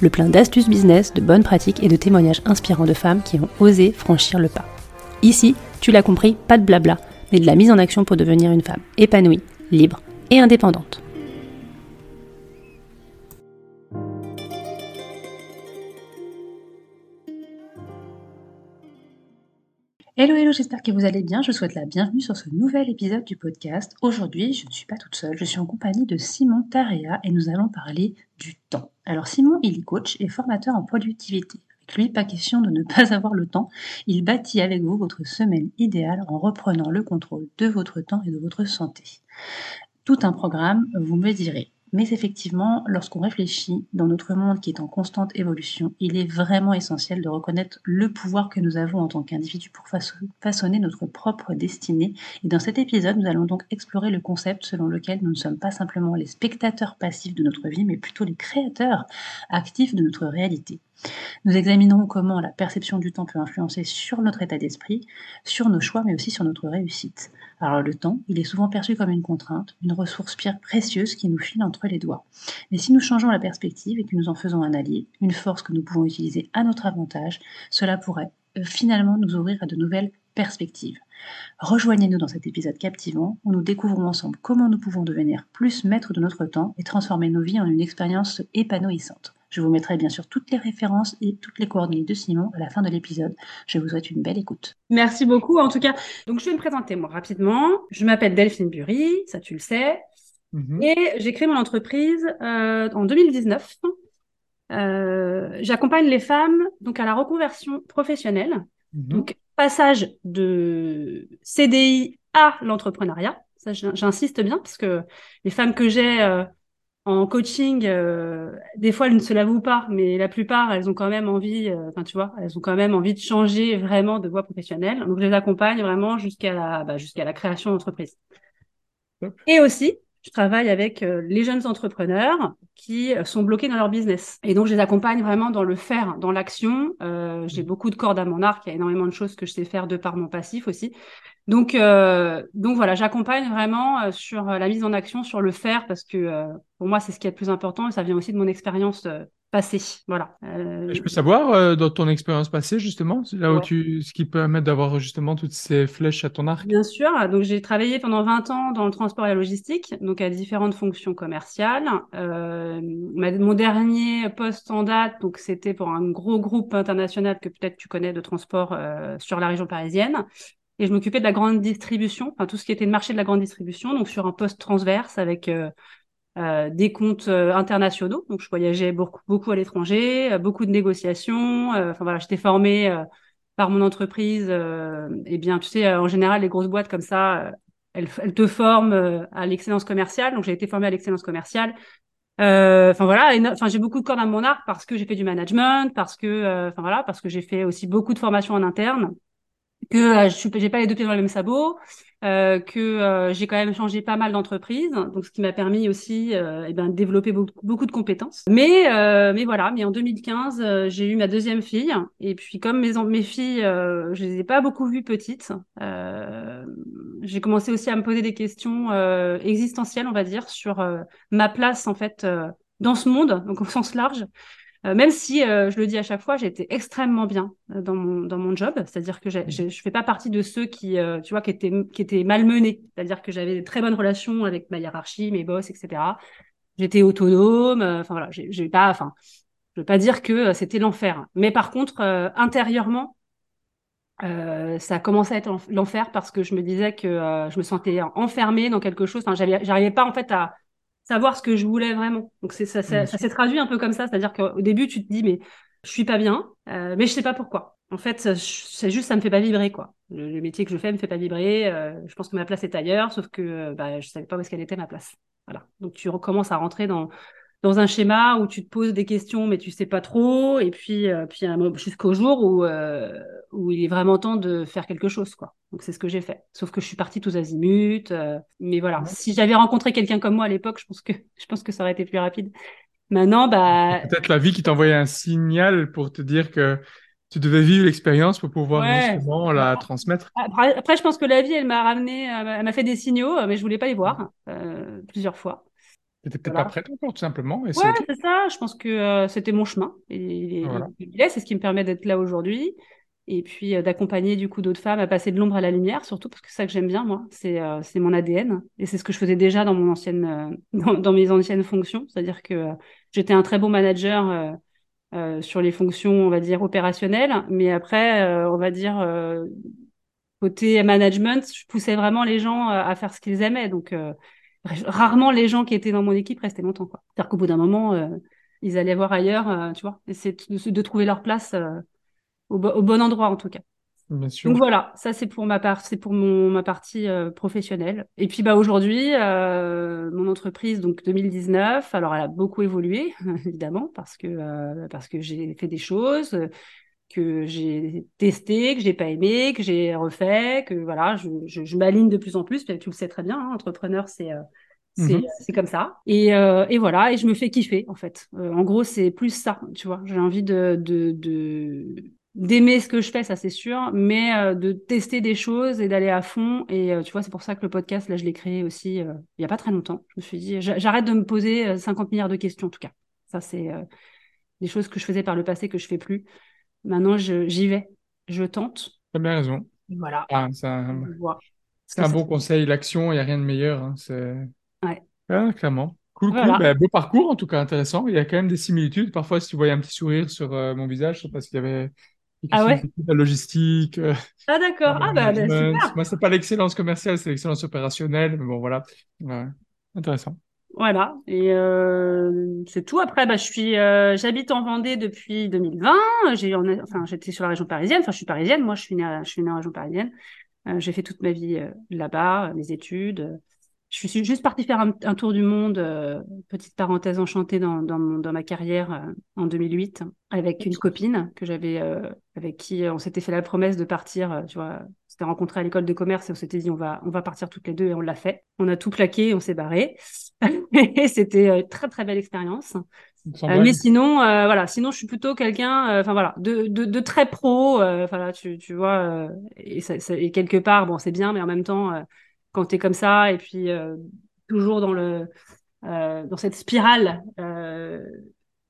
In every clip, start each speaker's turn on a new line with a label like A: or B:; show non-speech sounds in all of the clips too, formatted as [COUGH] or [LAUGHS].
A: le plein d'astuces business, de bonnes pratiques et de témoignages inspirants de femmes qui ont osé franchir le pas. Ici, tu l'as compris, pas de blabla, mais de la mise en action pour devenir une femme épanouie, libre et indépendante. Hello, hello, j'espère que vous allez bien. Je souhaite la bienvenue sur ce nouvel épisode du podcast. Aujourd'hui, je ne suis pas toute seule, je suis en compagnie de Simon Tarea et nous allons parler du temps. Alors Simon, il est coach et formateur en productivité. Avec lui, pas question de ne pas avoir le temps. Il bâtit avec vous votre semaine idéale en reprenant le contrôle de votre temps et de votre santé. Tout un programme, vous me direz. Mais effectivement, lorsqu'on réfléchit dans notre monde qui est en constante évolution, il est vraiment essentiel de reconnaître le pouvoir que nous avons en tant qu'individu pour façonner notre propre destinée. Et dans cet épisode, nous allons donc explorer le concept selon lequel nous ne sommes pas simplement les spectateurs passifs de notre vie, mais plutôt les créateurs actifs de notre réalité. Nous examinerons comment la perception du temps peut influencer sur notre état d'esprit, sur nos choix, mais aussi sur notre réussite. Alors le temps, il est souvent perçu comme une contrainte, une ressource précieuse qui nous file entre les doigts. Mais si nous changeons la perspective et que nous en faisons un allié, une force que nous pouvons utiliser à notre avantage, cela pourrait euh, finalement nous ouvrir à de nouvelles perspectives. Rejoignez-nous dans cet épisode captivant où nous découvrons ensemble comment nous pouvons devenir plus maîtres de notre temps et transformer nos vies en une expérience épanouissante. Je vous mettrai bien sûr toutes les références et toutes les coordonnées de Simon à la fin de l'épisode. Je vous souhaite une belle écoute. Merci beaucoup. En tout cas, donc je vais me présenter moi rapidement. Je m'appelle Delphine Bury, ça tu le sais. Mhm. Et j'ai créé mon entreprise euh, en 2019. Euh, J'accompagne les femmes donc à la reconversion professionnelle. Mhm. Donc passage de CDI à l'entrepreneuriat. Ça, j'insiste bien parce que les femmes que j'ai euh, en coaching, euh, des fois elles ne se l'avouent pas, mais la plupart elles ont quand même envie, euh, enfin tu vois, elles ont quand même envie de changer vraiment de voie professionnelle. Donc je les accompagne vraiment jusqu'à la, bah, jusqu'à la création d'entreprise. Et aussi, je travaille avec euh, les jeunes entrepreneurs qui sont bloqués dans leur business. Et donc, je les accompagne vraiment dans le faire, dans l'action. Euh, j'ai beaucoup de cordes à mon arc. Il y a énormément de choses que je sais faire de par mon passif aussi. Donc, euh, donc voilà, j'accompagne vraiment euh, sur la mise en action, sur le faire, parce que euh, pour moi, c'est ce qui est le plus important et ça vient aussi de mon expérience passée. Voilà.
B: Je peux savoir, dans ton expérience passée, justement, là où tu, ce qui permet d'avoir justement toutes ces flèches à ton arc?
A: Bien sûr. Donc, j'ai travaillé pendant 20 ans dans le transport et la logistique, donc à différentes fonctions commerciales. mon dernier poste en date, donc c'était pour un gros groupe international que peut-être tu connais de transport sur la région parisienne. Et je m'occupais de la grande distribution, enfin tout ce qui était le marché de la grande distribution, donc sur un poste transverse avec euh, euh, des comptes euh, internationaux. Donc je voyageais beaucoup, beaucoup à l'étranger, beaucoup de négociations. Enfin voilà, j'étais formée par mon entreprise. et bien, tu sais, en général, les grosses boîtes comme ça, elles, elles, te forment à l'excellence commerciale. Donc j'ai été formée à l'excellence commerciale. Enfin voilà, enfin j'ai beaucoup de cordes à mon arc parce que j'ai fait du management, parce que, enfin voilà, parce que j'ai fait aussi beaucoup de formations en interne que euh, je j'ai pas les deux pieds dans le même sabot, euh, que euh, j'ai quand même changé pas mal d'entreprises, donc ce qui m'a permis aussi euh, eh ben, de développer beaucoup, beaucoup, de compétences. Mais euh, mais voilà, mais en 2015 j'ai eu ma deuxième fille et puis comme mes mes filles, je les ai pas beaucoup vues petites, j'ai commencé aussi à me poser des questions existentielles, on va dire, sur ma place en fait dans ce monde, donc au sens large. Euh, même si, euh, je le dis à chaque fois, j'étais extrêmement bien euh, dans mon, dans mon job. C'est-à-dire que je ne fais pas partie de ceux qui, tu vois, qui étaient, qui étaient malmenés. C'est-à-dire que j'avais de très bonnes relations avec ma hiérarchie, mes boss, etc. J'étais autonome. Enfin, voilà, j'ai pas, enfin, je veux pas dire que c'était l'enfer. Mais par contre, intérieurement,
C: ça a commencé à être l'enfer parce que je me disais que je me sentais enfermée dans quelque chose. Enfin, j'arrivais pas en fait à savoir ce que je voulais vraiment. Donc c'est ça, ça, s'est traduit un peu comme ça, c'est-à-dire qu'au début tu te dis mais je suis pas bien, euh, mais je sais pas pourquoi. En fait, c'est juste ça me fait pas vibrer quoi. Le, métier que je fais me fait pas vibrer. je pense que ma place est ailleurs, sauf que bah, je savais pas où est-ce qu'elle était ma place. Voilà. Donc tu recommences à rentrer dans dans un schéma où tu te poses des questions mais tu sais pas trop et puis euh, puis jusqu'au jour où euh, où il est vraiment temps de faire quelque chose quoi donc c'est ce que j'ai fait sauf que je suis partie tous azimuts euh, mais voilà si j'avais rencontré quelqu'un comme moi à l'époque je pense que [LAUGHS] je pense que ça aurait été plus rapide maintenant bah
B: peut-être la vie qui t'envoyait un signal pour te dire que tu devais vivre l'expérience pour pouvoir justement la transmettre.
C: Après, je pense que la vie, elle m'a ramené, elle m'a fait des signaux, mais je voulais pas les voir plusieurs fois.
B: T'étais peut-être pas prête encore, tout simplement.
C: ouais, c'est ça. Je pense que euh, c'était mon chemin. Et, c'est ce qui me permet d'être là aujourd'hui. Et puis euh, d'accompagner du coup d'autres femmes à passer de l'ombre à la lumière, surtout parce que c'est ça que j'aime bien, moi. C'est euh, c'est mon ADN. Et c'est ce que je faisais déjà dans, mon ancienne, [LAUGHS] dans, mes anciennes fonctions. C'est-à-dire que j'étais un très bon manager sur les fonctions, on va dire, opérationnelles. Mais après, on va dire, côté management, je poussais vraiment les gens à faire ce qu'ils aimaient. Donc, rarement les gens qui étaient dans mon équipe restaient longtemps. Quoi. C'est-à-dire qu'au bout d'un moment, euh, ils allaient voir ailleurs, euh, tu vois, de, de, trouver leur place euh, au, bon endroit en tout cas.
B: Bien sûr.
C: Donc voilà, ça c'est pour ma part, c'est pour mon ma partie professionnelle. Et puis bah aujourd'hui, mon entreprise donc 2019, alors elle a beaucoup évolué [LAUGHS] évidemment parce que parce que j'ai fait des choses que j'ai testé, que j'ai pas aimé, que j'ai refait, que voilà, je, je, je m'aligne de plus en plus. Tu le sais très bien, hein, entrepreneur, c'est euh, c'est comme ça. Et, euh, et voilà, et je me fais kiffer en fait. Euh, en gros, c'est plus ça, tu vois. J'ai envie de de, de d'aimer ce que je fais, ça c'est sûr, mais euh, de tester des choses et d'aller à fond. Et tu vois, c'est pour ça que le podcast, là, je l'ai créé aussi il y a pas très longtemps. Je me suis dit, j'arrête de me poser 50 milliards de questions en tout cas. Ça, c'est des choses que je faisais par le passé que je fais plus. Maintenant, j'y vais, je tente.
B: Tu as bien raison.
C: Voilà.
B: Ah, c'est un, bon conseil. L'action, il n'y a rien de meilleur. Hein, c'est...
C: Ouais.
B: Ah, clairement. Cool, cool. Ben, beau parcours, en tout cas, intéressant. Il y a quand même des similitudes. Parfois, si tu voyais un petit sourire sur euh, mon visage, c'est parce qu'il y avait
C: ah ouais
B: la logistique.
C: Euh, ah d'accord. Ah bah, ben, super.
B: Moi, c'est pas l'excellence commerciale, c'est l'excellence opérationnelle. Mais bon, voilà. Intéressant.
C: Voilà, et euh, c'est tout. Après, bah, je suis, euh, j'habite en Vendée depuis 2020. J'ai, enfin, j'étais sur la région parisienne. Enfin, je suis parisienne. Moi, je suis née, je suis née en région parisienne. Euh, j'ai fait toute ma vie euh, là-bas, mes études. Je suis juste partie faire un, tour du monde, euh, petite parenthèse enchantée dans, dans, mon, dans ma carrière en 2008, avec une copine que j'avais, avec qui on s'était fait la promesse de partir. tu vois, s'était rencontré à l'école de commerce et on s'était dit on va, on va partir toutes les deux et on l'a fait. On a tout plaqué, on s'est barré. [LAUGHS] c'était une très très belle expérience. Euh, mais sinon, euh, voilà, sinon je suis plutôt quelqu'un, euh, enfin voilà, de, de, de, très pro. Enfin tu, tu vois, et, ça, et, quelque part, bon, c'est bien, mais en même temps, quand tu es comme ça et puis toujours dans le dans cette spirale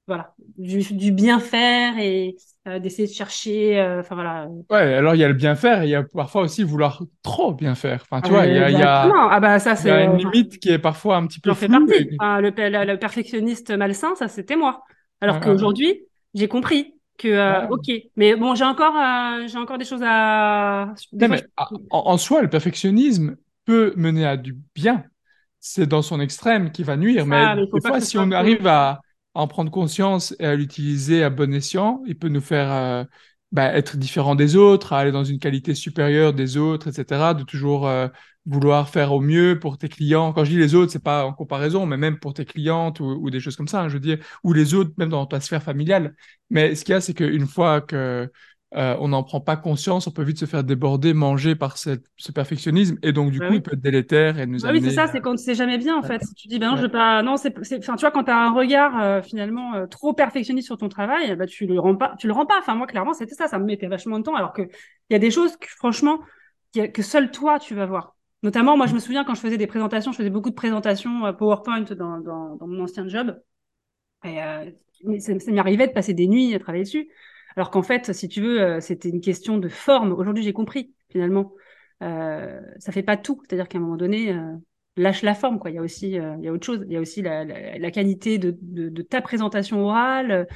C: voilà, du, du, bien faire et euh, d'essayer de chercher. Euh, enfin voilà.
B: Ouais, alors il y a le bien faire et il y a parfois aussi vouloir trop bien faire. Enfin, tu vois, il y a, y a,
C: ah bah, ça,
B: y a une limite qui est parfois un petit peu.
C: Partie. Enfin, le, le, perfectionniste malsain, ça c'était moi. Alors qu'aujourd'hui, j'ai compris que euh, ok, mais bon, j'ai encore, j'ai encore des choses à.
B: mais, en, soi, le perfectionnisme peut mener à du bien. C'est dans son extrême qui va nuire. mais, mais des fois, si on arrive à en prendre conscience et à l'utiliser à bon escient, il peut nous faire euh, bah, être différent des autres, aller dans une qualité supérieure des autres, etc. De toujours euh, vouloir faire au mieux pour tes clients. Quand je dis les autres, c'est pas en comparaison, mais même pour tes clientes ou, des choses comme ça, hein, je veux dire, ou les autres, même dans ta sphère familiale. Mais ce qu'il y a, c'est qu'une fois que euh, on n'en prend pas conscience, on peut vite se faire déborder, manger par ce perfectionnisme, et donc du bah coup, il peut être délétère et nous
C: bah Oui, c'est ça, c'est quand tu sais jamais bien en fait. tu dis ben non, je veux pas, non, c'est, enfin, tu vois, quand tu as un regard euh, finalement euh, trop perfectionniste sur ton travail, bah tu le rends pas, tu le rends pas. Enfin moi, clairement, c'était ça, ça me mettait vachement de temps, alors que il y a des choses que franchement, que seul toi tu vas voir. Notamment, moi, je me souviens quand je faisais des présentations, je faisais beaucoup de présentations PowerPoint dans, dans, dans mon ancien job, et ça, ça m'y arrivait de passer des nuits à travailler dessus. Alors qu'en fait, si tu veux, euh, c'était une question de forme. Aujourd'hui, j'ai compris, finalement. Euh, ça fait pas tout. C'est-à-dire qu'à un moment donné, euh, lâche la forme. Quoi. Il y a aussi, euh, il y a autre chose. Il y a aussi la, la, qualité de, de, de, ta présentation orale,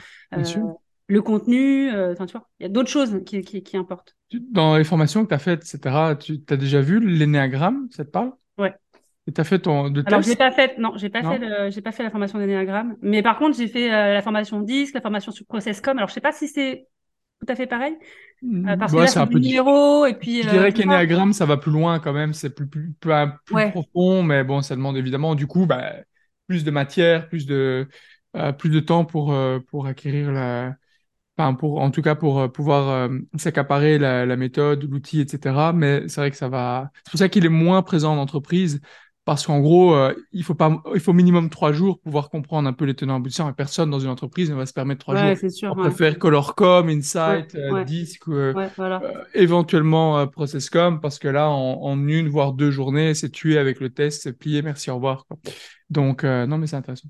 C: le contenu. Enfin, tu vois, il y a d'autres choses qui, qui, qui importent.
B: dans les formations que tu as faites, etc., tu as déjà vu l'énéagramme, ça te parle?
C: Ouais.
B: Et tu as fait ton de
C: Alors, j'ai pas fait, non, j'ai pas fait, j'ai pas fait la formation d'énéagramme. Mais par contre, j'ai fait la formation disque, la formation sur ProcessCom. Alors, je sais pas si c'est tout à fait pareil.
B: Euh, parce que là, c'est un peu
C: numéro et puis.
B: Je dirais euh, qu'Enneagram, ça va plus loin quand même, c'est plus, plus, plus, profond, mais bon, ça demande évidemment du coup bah, plus de matière, plus de, euh, plus de temps pour, pour acquérir la. Enfin, pour, en tout cas, pour pouvoir s'accaparer la, la méthode, l'outil, etc. Mais c'est vrai que ça va. C'est pour ça qu'il est moins présent en entreprise parce qu'en gros, euh, il faut pas, il faut minimum trois jours pour pouvoir comprendre un peu les tenants aboutissants. Et personne dans une entreprise ne va se permettre trois
C: ouais,
B: jours.
C: Sûr,
B: On préfère Colorcom, Insight,
C: ouais,
B: Disc, euh, voilà. euh, éventuellement Processcom, parce que là, en, en, une voire deux journées, c'est tué avec le test, c'est plié, merci, au revoir. Quoi. Donc, non, mais c'est intéressant.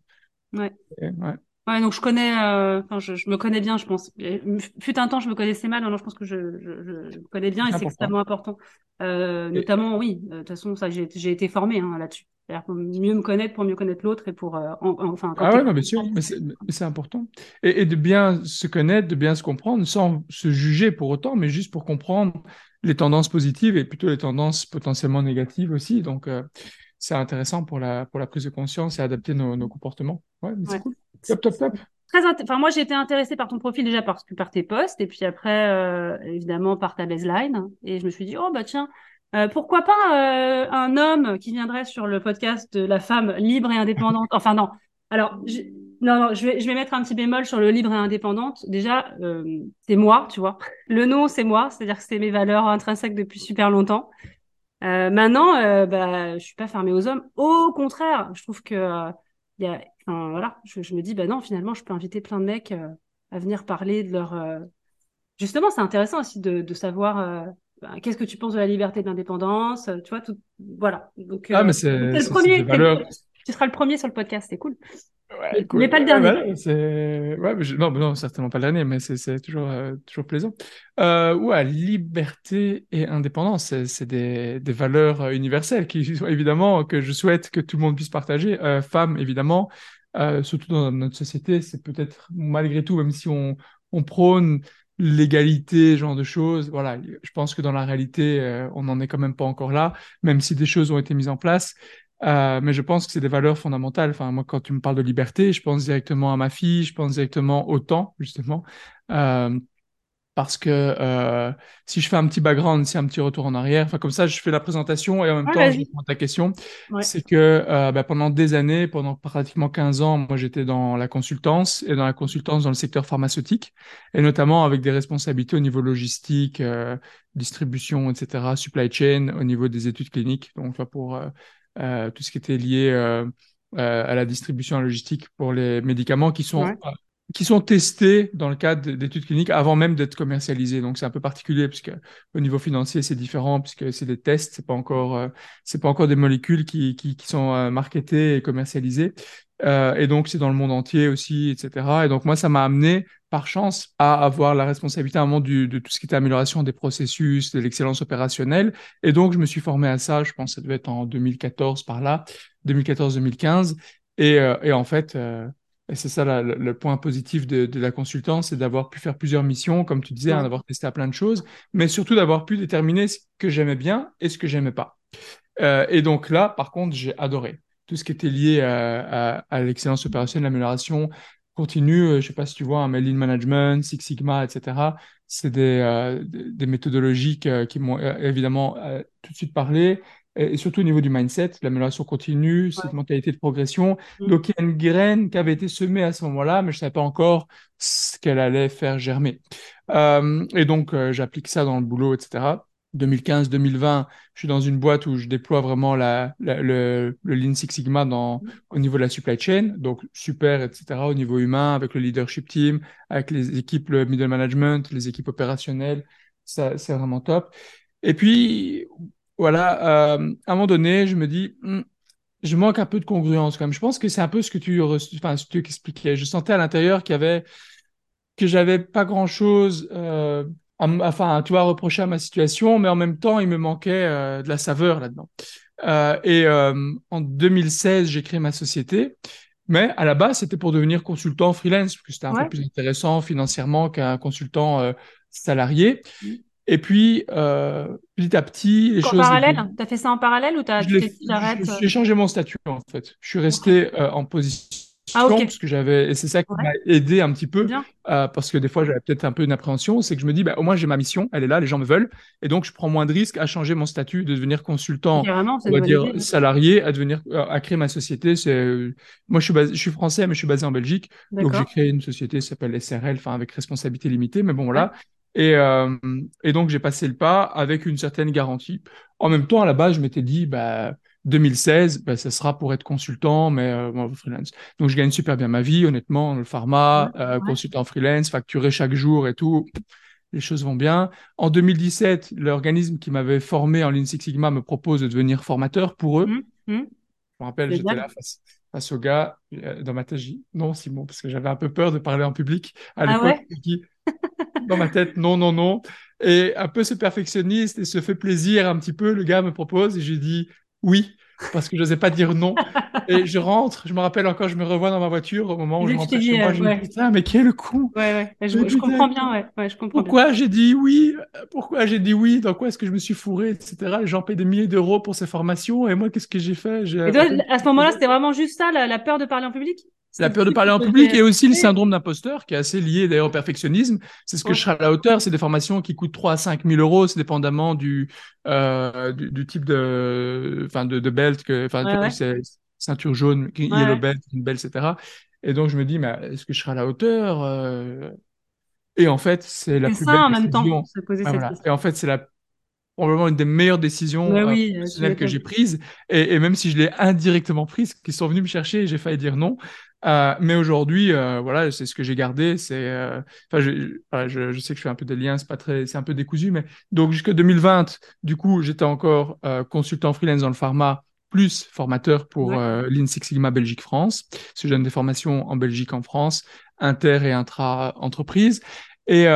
C: Ouais. ouais. Ouais, donc je connais, euh, enfin, je, je, me connais bien, je pense. Fut un temps, je me connaissais mal, non, je pense que je, je, je connais bien et c'est extrêmement important. Euh, notamment, oui, euh, de toute façon, ça, j'ai, j'ai été formé hein, là-dessus. C'est-à-dire pour mieux me connaître, pour mieux connaître l'autre et pour, euh, enfin.
B: ah ouais, non, bien sûr, mais c'est, important. Et, et, de bien se connaître, de bien se comprendre, sans se juger pour autant, mais juste pour comprendre les tendances positives et plutôt les tendances potentiellement négatives aussi. Donc, c'est intéressant pour la, pour la prise de conscience et adapter nos, nos comportements. Ouais, mais c'est cool. Top, top, top.
C: Très enfin, moi, j'ai été intéressée par ton profil déjà parce par tes posts et puis après, euh, évidemment, par ta baseline. Et je me suis dit, oh, bah, tiens, euh, pourquoi pas euh, un homme qui viendrait sur le podcast de la femme libre et indépendante? Enfin, non. Alors, je... non, non, je vais, je vais mettre un petit bémol sur le libre et indépendante. Déjà, c'est moi, tu vois. Le nom, c'est moi, c'est-à-dire que c'est mes valeurs intrinsèques depuis super longtemps. Maintenant, euh, bah, je suis pas fermée aux hommes. Au contraire, je trouve que il y a, enfin, voilà, je, je, me dis, bah non, finalement, je peux inviter plein de mecs euh, à venir parler de leur. Euh, justement, c'est intéressant aussi de, de savoir bah, qu'est-ce que tu penses de la liberté et de l'indépendance, tu vois, tout, voilà. Donc,
B: ah, mais c'est le premier. Valeurs...
C: Tu seras le premier sur le podcast, c'est cool.
B: Ouais,
C: cool. Mais pas le dernier.
B: c'est ouais, je... non, non, certainement pas le dernier, mais c'est toujours, euh, toujours plaisant. Euh, ouais, liberté et indépendance, c'est des, des, valeurs universelles qui, évidemment, que je souhaite que tout le monde puisse partager. Euh, femmes, évidemment, euh, surtout dans notre société, c'est peut-être malgré tout, même si on, on prône l'égalité, genre de choses. Voilà, je pense que dans la réalité, euh, on n'en est quand même pas encore là, même si des choses ont été mises en place. Euh, mais je pense que c'est des valeurs fondamentales. Enfin, moi, quand tu me parles de liberté, je pense directement à ma fille, je pense directement au temps, justement. Euh, parce que euh, si je fais un petit background, c'est un petit retour en arrière. Enfin, comme ça, je fais la présentation et en même temps, je réponds à ta question. Ouais. C'est que euh, bah, pendant des années, pendant pratiquement 15 ans, moi, j'étais dans la consultance et dans la consultance dans le secteur pharmaceutique, et notamment avec des responsabilités au niveau logistique, euh, distribution, etc., supply chain, au niveau des études cliniques. Donc, pour tout ce qui était lié euh, euh, à la distribution et logistique pour les médicaments qui sont ouais. qui sont testés dans le cadre d'études cliniques avant même d'être commercialisés. Donc c'est un peu particulier puisque au niveau financier c'est différent puisque c'est des tests, c'est pas encore c'est pas encore des molécules qui qui, qui sont marketées et commercialisées. Euh, et donc, c'est dans le monde entier aussi, etc. Et donc, moi, ça m'a amené, par chance, à avoir la responsabilité à un moment du, de tout ce qui était amélioration des processus, de l'excellence opérationnelle. Et donc, je me suis formé à ça, je pense que ça devait être en 2014 par là, 2014-2015. Et, euh, et, en fait, euh, et c'est ça la, le point positif de, de la consultance, c'est d'avoir pu faire plusieurs missions, comme tu disais, hein, d'avoir testé à plein de choses, mais surtout d'avoir pu déterminer ce que j'aimais bien et ce que j'aimais pas. Euh, et donc là, par contre, j'ai adoré tout ce qui était lié à, à, à l'excellence opérationnelle, l'amélioration continue. Euh, je sais pas si tu vois, un mailing management, Six Sigma, etc. C'est des, euh, des méthodologies qui m'ont euh, évidemment euh, tout de suite parlé. Et, et, surtout au niveau du mindset, l'amélioration continue, ouais. cette mentalité de progression. Mmh. Donc, il y a une graine qui avait été semée à ce moment-là, mais je savais pas encore ce qu'elle allait faire germer. Euh, et donc, j'applique ça dans le boulot, etc. 2015-2020, je suis dans une boîte où je déploie vraiment la, la, le, le Lean Six Sigma dans, au niveau de la supply chain, donc super, etc. Au niveau humain, avec le leadership team, avec les équipes, le middle management, les équipes opérationnelles, ça c'est vraiment top. Et puis voilà, euh, à un moment donné, je me dis, hm, je manque un peu de congruence quand même. Je pense que c'est un peu ce que tu, enfin, ce que tu expliquais. Je sentais à l'intérieur qu'il y avait que j'avais pas grand chose euh, enfin, tu vois, reprocher à ma situation, mais en même temps, il me manquait euh, de la saveur là-dedans. Euh, et euh, en 2016, j'ai créé ma société, mais à la base, c'était pour devenir consultant freelance, parce que c'était un ouais. peu plus intéressant financièrement qu'un consultant salarié. Mmh. Et puis, euh, petit à petit, les choses.
C: En parallèle? Tu as fait ça en parallèle ou tu as
B: J'ai changé mon statut, en fait. Je suis resté euh, en position ah, parce que j'avais et c'est ça qui m'a aidé un petit peu euh, parce que des fois j'avais peut-être un peu une appréhension c'est que je me dis bah, au moins j'ai ma mission elle est là les gens me veulent et donc je prends moins de risques à changer mon statut de devenir consultant on va dire salarié à devenir euh, à créer ma société c'est euh, moi je suis je suis français mais je suis basé en Belgique donc j'ai créé une société qui s'appelle SRL enfin avec responsabilité limitée mais bon voilà. Et, et donc j'ai passé le pas avec une certaine garantie. En même temps à la base je m'étais dit bah 2016, ben, ça sera pour être consultant, mais euh, freelance. Donc, je gagne super bien ma vie, honnêtement, le pharma, euh, consultant freelance, facturé chaque jour et tout. Les choses vont bien. En 2017, l'organisme qui m'avait formé en Lean Six Sigma me propose de devenir formateur pour eux. Mmh, mmh. Je me rappelle, j'étais là face, face, au gars. Euh, dans ma tête, j'ai non, Simon, parce que j'avais un peu peur de parler en public à ah l'époque. [LAUGHS] dans ma tête, non, non, non. Et un peu ce perfectionniste et se fait plaisir un petit peu, le gars me propose et j'ai dit oui, parce que je n'osais pas dire non. Et je rentre, je me rappelle encore, je me revois dans ma voiture au moment où je rentre chez moi, je me dis, putain, mais quel coup
C: Ouais, ouais, je, comprends bien, ouais. je comprends
B: Pourquoi j'ai dit oui? Pourquoi j'ai dit oui? Dans quoi est-ce que je me suis fourré, etc. Les gens payent des milliers d'euros pour ces formations, et moi, qu'est-ce que j'ai fait?
C: Et toi, À ce moment-là, c'était vraiment juste ça, la peur de parler en public?
B: La peur de parler en public et aussi le syndrome d'imposteur qui est assez lié d'ailleurs au perfectionnisme. C'est ce que je serai à la hauteur. C'est des formations qui coûtent 3 à 5 000 euros, c'est dépendamment du, euh, du, type de, enfin, de, de belt que, enfin, ceinture jaune, yellow belt, green belt, etc. Et donc je me dis, mais est-ce que je serai à la hauteur euh? Et en fait, c'est la plus ça, belle en même temps, se poser cette. Et en fait, c'est la probablement une des meilleures décisions euh, que j'ai prises. Et, et, même si je l'ai indirectement prise, qu'ils sont venus me chercher et j'ai failli dire non. Euh, mais aujourd'hui, euh, voilà, c'est ce que j'ai gardé. C'est, euh, enfin, je, sais que je fais un peu des liens, c'est pas très, c'est un peu décousu, mais donc jusqu'à 2020, du coup, j'étais encore consultant freelance dans le pharma, plus formateur pour ouais. Lean Six Sigma Belgique France. Je donne des formations en Belgique, en France, inter et intra entreprise. Et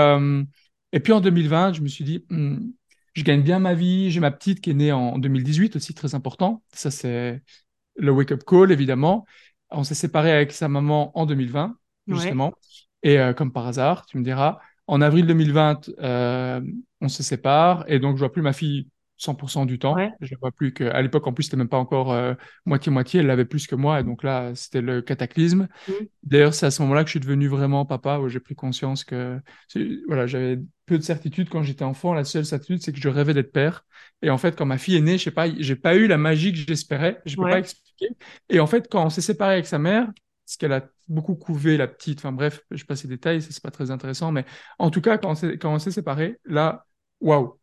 B: et puis en 2020, je me suis dit, hmm, je gagne bien ma vie. J'ai ma petite qui est née en 2018 aussi, très important. Ça c'est le wake up call évidemment. On s'est séparé avec sa maman en 2020, justement. Et euh, comme par hasard, tu me diras, en avril 2020, euh, on se sépare et donc je vois plus ma fille 100% du temps. Je ne vois plus qu'à l'époque, en plus, c'était même pas encore euh, moitié-moitié. elle l'avait plus que moi et donc là, c'était le cataclysme. Mmh. D'ailleurs, c'est à ce moment-là que je suis devenu vraiment papa, où j'ai pris conscience que voilà, j'avais peu de certitude quand j'étais enfant. La seule certitude, c'est que je rêvais d'être père. Et en fait, quand ma fille est née, je sais pas, j'ai pas eu la magie que j'espérais. Je peux pas expliquer. Et en fait, quand on s'est séparé avec sa mère, ce qu'elle a beaucoup couvé, la petite, enfin bref, je passe les détails, c'est pas très intéressant, mais en tout cas, quand on s'est séparé, là, waouh,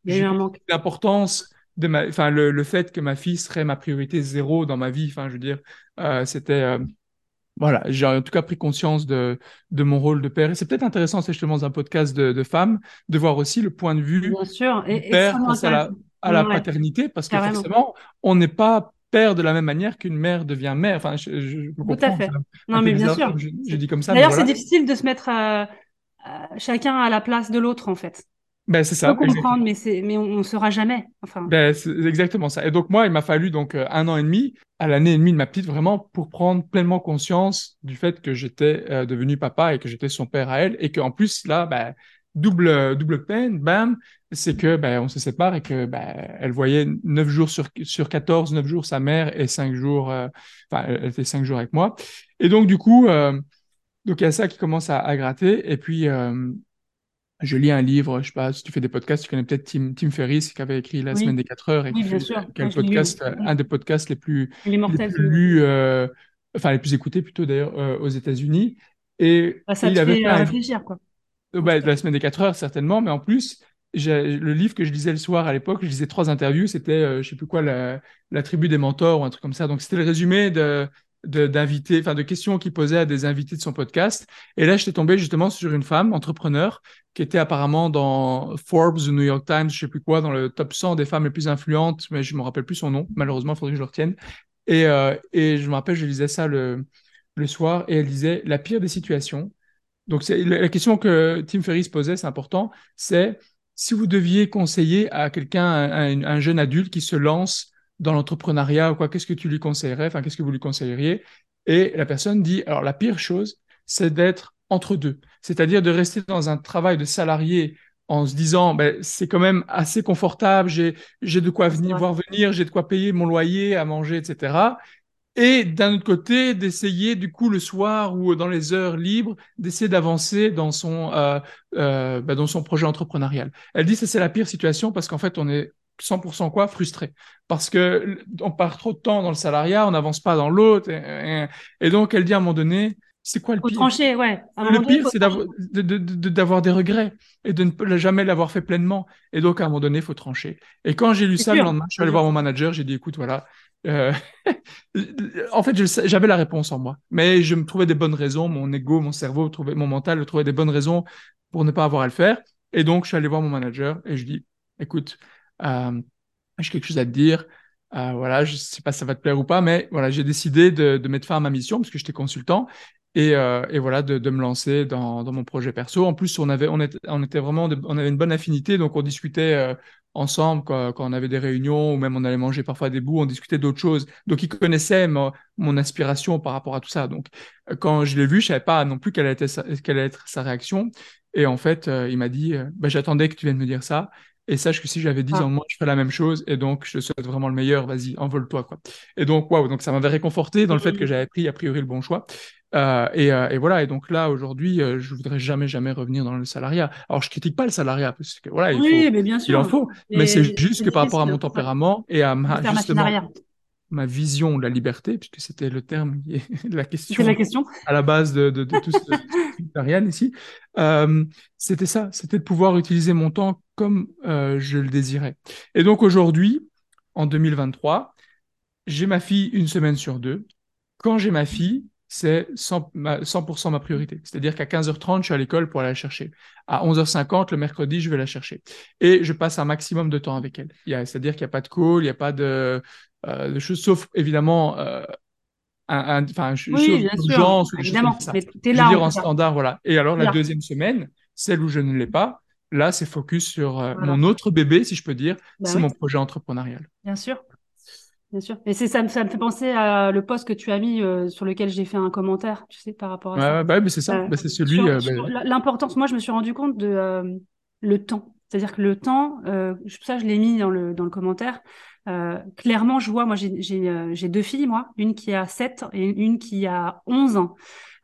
B: l'importance de ma, enfin le, le, fait que ma fille serait ma priorité zéro dans ma vie, enfin je veux dire, euh, c'était euh, voilà, j'ai en tout cas pris conscience de, de mon rôle de père. Et c'est peut-être intéressant, c'est justement dans un podcast de, de femmes, de voir aussi le point de vue
C: Bien sûr. Et,
B: du père face à la, à la paternité, parce que forcément, on n'est pas père de la même manière qu'une mère devient mère. Enfin, je, je,
C: Tout à fait. Non, mais bien sûr.
B: Je, dis comme ça.
C: D'ailleurs, c'est difficile de se mettre euh, chacun à la place de l'autre, en fait.
B: Ben, c'est ça.
C: comprendre, mais, c'est, mais on ne saura jamais. Enfin.
B: Ben, c'est exactement ça. Et donc, moi, il m'a fallu donc euh, un an et demi, à l'année et demie de ma petite, vraiment, pour prendre pleinement conscience du fait que j'étais euh, devenu papa et que j'étais son père à elle. Et qu'en plus, là, ben, double, double peine, bam, c'est que ben, on se sépare et que ben, elle voyait 9 jours sur, sur 14, 9 jours sa mère et 5 jours, euh, enfin, elle était 5 jours avec moi. Et donc, du coup, donc il y a ça qui commence à, à gratter. Et puis, je lis un livre, je sais pas, si tu fais des podcasts, tu connais peut-être Tim, Tim Ferriss qui avait écrit La semaine des 4 heures et qui, fait, podcast, un des podcasts les plus, les plus euh, enfin les plus écoutés plutôt d'ailleurs euh, aux États-Unis. Et
C: bah, ça il te avait fait réfléchir quoi.
B: Euh, bah, la semaine des 4 heures certainement, mais en plus le livre que je lisais le soir à l'époque, je lisais trois interviews, c'était je sais plus quoi la, la tribu des mentors ou un truc comme ça. Donc c'était le résumé de d'invités, enfin de questions qu'il posait à des invités de son podcast. Et là, j'étais tombé justement sur une femme entrepreneur qui était apparemment dans Forbes ou New York Times, je sais plus quoi, dans le top 100 des femmes les plus influentes, mais je me rappelle plus son nom. Malheureusement, il faudrait que je le retienne. Et, euh, et je me rappelle, je lisais ça le, le soir et elle disait la pire des situations. Donc la question que Tim Ferriss posait, c'est important, c'est si vous deviez conseiller à quelqu'un, un, un jeune adulte qui se lance dans l'entrepreneuriat ou quoi, qu'est-ce que tu lui conseillerais Enfin, qu'est-ce que vous lui conseilleriez? Et la personne dit, alors la pire chose, c'est d'être entre deux, c'est-à-dire de rester dans un travail de salarié en se disant ben, c'est quand même assez confortable, j'ai j'ai de quoi venir voir venir, j'ai de quoi payer mon loyer, à manger, etc. Et d'un autre côté, d'essayer du coup le soir ou dans les heures libres, d'essayer d'avancer dans son euh, euh, ben, dans son projet entrepreneurial. Elle dit ça c'est la pire situation parce qu'en fait on est 100% quoi frustré parce que on part trop de temps dans le salariat, on n'avance pas dans l'autre et, et, donc elle dit à un moment donné c'est quoi le pire?
C: trancher, ouais.
B: le pire, c'est d'avoir des regrets et de ne jamais l'avoir fait pleinement. Et donc, à un moment donné, il faut trancher. Et quand j'ai lu ça le lendemain, je suis allé voir mon manager, j'ai dit, écoute, voilà. Euh... [LAUGHS] en fait, j'avais la réponse en moi, mais je me trouvais des bonnes raisons. Mon ego, mon cerveau, trouvait, mon mental trouvait des bonnes raisons pour ne pas avoir à le faire. Et donc, je suis allé voir mon manager et je dis, écoute, j'ai quelque chose à te dire. Euh, voilà, je sais pas si ça va te plaire ou pas, mais voilà, j'ai décidé de, mettre fin à ma mission parce que j'étais consultant et, euh, voilà de, me lancer dans, mon projet perso. En plus, on avait on était, vraiment on avait une bonne affinité, donc on discutait euh, ensemble quand, on avait des réunions ou même on allait manger parfois des bouts, on discutait d'autres choses. Donc il connaissait mon aspiration par rapport à tout ça. Donc euh, quand je l'ai vu, je savais pas non plus quelle allait être sa, réaction. Et en fait, euh, il m'a dit, bah, j'attendais que tu viennes me dire ça. Et sache que si j'avais 10 ah. ans de moins, je ferais la même chose. Et donc, je te souhaite vraiment le meilleur. Vas-y, envole-toi, quoi. Et donc, waouh. Donc, ça m'avait réconforté dans le fait que j'avais pris, a priori, le bon choix. Euh, et, euh, et, voilà. Et donc là, aujourd'hui, euh, je voudrais jamais, jamais revenir dans le salariat. Alors, je critique pas le salariat parce que voilà, il
C: oui, mais bien sûr.
B: il en faut. mais c'est juste que par rapport à mon tempérament et à ma, justement, ma vision de la liberté, puisque c'était le terme, [LAUGHS] la question,
C: la question
B: à la base de, de, de tout ce [LAUGHS] Ariane ici. Euh, c'était ça, c'était de pouvoir utiliser mon temps comme euh, je le désirais. Et donc aujourd'hui, en 2023, j'ai ma fille une semaine sur deux. Quand j'ai ma fille, c'est 100%, ma, 100 ma priorité. C'est-à-dire qu'à 15h30, je suis à l'école pour aller la chercher. À 11h50, le mercredi, je vais la chercher. Et je passe un maximum de temps avec elle. C'est-à-dire qu'il n'y a pas de call, il n'y a pas de, de choses, sauf évidemment euh, un, enfin,
C: oui, sûr. évidemment. Mais es là,
B: je veux dire en standard, voilà. Et alors la deuxième semaine, celle où je ne l'ai pas, là c'est focus sur euh, mon autre bébé, si je peux dire, bah c'est mon projet entrepreneurial.
C: Bien sûr. Bien sûr. Et c'est ça, ça me fait penser à le post que tu as mis sur lequel j'ai fait un commentaire, tu sais, par rapport à
B: ça. bah, mais c'est ça, bah, c'est celui.
C: L'importance, moi je me suis rendu compte de le temps. C'est-à-dire que le temps, ça je l'ai mis dans le, dans le commentaire, euh, clairement, je vois, moi, euh, j'ai deux filles, moi, une qui a 7 et une qui a 11 ans,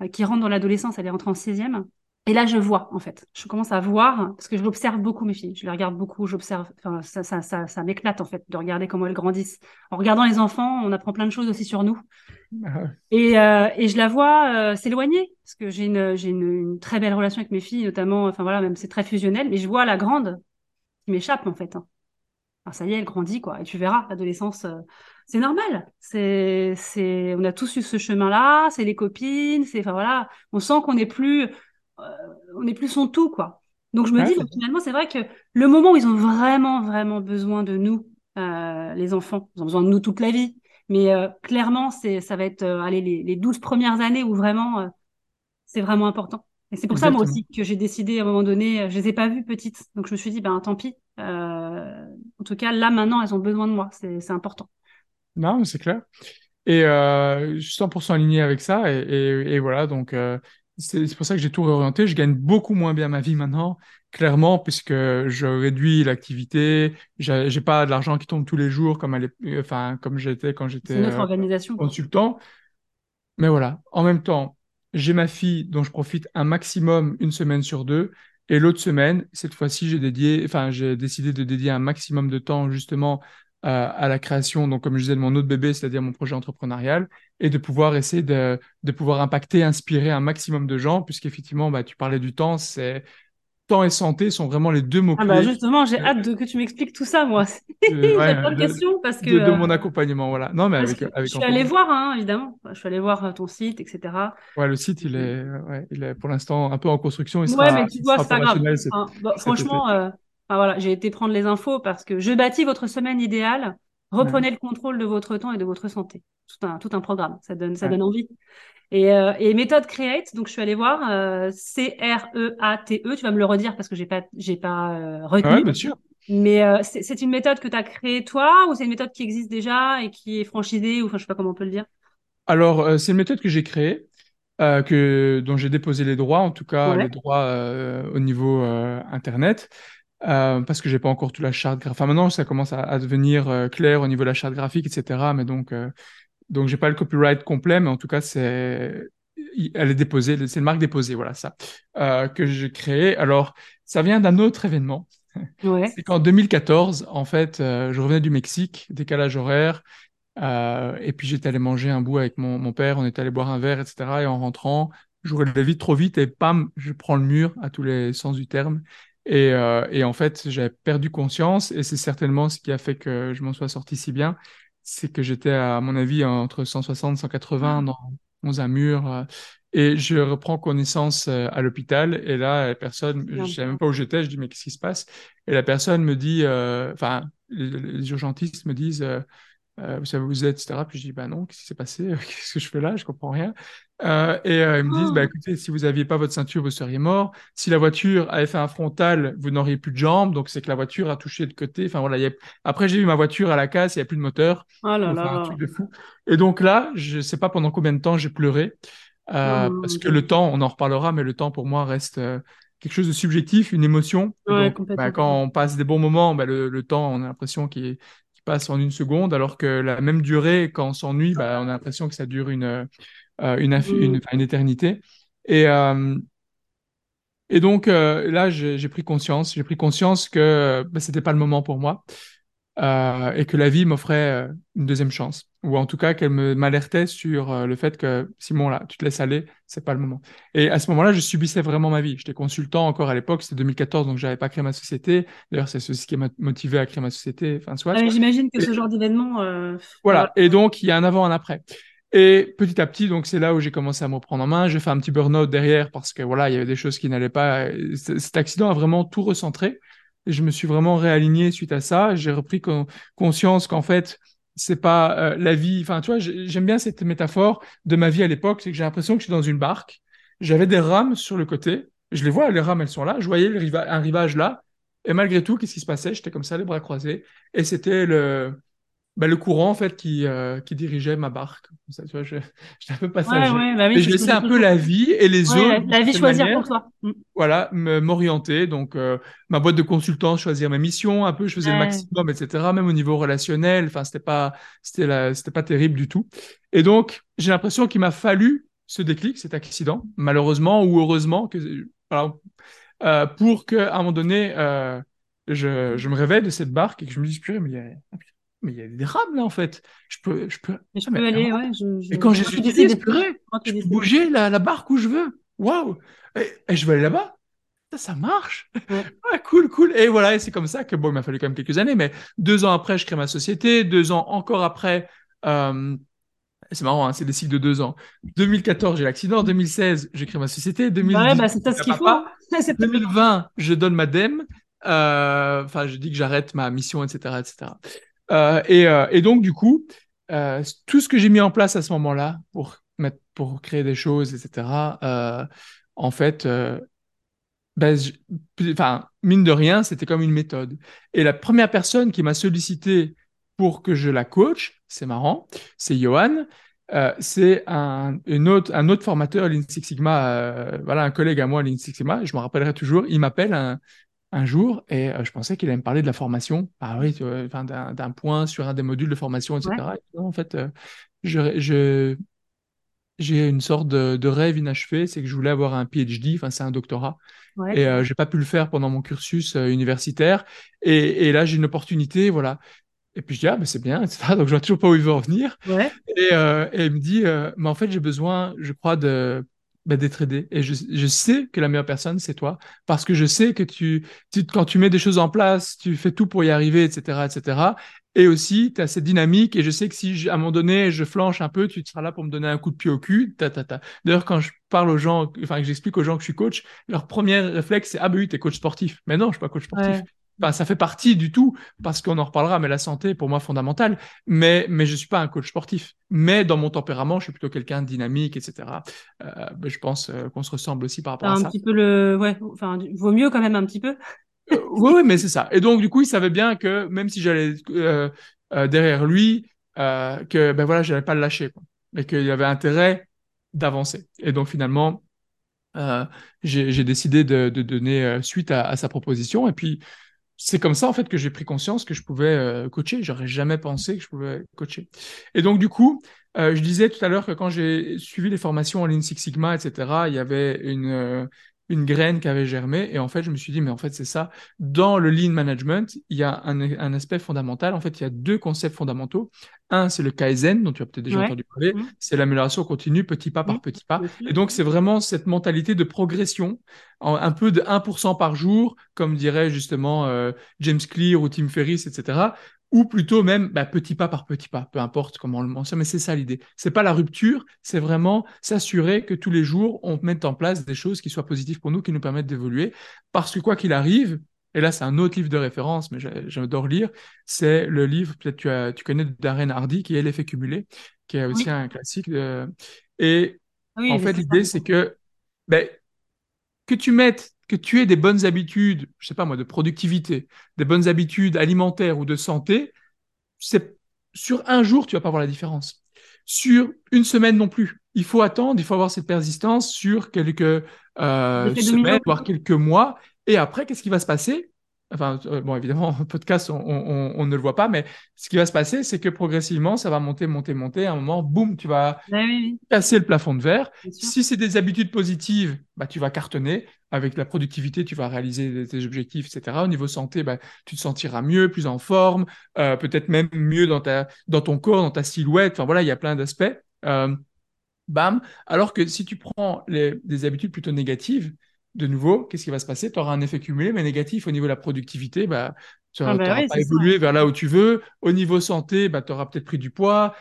C: euh, qui rentre dans l'adolescence, elle est rentrée en sixième. Et là, je vois, en fait. Je commence à voir, parce que je l'observe beaucoup, mes filles. Je les regarde beaucoup, j'observe. Enfin, ça, ça, ça, ça m'éclate, en fait, de regarder comment elles grandissent. En regardant les enfants, on apprend plein de choses aussi sur nous. [LAUGHS] Et, euh, et je la vois s'éloigner, parce que j'ai une, j'ai une, une, très belle relation avec mes filles, notamment, enfin voilà, même c'est très fusionnel, mais je vois la grande qui m'échappe, en fait. Hein ça y est, elle grandit, quoi. Et tu verras, l'adolescence, euh, c'est normal. C'est, c'est, on a tous eu ce chemin-là. C'est les copines. C'est, enfin voilà, on sent qu'on n'est plus, euh, on n'est plus son tout, quoi. Donc je me dis, finalement, c'est vrai que le moment où ils ont vraiment, vraiment besoin de nous, euh, les enfants, ils ont besoin de nous toute la vie. Mais clairement, c'est, ça va être, allez, les, les 12 premières années où vraiment, c'est vraiment important. Et c'est pour ça, moi aussi, que j'ai décidé à un moment donné, je les ai pas vues petites. Donc je me suis dit, ben tant pis. Euh, en tout cas, là, maintenant, elles ont besoin de moi. C'est important.
B: Non, c'est clair. Et euh, je suis 100% aligné avec ça. Et, et, voilà, donc euh, c'est pour ça que j'ai tout réorienté. Je gagne beaucoup moins bien ma vie maintenant, clairement, puisque je réduis l'activité. J'ai pas de l'argent qui tombe tous les jours comme, enfin, comme j'étais quand j'étais consultant. Mais voilà, en même temps, j'ai ma fille dont je profite un maximum une semaine sur deux. Et l'autre semaine, cette fois-ci, j'ai dédié, enfin, j'ai décidé de dédier un maximum de temps justement à la création, donc comme je disais, de mon autre bébé, c'est-à-dire mon projet entrepreneurial, et de pouvoir essayer de, de pouvoir impacter, inspirer un maximum de gens, puisqu'effectivement, bah, tu parlais du temps, c'est temps et santé sont vraiment les deux mots-clés.
C: Ah bah justement, j'ai hâte de, que tu m'expliques tout ça, moi. [LAUGHS] j'ai plein de, questions parce que...
B: De, de, mon accompagnement, voilà. Non, mais avec, avec
C: Je suis allée voir, hein, évidemment. Je suis allée voir euh, ton site, etc.
B: Ouais, le site, il est, ouais, il est pour l'instant un peu en construction. Il
C: sera, ouais, mais tu vois, c'est pas grave. Hein, bah, franchement, euh, voilà, j'ai été prendre les infos parce que je bâtis votre semaine idéale. Reprenez le contrôle de votre temps et de votre santé. Tout un, tout un programme. Ça donne, ça donne envie. Et, euh, et, méthode Create, donc je suis allée voir euh, C R E A T E. Tu vas me le redire parce que j'ai pas j'ai pas euh, retenu.
B: Ouais, bien sûr.
C: Mais euh, c'est une méthode que tu as créée toi ou c'est une méthode qui existe déjà et qui est franchisée ou enfin je sais pas comment on peut le dire?
B: Alors c'est une méthode que j'ai créée. que, dont j'ai déposé les droits, en tout cas les droits au niveau euh, Internet, parce que j'ai pas encore toute la charte graphique. Enfin, maintenant, ça commence à, devenir clair au niveau de la charte graphique, etc. Mais donc, donc j'ai pas le copyright complet, mais en tout cas, c'est elle est déposée, c'est une marque déposée, voilà ça, que j'ai créé. Alors, ça vient d'un autre événement. Ouais. C'est qu'en 2014, en fait, je revenais du Mexique, décalage horaire, euh, et puis j'étais allé manger un bout avec mon, mon, père, on était allé boire un verre, etc. Et en rentrant, je roulais vite trop vite et pam, je prends le mur à tous les sens du terme. Et, euh, et en fait, j'avais perdu conscience et c'est certainement ce qui a fait que je m'en sois sorti si bien. C'est que j'étais, à mon avis, entre 160 180 dans, un mur. Euh, et je reprends connaissance euh, à l'hôpital et là, la personne, je ne savais même pas où j'étais, je dis mais qu'est-ce qui se passe? Et la personne me dit, enfin, les, urgentistes me disent, euh, vous savez où vous êtes, etc. Puis je dis, bah non, qu'est-ce qui s'est passé? [LAUGHS] Qu'est-ce que je fais là? Je comprends rien. Euh, et euh, ils me disent, bah oh. écoutez, si vous n'aviez pas votre ceinture, vous seriez mort. Si la voiture avait fait un frontal, vous n'auriez plus de jambes. Donc c'est que la voiture a touché de côté. Enfin voilà. A... Après j'ai vu ma voiture à la casse, il n'y a plus de moteur.
C: Oh là là. Un truc
B: de fou. Et donc là, je ne sais pas pendant combien de temps j'ai pleuré. Euh, oh, parce que le temps, on en reparlera, mais le temps pour moi reste quelque chose de subjectif, une émotion.
C: Ouais,
B: donc, bah, quand on passe des bons moments, bah, le, le, temps, on a l'impression qu'il est passe en une seconde, alors que la même durée, quand on s'ennuie, bah, on a l'impression que ça dure une, euh, une, une, une, éternité. Et, euh, et donc euh, là, j'ai pris conscience, j'ai pris conscience que bah, c'était pas le moment pour moi. Euh, et que la vie m'offrait euh, une deuxième chance, ou en tout cas qu'elle m'alertait sur euh, le fait que Simon là, tu te laisses aller, c'est pas le moment. Et à ce moment-là, je subissais vraiment ma vie. J'étais consultant encore à l'époque, c'était 2014, donc j'avais pas créé ma société. D'ailleurs, c'est ce qui m'a motivé à créer ma société. Enfin, soit.
C: Ah, J'imagine que ce genre d'événement.
B: Voilà. Et donc il y a un avant, un après. Et petit à petit, donc c'est là où j'ai commencé à me reprendre en main. J'ai fait un petit burn-out derrière parce que voilà, il y avait des choses qui n'allaient pas. Cet accident a vraiment tout recentré je me suis vraiment réaligné suite à ça. J'ai repris conscience qu'en fait, c'est pas euh, la vie. Enfin, tu vois, j'aime bien cette métaphore de ma vie à l'époque. C'est que j'ai l'impression que je suis dans une barque. J'avais des rames sur le côté. Je les vois, les rames, elles sont là. Je voyais un rivage là. Et malgré tout, qu'est-ce qui se passait? J'étais comme ça, les bras croisés. Et c'était le, bah, le courant en fait qui, euh, qui dirigeait ma barque. Ça, tu vois, je, [LAUGHS] j'étais un peu passager. Ouais, bah je laissais un peu la vie et les autres.
C: La, vie choisir pour toi.
B: Mm. Voilà, m'orienter. Donc, euh, ma boîte de consultant, choisir ma mission, un peu, je faisais le maximum, etc. Même au niveau relationnel, enfin, c'était pas, c'était c'était pas terrible du tout. Et donc, j'ai l'impression qu'il m'a fallu ce déclic, cet accident, malheureusement ou heureusement, que, voilà, euh, pour qu'à un moment donné, euh, je, je me réveille de cette barque et que je me dise, purée, mais il y a mais il y a des rames là en fait. Je peux, je peux.
C: je ah, peux aller, ouais. Je,
B: Et quand j'ai utilisé, je peux bouger la, la, barque où je veux. Waouh et, je vais aller là-bas. Ça, ça marche. [LAUGHS] Ouais. cool, cool. Et voilà, et c'est comme ça que bon, il m'a fallu quand même quelques années, mais deux ans après, je crée ma société. Deux ans encore après. Euh, c'est marrant, hein, c'est des cycles de deux ans. 2014, j'ai l'accident. 2016, j'ai créé ma société. 2010,
C: ouais, bah, c'est ce qu'il faut. [LAUGHS]
B: 2020, je donne ma DEM. Euh, enfin, je dis que j'arrête ma mission, etc., etc. Euh, et, euh, et, donc, du coup, euh, tout ce que j'ai mis en place à ce moment-là pour, créer des choses, etc., en fait, ben, enfin, mine de rien, c'était comme une méthode. Et la première personne qui m'a sollicité pour que je la coach, c'est marrant, c'est Johan. C'est un, une autre, un autre formateur Lean Six Sigma, voilà, un collègue à moi Lean Six Sigma, je me rappellerai toujours, il m'appelle un, un jour et euh, je pensais qu'il allait me parler de la formation. Ah oui, enfin, d'un point sur un des modules de formation, etc. en fait, euh, je, j'ai une sorte de, rêve inachevé, c'est que je voulais avoir un PhD, enfin c'est un doctorat, et euh, j'ai pas pu le faire pendant mon cursus universitaire. Et, et là j'ai une opportunité, voilà. Et puis je dis ah mais c'est bien, etc. [LAUGHS] Donc je vois toujours pas où il veut en venir. Et, et, il me dit mais en fait j'ai besoin, je crois de bah, d'être aidé. Et je, je, sais que la meilleure personne, c'est toi, parce que je sais que tu, quand tu mets des choses en place, tu fais tout pour y arriver, etc., etc. Et aussi, tu as cette dynamique, et je sais que si à un moment donné, je flanche un peu, tu seras là pour me donner un coup de pied au cul. Ta, ta, ta. D'ailleurs, quand je parle aux gens, enfin, que j'explique aux gens que je suis coach, leur premier réflexe, c'est Ah, ben oui, t'es coach sportif. Mais non, je suis pas coach sportif ça fait partie du tout, parce qu'on en reparlera, mais la santé, pour moi, fondamentale. Mais, mais je suis pas un coach sportif. Mais dans mon tempérament, je suis plutôt quelqu'un de dynamique, etc. Euh, je pense euh, qu'on se ressemble aussi par rapport à
C: un
B: ça.
C: Un petit peu le, ouais, enfin, vaut mieux quand même un petit peu.
B: euh, oui, mais c'est ça. Et donc, du coup, il savait bien que même si j'allais euh, derrière lui, que ben voilà, j'allais pas le lâcher, quoi. Et qu'il y avait intérêt d'avancer. Et donc finalement, euh, j'ai décidé de, de donner suite à, à, sa proposition. Et puis, c'est comme ça, en fait, que j'ai pris conscience que je pouvais euh, coacher. J'aurais jamais pensé que je pouvais coacher. Et donc, du coup, euh, je disais tout à l'heure que quand j'ai suivi les formations en Lean Six Sigma, etc., il y avait une, euh, une graine qui avait germé. Et en fait, je me suis dit, mais en fait, c'est ça. Dans le lean management, il y a un, un, aspect fondamental. En fait, il y a deux concepts fondamentaux. Un, c'est le Kaizen, dont tu as peut-être déjà entendu parler. Mmh. C'est l'amélioration continue, petit pas par petit pas. Et donc, c'est vraiment cette mentalité de progression, un peu de 1% par jour, comme dirait justement euh, James Clear ou Tim Ferriss, etc ou plutôt même bah, petit pas par petit pas, peu importe comment on le mentionne, mais c'est ça l'idée. C'est pas la rupture, c'est vraiment s'assurer que tous les jours on mette en place des choses qui soient positives pour nous, qui nous permettent d'évoluer, parce que quoi qu'il arrive, et là c'est un autre livre de référence, mais j'adore lire, c'est le livre, peut-être tu, as, tu connais Darren Hardy, qui est l'effet cumulé, qui est aussi un classique. De... Et en fait l'idée c'est que ben, que tu mettes que tu aies des bonnes habitudes, je sais pas moi, de productivité, des bonnes habitudes alimentaires ou de santé, c'est sur un jour, tu vas pas voir la différence. Sur une semaine non plus. Il faut attendre, il faut avoir cette persistance sur quelques euh, semaines, voire quelques mois. Et après, qu'est-ce qui va se passer? Enfin, euh, bon, évidemment, en podcast, on, ne le voit pas, mais ce qui va se passer, c'est que progressivement, ça va monter, monter, monter. À un moment, boum, tu vas casser le plafond de verre. Si c'est des habitudes positives, bah, tu vas cartonner. Avec la productivité, tu vas réaliser tes objectifs, etc. Au niveau santé, bah, tu te sentiras mieux, plus en forme, euh, peut-être même mieux dans, ta, dans ton corps, dans ta silhouette. Enfin, voilà, il y a plein d'aspects. Euh, bam. Alors que si tu prends les, des habitudes plutôt négatives, de nouveau, qu'est-ce qui va se passer? Tu auras un effet cumulé, mais négatif au niveau de la productivité. Bah, tu n'auras ah bah pas évolué vers là où tu veux. Au niveau santé, bah, tu auras peut-être pris du poids,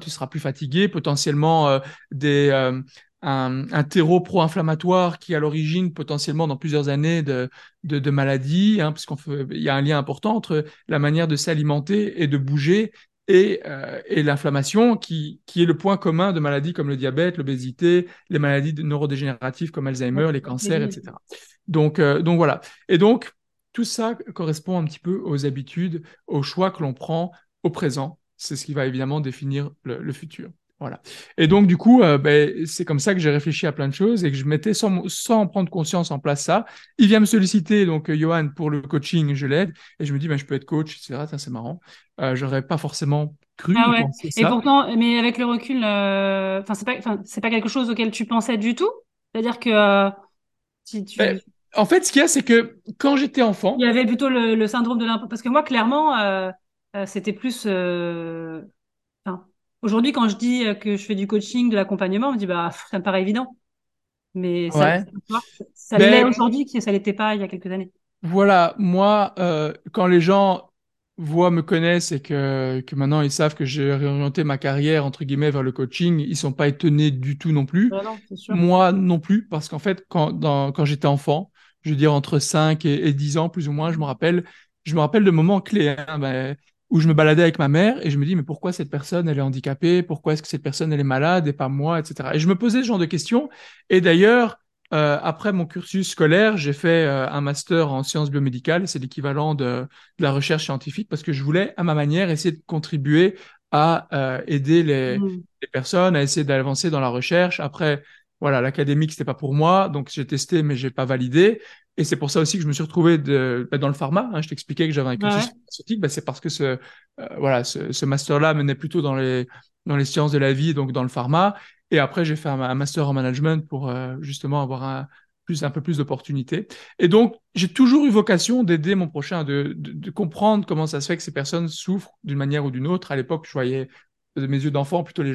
B: tu seras plus fatigué, potentiellement euh, des, euh, un, terreau pro-inflammatoire qui, à l'origine, potentiellement dans plusieurs années de, de, maladies, hein, puisqu'il y a un lien important entre la manière de s'alimenter et de bouger et, euh, et l'inflammation, qui, qui est le point commun de maladies comme le diabète, l'obésité, les maladies neurodégénératives comme Alzheimer, les cancers, etc. Donc, euh, donc voilà. Et donc, tout ça correspond un petit peu aux habitudes, aux choix que l'on prend au présent. C'est ce qui va évidemment définir le futur. Voilà. Et donc, du coup, euh, ben, c'est comme ça que j'ai réfléchi à plein de choses et que je mettais sans, sans prendre conscience en place ça. Il vient me solliciter, donc, euh, Johan, pour le coaching, je l'aide. Et je me dis, ben, je peux être coach, etc. C'est marrant. Euh, J'aurais pas forcément cru ah ouais. ça.
C: Et pourtant, mais avec le recul, euh, enfin, c'est pas, pas quelque chose auquel tu pensais du tout? C'est-à-dire que
B: si tu. Ben, en fait, ce qu'il y a, c'est que quand j'étais enfant.
C: Il y avait plutôt le, le syndrome de l'imposteur. Parce que moi, clairement, c'était plus. Aujourd'hui, quand je dis euh, que je fais du coaching, de l'accompagnement, on me dit bah ça me paraît évident. Mais ça, ça, ben, l'est aujourd'hui, qui ça l'était pas il y a quelques années.
B: Voilà, moi, euh, quand les gens voient, me connaissent et que, que maintenant ils savent que j'ai réorienté ma carrière entre guillemets vers le coaching, ils sont pas étonnés du tout non plus.
C: Ben non,
B: moi non plus, parce qu'en fait, quand, dans, quand j'étais enfant, je veux dire entre 5 et, 10 ans plus ou moins, je me rappelle, je me rappelle de moments clés. Hein, ben, où je me baladais avec ma mère et je me dis mais pourquoi cette personne elle est handicapée? Pourquoi est-ce que cette personne elle est malade et pas moi etc et je me posais ce genre de questions. Et d'ailleurs euh, après mon cursus scolaire j'ai fait euh, un master en sciences biomédicales. C'est l'équivalent de, de, la recherche scientifique parce que je voulais à ma manière essayer de contribuer à euh, aider les, mmh. les, personnes à essayer d'avancer dans la recherche. Après voilà l'académique c'était pas pour moi. Donc j'ai testé mais j'ai pas validé et c'est pour ça aussi que je me suis retrouvé de, bah, dans le pharma. Hein, je t'expliquais que j'avais un cursus pharmaceutique. Bah, c'est parce que ce, euh, voilà, ce, ce master-là menait plutôt dans les, dans les sciences de la vie, donc dans le pharma. Et après, j'ai fait un, master en management pour euh, justement avoir un, plus, un peu plus d'opportunités. Et donc, j'ai toujours eu vocation d'aider mon prochain, de, de, de, comprendre comment ça se fait que ces personnes souffrent d'une manière ou d'une autre. À l'époque, je voyais de mes yeux d'enfant, plutôt les,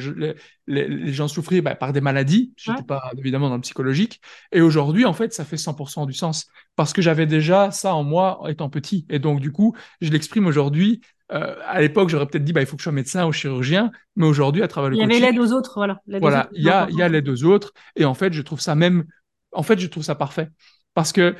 B: les, les, gens souffraient bah, par des maladies. Je n'étais pas évidemment dans le psychologique. Et aujourd'hui, en fait, ça fait 100% du sens parce que j'avais déjà ça en moi étant petit. Et donc, du coup, je l'exprime aujourd'hui. Euh, à l'époque, j'aurais peut-être dit, bah, il faut que je sois médecin ou chirurgien, mais aujourd'hui, à travers le
C: il y avait l'aide aux autres, voilà.
B: Voilà, il y a, il y a l'aide aux autres. Et en fait, je trouve ça même, en fait, je trouve ça parfait parce que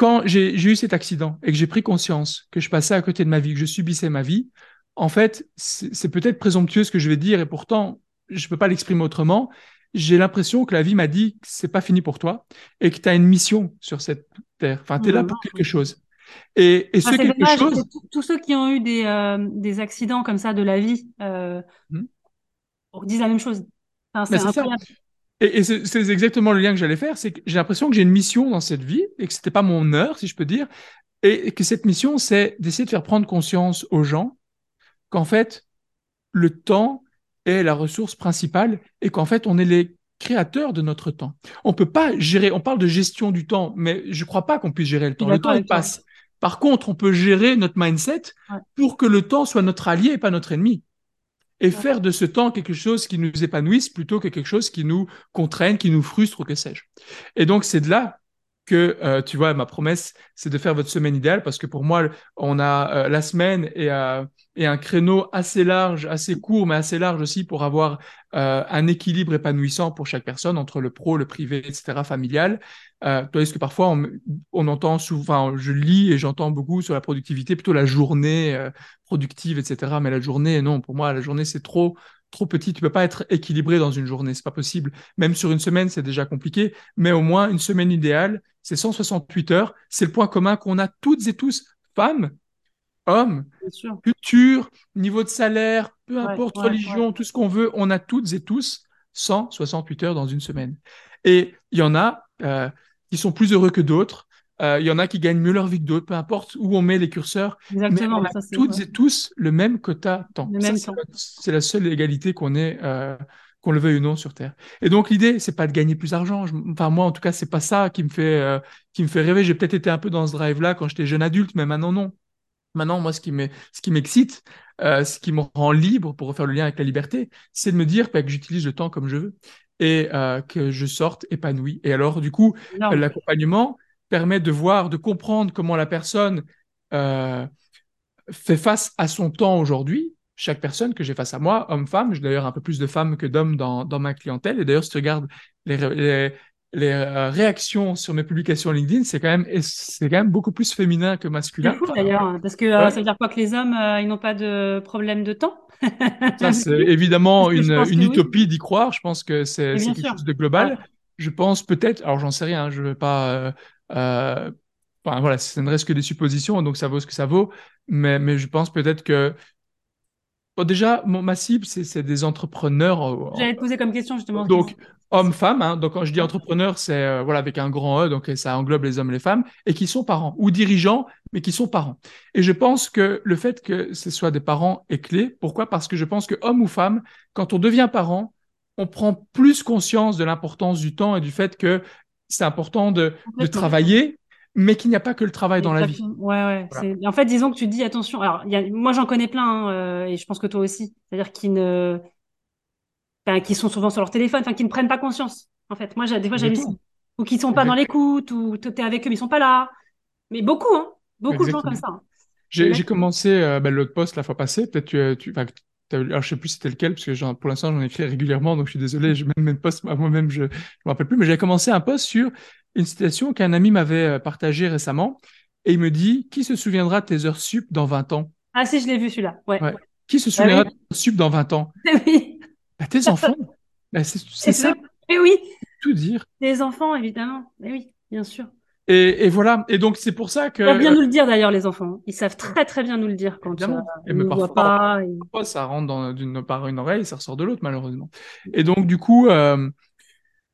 B: quand j'ai eu cet accident et que j'ai pris conscience que je passais à côté de ma vie, que je subissais ma vie, en fait, c'est peut-être présomptueux ce que je vais dire, et pourtant, je ne peux pas l'exprimer autrement. J'ai l'impression que la vie m'a dit que c'est pas fini pour toi et que tu as une mission sur cette terre. Enfin, tu es là pour quelque chose. Et, et ce quelque chose.
C: Tous ceux qui ont eu des, euh, des accidents comme ça de la vie euh, hmm. disent la même chose. c'est
B: Et, c'est exactement le lien que j'allais faire, c'est que j'ai l'impression que j'ai une mission dans cette vie et que c'était pas mon heure, si je peux dire, et que cette mission, c'est d'essayer de faire prendre conscience aux gens qu'en fait, le temps est la ressource principale et qu'en fait, on est les créateurs de notre temps. On peut pas gérer, on parle de gestion du temps, mais je crois pas qu'on puisse gérer le temps. Le temps, il passe. Par contre, on peut gérer notre mindset pour que le temps soit notre allié et pas notre ennemi. Et faire de ce temps quelque chose qui nous épanouisse plutôt que quelque chose qui nous contraigne, qui nous frustre ou que sais-je. Et donc, c'est de là que, euh, tu vois, ma promesse, c'est de faire votre semaine idéale parce que pour moi, on a euh, la semaine et, euh, et, un créneau assez large, assez court, mais assez large aussi pour avoir un équilibre épanouissant pour chaque personne entre le pro, le privé, etc., familial. Euh, ce que parfois on, entend souvent, je lis et j'entends beaucoup sur la productivité, plutôt la journée productive, etc. Mais la journée, non, pour moi, la journée, c'est trop trop petit. Tu peux pas être équilibré dans une journée, c'est pas possible. Même sur une semaine, c'est déjà compliqué. Mais au moins, une semaine idéale, c'est 168 heures. C'est le point commun qu'on a toutes et tous, femmes, hommes, culture, niveau de salaire, peu importe, religion, tout ce qu'on veut, on a toutes et tous 168 heures dans une semaine. Et il y en a euh, qui sont plus heureux que d'autres. Euh, il y en a qui gagnent mieux leur vie que d'autres, peu importe où on met les curseurs.
C: Exactement.
B: Mais on a toutes et tous le même quota temps. C'est la seule égalité qu'on ait, euh, qu'on le veuille ou non sur Terre. Et donc l'idée, c'est pas de gagner plus d'argent. Enfin moi, en tout cas, c'est pas ça qui me fait euh, qui me fait rêver. J'ai peut-être été un peu dans ce drive-là quand j'étais jeune adulte, mais maintenant non. Maintenant, moi, ce qui m'excite, euh, ce qui me rend libre pour refaire le lien avec la liberté, c'est de me dire bah, que j'utilise le temps comme je veux et euh, que je sorte épanoui. Et alors, du coup, l'accompagnement, permet de voir, de comprendre comment la personne euh, fait face à son temps aujourd'hui. Chaque personne que j'ai face à moi, homme-femme, j'ai d'ailleurs un peu plus de femmes que d'hommes dans, dans, ma clientèle. Et d'ailleurs, si tu regardes les, les, les euh, réactions sur mes publications LinkedIn, c'est quand même c'est quand même beaucoup plus féminin que masculin.
C: C'est d'ailleurs, hein, parce que euh, ça veut dire quoi que les hommes ils n'ont pas de problème de temps?
B: Ça [LAUGHS] c'est évidemment une, une utopie d'y croire. Je pense que c'est quelque chose de global. Je pense peut-être, alors j'en sais rien, hein, je ne veux pas euh, enfin, voilà, ça ne reste que des suppositions, donc ça vaut ce que ça vaut. Mais, mais je pense peut-être que Bon, déjà, mon, ma cible, c'est des entrepreneurs.
C: J'allais te poser comme question justement.
B: Donc, hommes-femmes. Hein, donc, quand je dis entrepreneur, c'est euh, voilà avec un grand E, donc ça englobe les hommes et les femmes, et qui sont parents ou dirigeants, mais qui sont parents. Et je pense que le fait que ce soit des parents est clé. Pourquoi? Parce que je pense que homme ou femme, quand on devient parent, on prend plus conscience de l'importance du temps et du fait que c'est important de, de, travailler, mais qu'il n'y a pas que le travail dans la vie.
C: Ouais, ouais. En fait, disons que tu dis attention. Alors, y a... moi, j'en connais plein, hein, euh, et je pense que toi aussi. C'est-à-dire qu'ils ne, enfin, qui sont souvent sur leur téléphone, enfin, qui ne prennent pas conscience. En fait, moi, des fois, j'ai ou qui sont pas dans l'écoute, ou tu es avec eux, mais ils sont pas là. Mais beaucoup, hein. Beaucoup de gens comme ça. Hein.
B: J'ai commencé euh, ben, l'autre poste la fois passée. Peut-être tu, tu, alors, je sais plus c'était lequel, parce que pour l'instant, j'en écris régulièrement, donc je suis désolé, je même même post moi-même, je ne me rappelle plus, mais j'avais commencé un post sur une citation qu'un ami m'avait euh, partagée récemment, et il me dit Qui se souviendra de tes heures sup dans 20 ans?
C: Ah, si, je l'ai vu celui-là. Ouais.
B: Qui se souviendra de tes heures sup dans 20 ans? [LAUGHS]
C: Oui.
B: Bah, tes [LAUGHS] enfants. bah, c'est ça.
C: Et oui.
B: Tout dire.
C: Tes enfants, évidemment. Mais oui, bien sûr.
B: Et, et, voilà. Et donc c'est pour ça que.
C: Ils savent bien nous le dire d'ailleurs les enfants. Ils savent très très bien nous le dire quand euh, ils ne voient pas.
B: Parfois, ça rentre dans, d'une par une oreille, ça ressort de l'autre malheureusement. Et donc du coup, euh...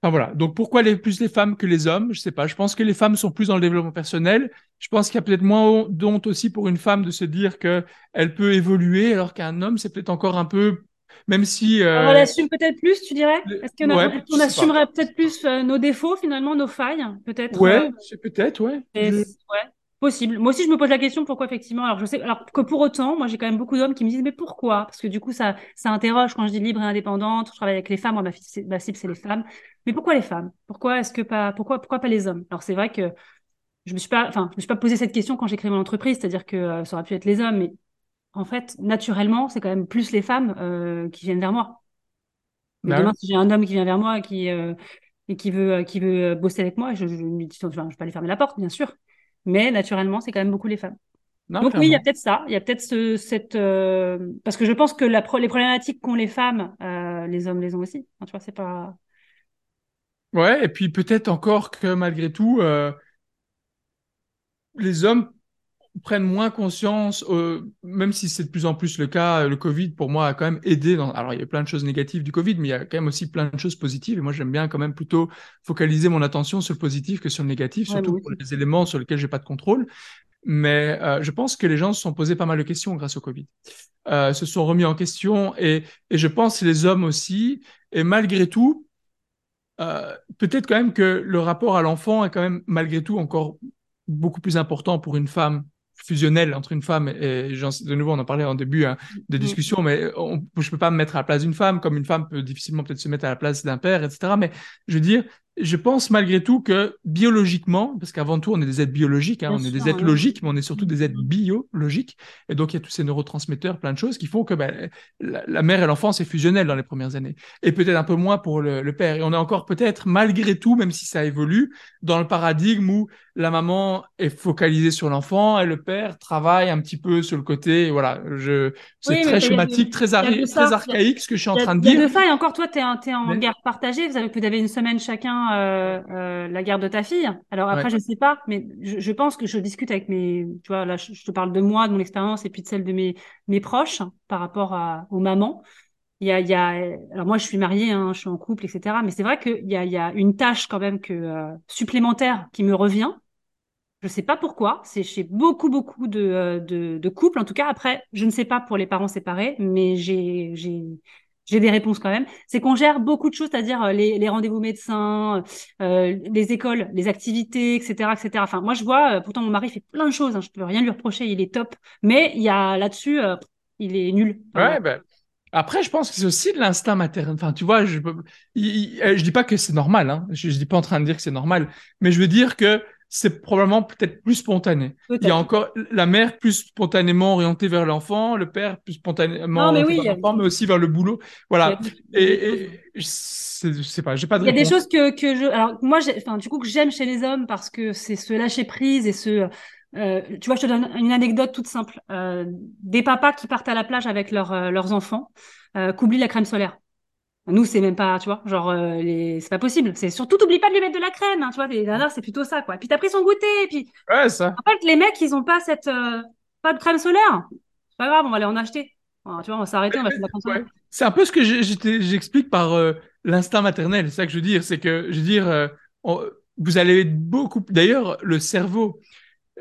B: enfin voilà. Donc pourquoi les plus les femmes que les hommes? Je sais pas. Je pense que les femmes sont plus dans le développement personnel. Je pense qu'il y a peut-être moins d'honte aussi pour une femme de se dire que elle peut évoluer, alors qu'un homme c'est peut-être encore un peu même si.
C: Euh... On l'assume peut-être plus, tu dirais? Est-ce qu'on assumerait peut-être plus euh, nos défauts, finalement, nos failles, peut-être
B: Ouais, c'est peut-être, ouais.
C: ouais. Possible. Moi aussi, je me pose la question pourquoi effectivement? Alors, je sais, alors que pour autant, moi, j'ai quand même beaucoup d'hommes qui me disent mais pourquoi? Parce que du coup, ça, ça interroge quand je dis libre et indépendante. Je travaille avec les femmes. Moi, ma, ma cible, c'est les femmes. Mais pourquoi les femmes? Pourquoi est-ce que pas Pourquoi, pourquoi pas les hommes? Alors, c'est vrai que je me suis pas, enfin, je me suis pas posé cette question quand j'ai créé mon entreprise, c'est-à-dire que euh, ça aurait pu être les hommes, mais en fait, naturellement, c'est quand même plus les femmes euh, qui viennent vers moi. Mais bah demain, si j'ai un homme qui vient vers moi qui, euh, et qui veut, qui veut bosser avec moi, je, je vais pas aller fermer la porte, bien sûr. Mais naturellement, c'est quand même beaucoup les femmes. Donc oui, il y a peut-être ça. Il y a peut-être ce, cette... Euh... Parce que je pense que la les problématiques qu'ont les femmes, euh, les hommes les ont aussi. Tu vois, c'est pas...
B: Ouais, et puis peut-être encore que malgré tout, euh, les hommes prennent moins conscience, euh, même si c'est de plus en plus le cas, le Covid pour moi a quand même aidé. Dans... Alors il y a plein de choses négatives du Covid, mais il y a quand même aussi plein de choses positives. Et moi j'aime bien quand même plutôt focaliser mon attention sur le positif que sur le négatif, surtout pour les éléments sur lesquels j'ai pas de contrôle. Mais euh, je pense que les gens se sont posés pas mal de questions grâce au Covid, euh, se sont remis en question et, et je pense les hommes aussi. Et malgré tout, euh, peut-être quand même que le rapport à l'enfant est quand même malgré tout encore beaucoup plus important pour une femme fusionnelle entre une femme et, de nouveau on en parlait en début hein, de discussion mais on, je peux pas me mettre à la place d'une femme comme une femme peut difficilement peut-être se mettre à la place d'un père etc mais je veux dire je pense malgré tout que biologiquement, parce qu'avant tout, on est des êtres biologiques, hein, on est des êtres logiques, mais on est surtout des êtres biologiques. Et donc, il y a tous ces neurotransmetteurs, plein de choses qui font que ben, la, mère et l'enfant, c'est fusionnel dans les premières années. Et peut-être un peu moins pour le, père. Et on est encore peut-être, malgré tout, même si ça évolue, dans le paradigme où la maman est focalisée sur l'enfant et le père travaille un petit peu sur le côté. Voilà, je, c'est très schématique, très, très archaïque ce que je suis en train de dire. Il
C: y a de ça, et encore toi, tu es, en garde partagée. Vous avez, vous avez une semaine chacun euh, euh, la garde de ta fille. Alors après, je sais pas, mais je, pense que je discute avec mes, tu vois, là, je, te parle de moi, de mon expérience, et puis de celle de mes, mes proches par rapport à, aux mamans. Il y a, il y a, alors moi, je suis mariée, hein, je suis en couple, etc. Mais c'est vrai qu'il y a, il y a une tâche quand même que euh, supplémentaire qui me revient. Je sais pas pourquoi. C'est chez beaucoup, beaucoup de, de, de couples. En tout cas, après, je ne sais pas pour les parents séparés, mais j'ai, j'ai, des réponses quand même. C'est qu'on gère beaucoup de choses, c'est-à-dire euh, les, rendez-vous médecins, euh, les écoles, les activités, etc., etc. Enfin, moi, je vois, euh, pourtant, mon mari fait plein de choses. Hein, je peux rien lui reprocher, il est top. Mais il y a là-dessus, il est nul.
B: ouais, ben. Après, je pense que c'est aussi de l'instinct maternel. Enfin, tu vois, je, je dis pas que c'est normal. Hein. Je, je dis pas en train de dire que c'est normal, mais je veux dire que c'est probablement peut-être plus spontané. Il y a encore la mère plus spontanément orientée vers l'enfant, le père plus spontanément orienté vers l'enfant, mais aussi vers le boulot. Voilà. Et, et c'est pas, j'ai pas de.
C: Il y a des choses que que je, alors moi, enfin du coup que j'aime chez les hommes parce que c'est ce lâcher prise et ce euh, tu vois, je te donne une anecdote toute simple. Euh, des papas qui partent à la plage avec leurs euh, leurs enfants, qu'oublient la crème solaire. Nous, c'est même pas, tu vois, genre, euh, les... c'est pas possible. C'est surtout, t'oublies pas de lui mettre de la crème, hein, tu vois. Les dernières, c'est plutôt ça, quoi. Et puis t'as pris son goûter, et puis.
B: Ouais, ça.
C: En fait, les mecs, ils ont pas cette, euh, pas de crème solaire. C'est pas grave, on va aller en acheter. tu vois, on va s'arrêter, on va faire la crème solaire.
B: C'est un peu ce que j'explique par euh, l'instinct maternel. C'est ça que je veux dire. C'est que, je veux dire, vous allez beaucoup. D'ailleurs, le cerveau,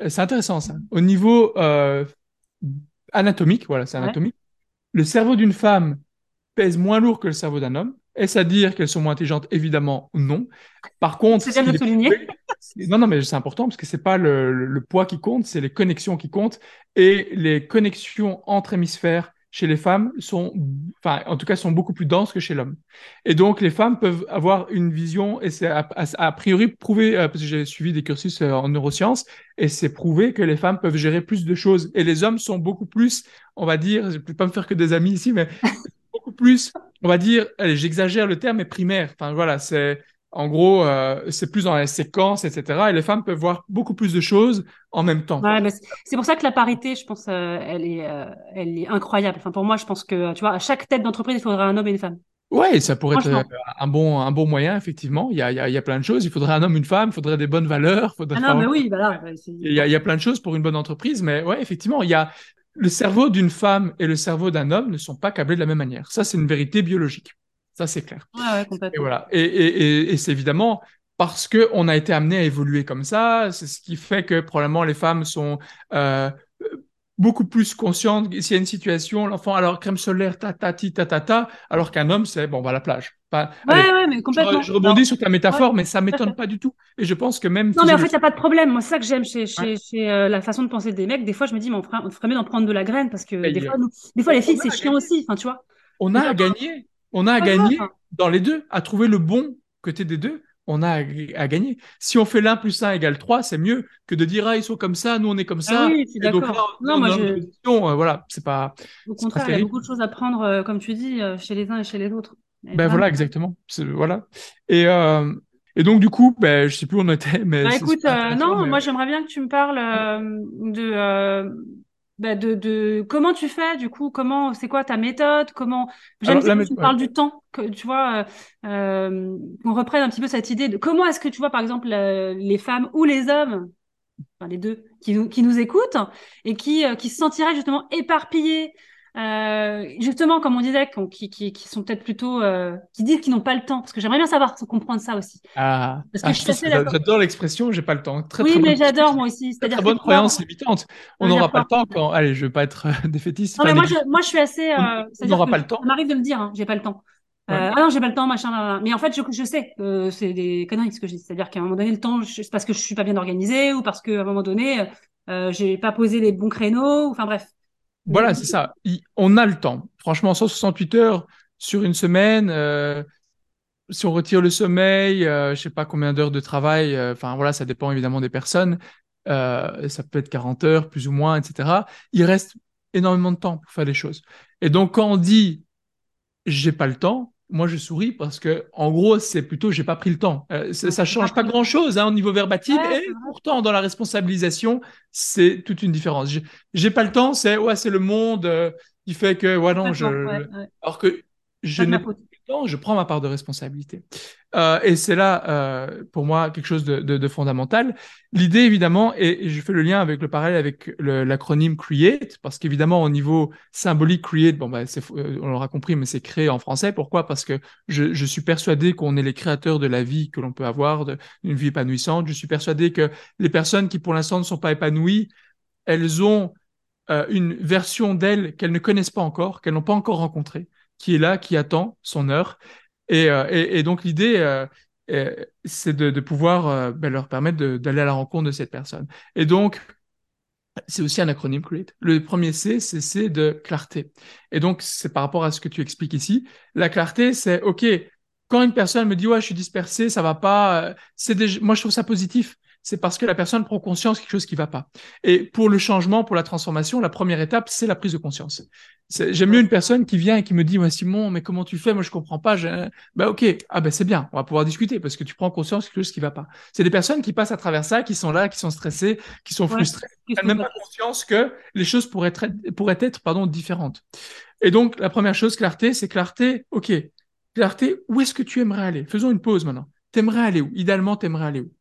B: c'est intéressant, ça. Au niveau anatomique, voilà, c'est anatomique. Le cerveau d'une femme pèse moins lourd que le cerveau d'un homme. Est-ce à dire qu'elles sont moins intelligentes? Évidemment, non. Par contre,
C: c'est bien de souligner?
B: Non, non, mais c'est important parce que c'est pas le, le, poids qui compte, c'est les connexions qui comptent et les connexions entre hémisphères chez les femmes sont, enfin, en tout cas, sont beaucoup plus denses que chez l'homme. Et donc, les femmes peuvent avoir une vision, et c'est a, priori prouvé, euh, parce que j'ai suivi des cursus euh, en neurosciences, et c'est prouvé que les femmes peuvent gérer plus de choses. Et les hommes sont beaucoup plus, on va dire, je ne peux pas me faire que des amis ici, mais beaucoup plus, on va dire, allez, j'exagère le terme, mais primaire. Enfin, voilà, c'est, en gros, euh, c'est plus dans les séquences, etc. Et les femmes peuvent voir beaucoup plus de choses en même temps.
C: Ouais, c'est pour ça que la parité, je pense, euh, elle est, euh, elle est incroyable. Enfin, pour moi, je pense que, tu vois, à chaque tête d'entreprise, il faudrait un homme et une femme.
B: Ouais, ça pourrait être un bon, un bon moyen, effectivement. Il y a, il y a, plein de choses. Il faudrait un homme, une femme, il faudrait des bonnes valeurs. Faudrait
C: ah non, mais oui, voilà.
B: Il y, a, il y a plein de choses pour une bonne entreprise, mais ouais, effectivement, il y a, le cerveau d'une femme et le cerveau d'un homme ne sont pas câblés de la même manière. Ça, c'est une vérité biologique. Ça, c'est clair.
C: ouais, complètement.
B: Et voilà. Et, et, et, c'est évidemment parce que on a été amené à évoluer comme ça. C'est ce qui fait que probablement les femmes sont euh, beaucoup plus conscientes. S'il y a une situation, l'enfant, alors crème solaire, ta ta ti ta ta ta, alors qu'un homme, c'est bon, on va à la plage.
C: ouais, ouais, mais complètement.
B: Je, rebondis sur ta métaphore, mais ça m'étonne pas du tout. Et je pense que même.
C: Non, mais en fait, il n'y a pas de problème. Moi, c'est ça que j'aime chez, chez, chez euh, la façon de penser des mecs. Des fois, je me dis, mais on ferait, on ferait mieux d'en prendre de la graine parce que des, fois, des fois, les filles, c'est chiant aussi. Enfin, tu vois.
B: On a à gagner. On a à gagner dans les deux, à trouver le bon côté des deux on a à, gagner. Si on fait l'un plus 1 égale 3, c'est mieux que de dire ah ils sont comme ça, nous on est comme ça.
C: Ah oui, et donc non, moi je...
B: Euh, voilà, c'est pas.
C: Au contraire, il y a beaucoup de choses à prendre, euh, comme tu dis, euh, chez les uns et chez les autres.
B: ben voilà, exactement. Voilà. Et et donc du coup, ben je sais plus où on était, mais.
C: Bah, écoute, non, moi j'aimerais bien que tu me parles de bah de, de, comment tu fais du coup? Comment c'est quoi ta méthode? Comment j'aime que tu parles du temps que tu vois euh, euh, qu'on reprenne un petit peu cette idée de comment est-ce que tu vois par exemple les femmes ou les hommes enfin les deux, qui nous, qui nous écoutent et qui, qui se sentiraient justement éparpillés euh, justement, comme on disait, qui, qui, qui sont peut-être plutôt, euh, qui disent qu'ils n'ont pas le temps, parce que j'aimerais bien savoir, comprendre ça aussi.
B: Ah, parce que ah, j'adore l'expression, j'ai pas le temps.
C: Très, oui, mais j'adore moi aussi.
B: C'est-à-dire bonne croyance limitante. On n'aura pas le temps quand. Allez, je veux pas être euh, [LAUGHS] défaitiste.
C: Non, mais moi, je, moi, je suis assez.
B: Euh, on n'aura pas le temps.
C: Ça m'arrive de me dire, hein, j'ai pas le temps. Euh, ah non, j'ai pas le temps, machin. Mais en fait, je, je sais que c'est des conneries ce que je dis. C'est-à-dire qu'à un moment donné, le temps, c'est parce que je suis pas bien organisée ou parce qu'à un moment donné, euh, j'ai pas posé les bons créneaux. Enfin bref,
B: voilà, c'est ça. on a le temps. Franchement, 168 heures sur une semaine, euh, si on retire le sommeil, euh, je sais pas combien d'heures de travail, euh, enfin voilà, ça dépend évidemment des personnes. Euh, ça peut être 40 heures, plus ou moins, etc. Il reste énormément de temps pour faire les choses. Et donc, quand on dit j'ai pas le temps, moi je souris parce que en gros c'est plutôt j'ai pas pris le temps. Euh, ça, change pas grand chose hein, au niveau verbatim et pourtant dans la responsabilisation c'est toute une différence. J'ai pas le temps, c'est ouais c'est le monde euh, qui fait que ouais non je alors que je n'ai je prends ma part de responsabilité. Euh, et c'est là, euh, pour moi, quelque chose de, fondamental. L'idée, évidemment, et, je fais le lien avec le parallèle avec l'acronyme CREATE, parce qu'évidemment, au niveau symbolique, CREATE, bon, bah, euh, on l'aura compris, mais c'est créé en français. Pourquoi? Parce que je, suis persuadé qu'on est les créateurs de la vie que l'on peut avoir, d'une vie épanouissante. Je suis persuadé que les personnes qui, pour l'instant, ne sont pas épanouies, elles ont une version d'elles qu'elles ne connaissent pas encore, qu'elles n'ont pas encore rencontrée qui est là, qui attend son heure. Et, euh, donc l'idée, euh, euh, c'est de, pouvoir ben, leur permettre d'aller à la rencontre de cette personne. Et donc, c'est aussi un acronyme CREATE. Le premier C, c'est de clarté. Et donc, c'est par rapport à ce que tu expliques ici. La clarté, c'est OK. Quand une personne me dit ouais, je suis dispersé, ça va pas, c'est déjà... moi je trouve ça positif c'est parce que la personne prend conscience de quelque chose qui va pas. Et pour le changement, pour la transformation, la première étape, c'est la prise de conscience. J'aime mieux une personne qui vient et qui me dit, ouais, Simon, mais comment tu fais? Moi, je comprends pas. Ben, ok. Ah, ben, c'est bien. On va pouvoir discuter parce que tu prends conscience de quelque chose qui va pas. C'est des personnes qui passent à travers ça, qui sont là, qui sont stressées, qui sont frustrées. Elles n'ont même pas conscience que les choses pourraient être, pourraient être, pardon, différentes. Et donc, la première chose, clarté, c'est clarté. Ok. Clarté, où est-ce que tu aimerais aller? Faisons une pause maintenant. T'aimerais aller où? Idéalement, t'aimerais aller où?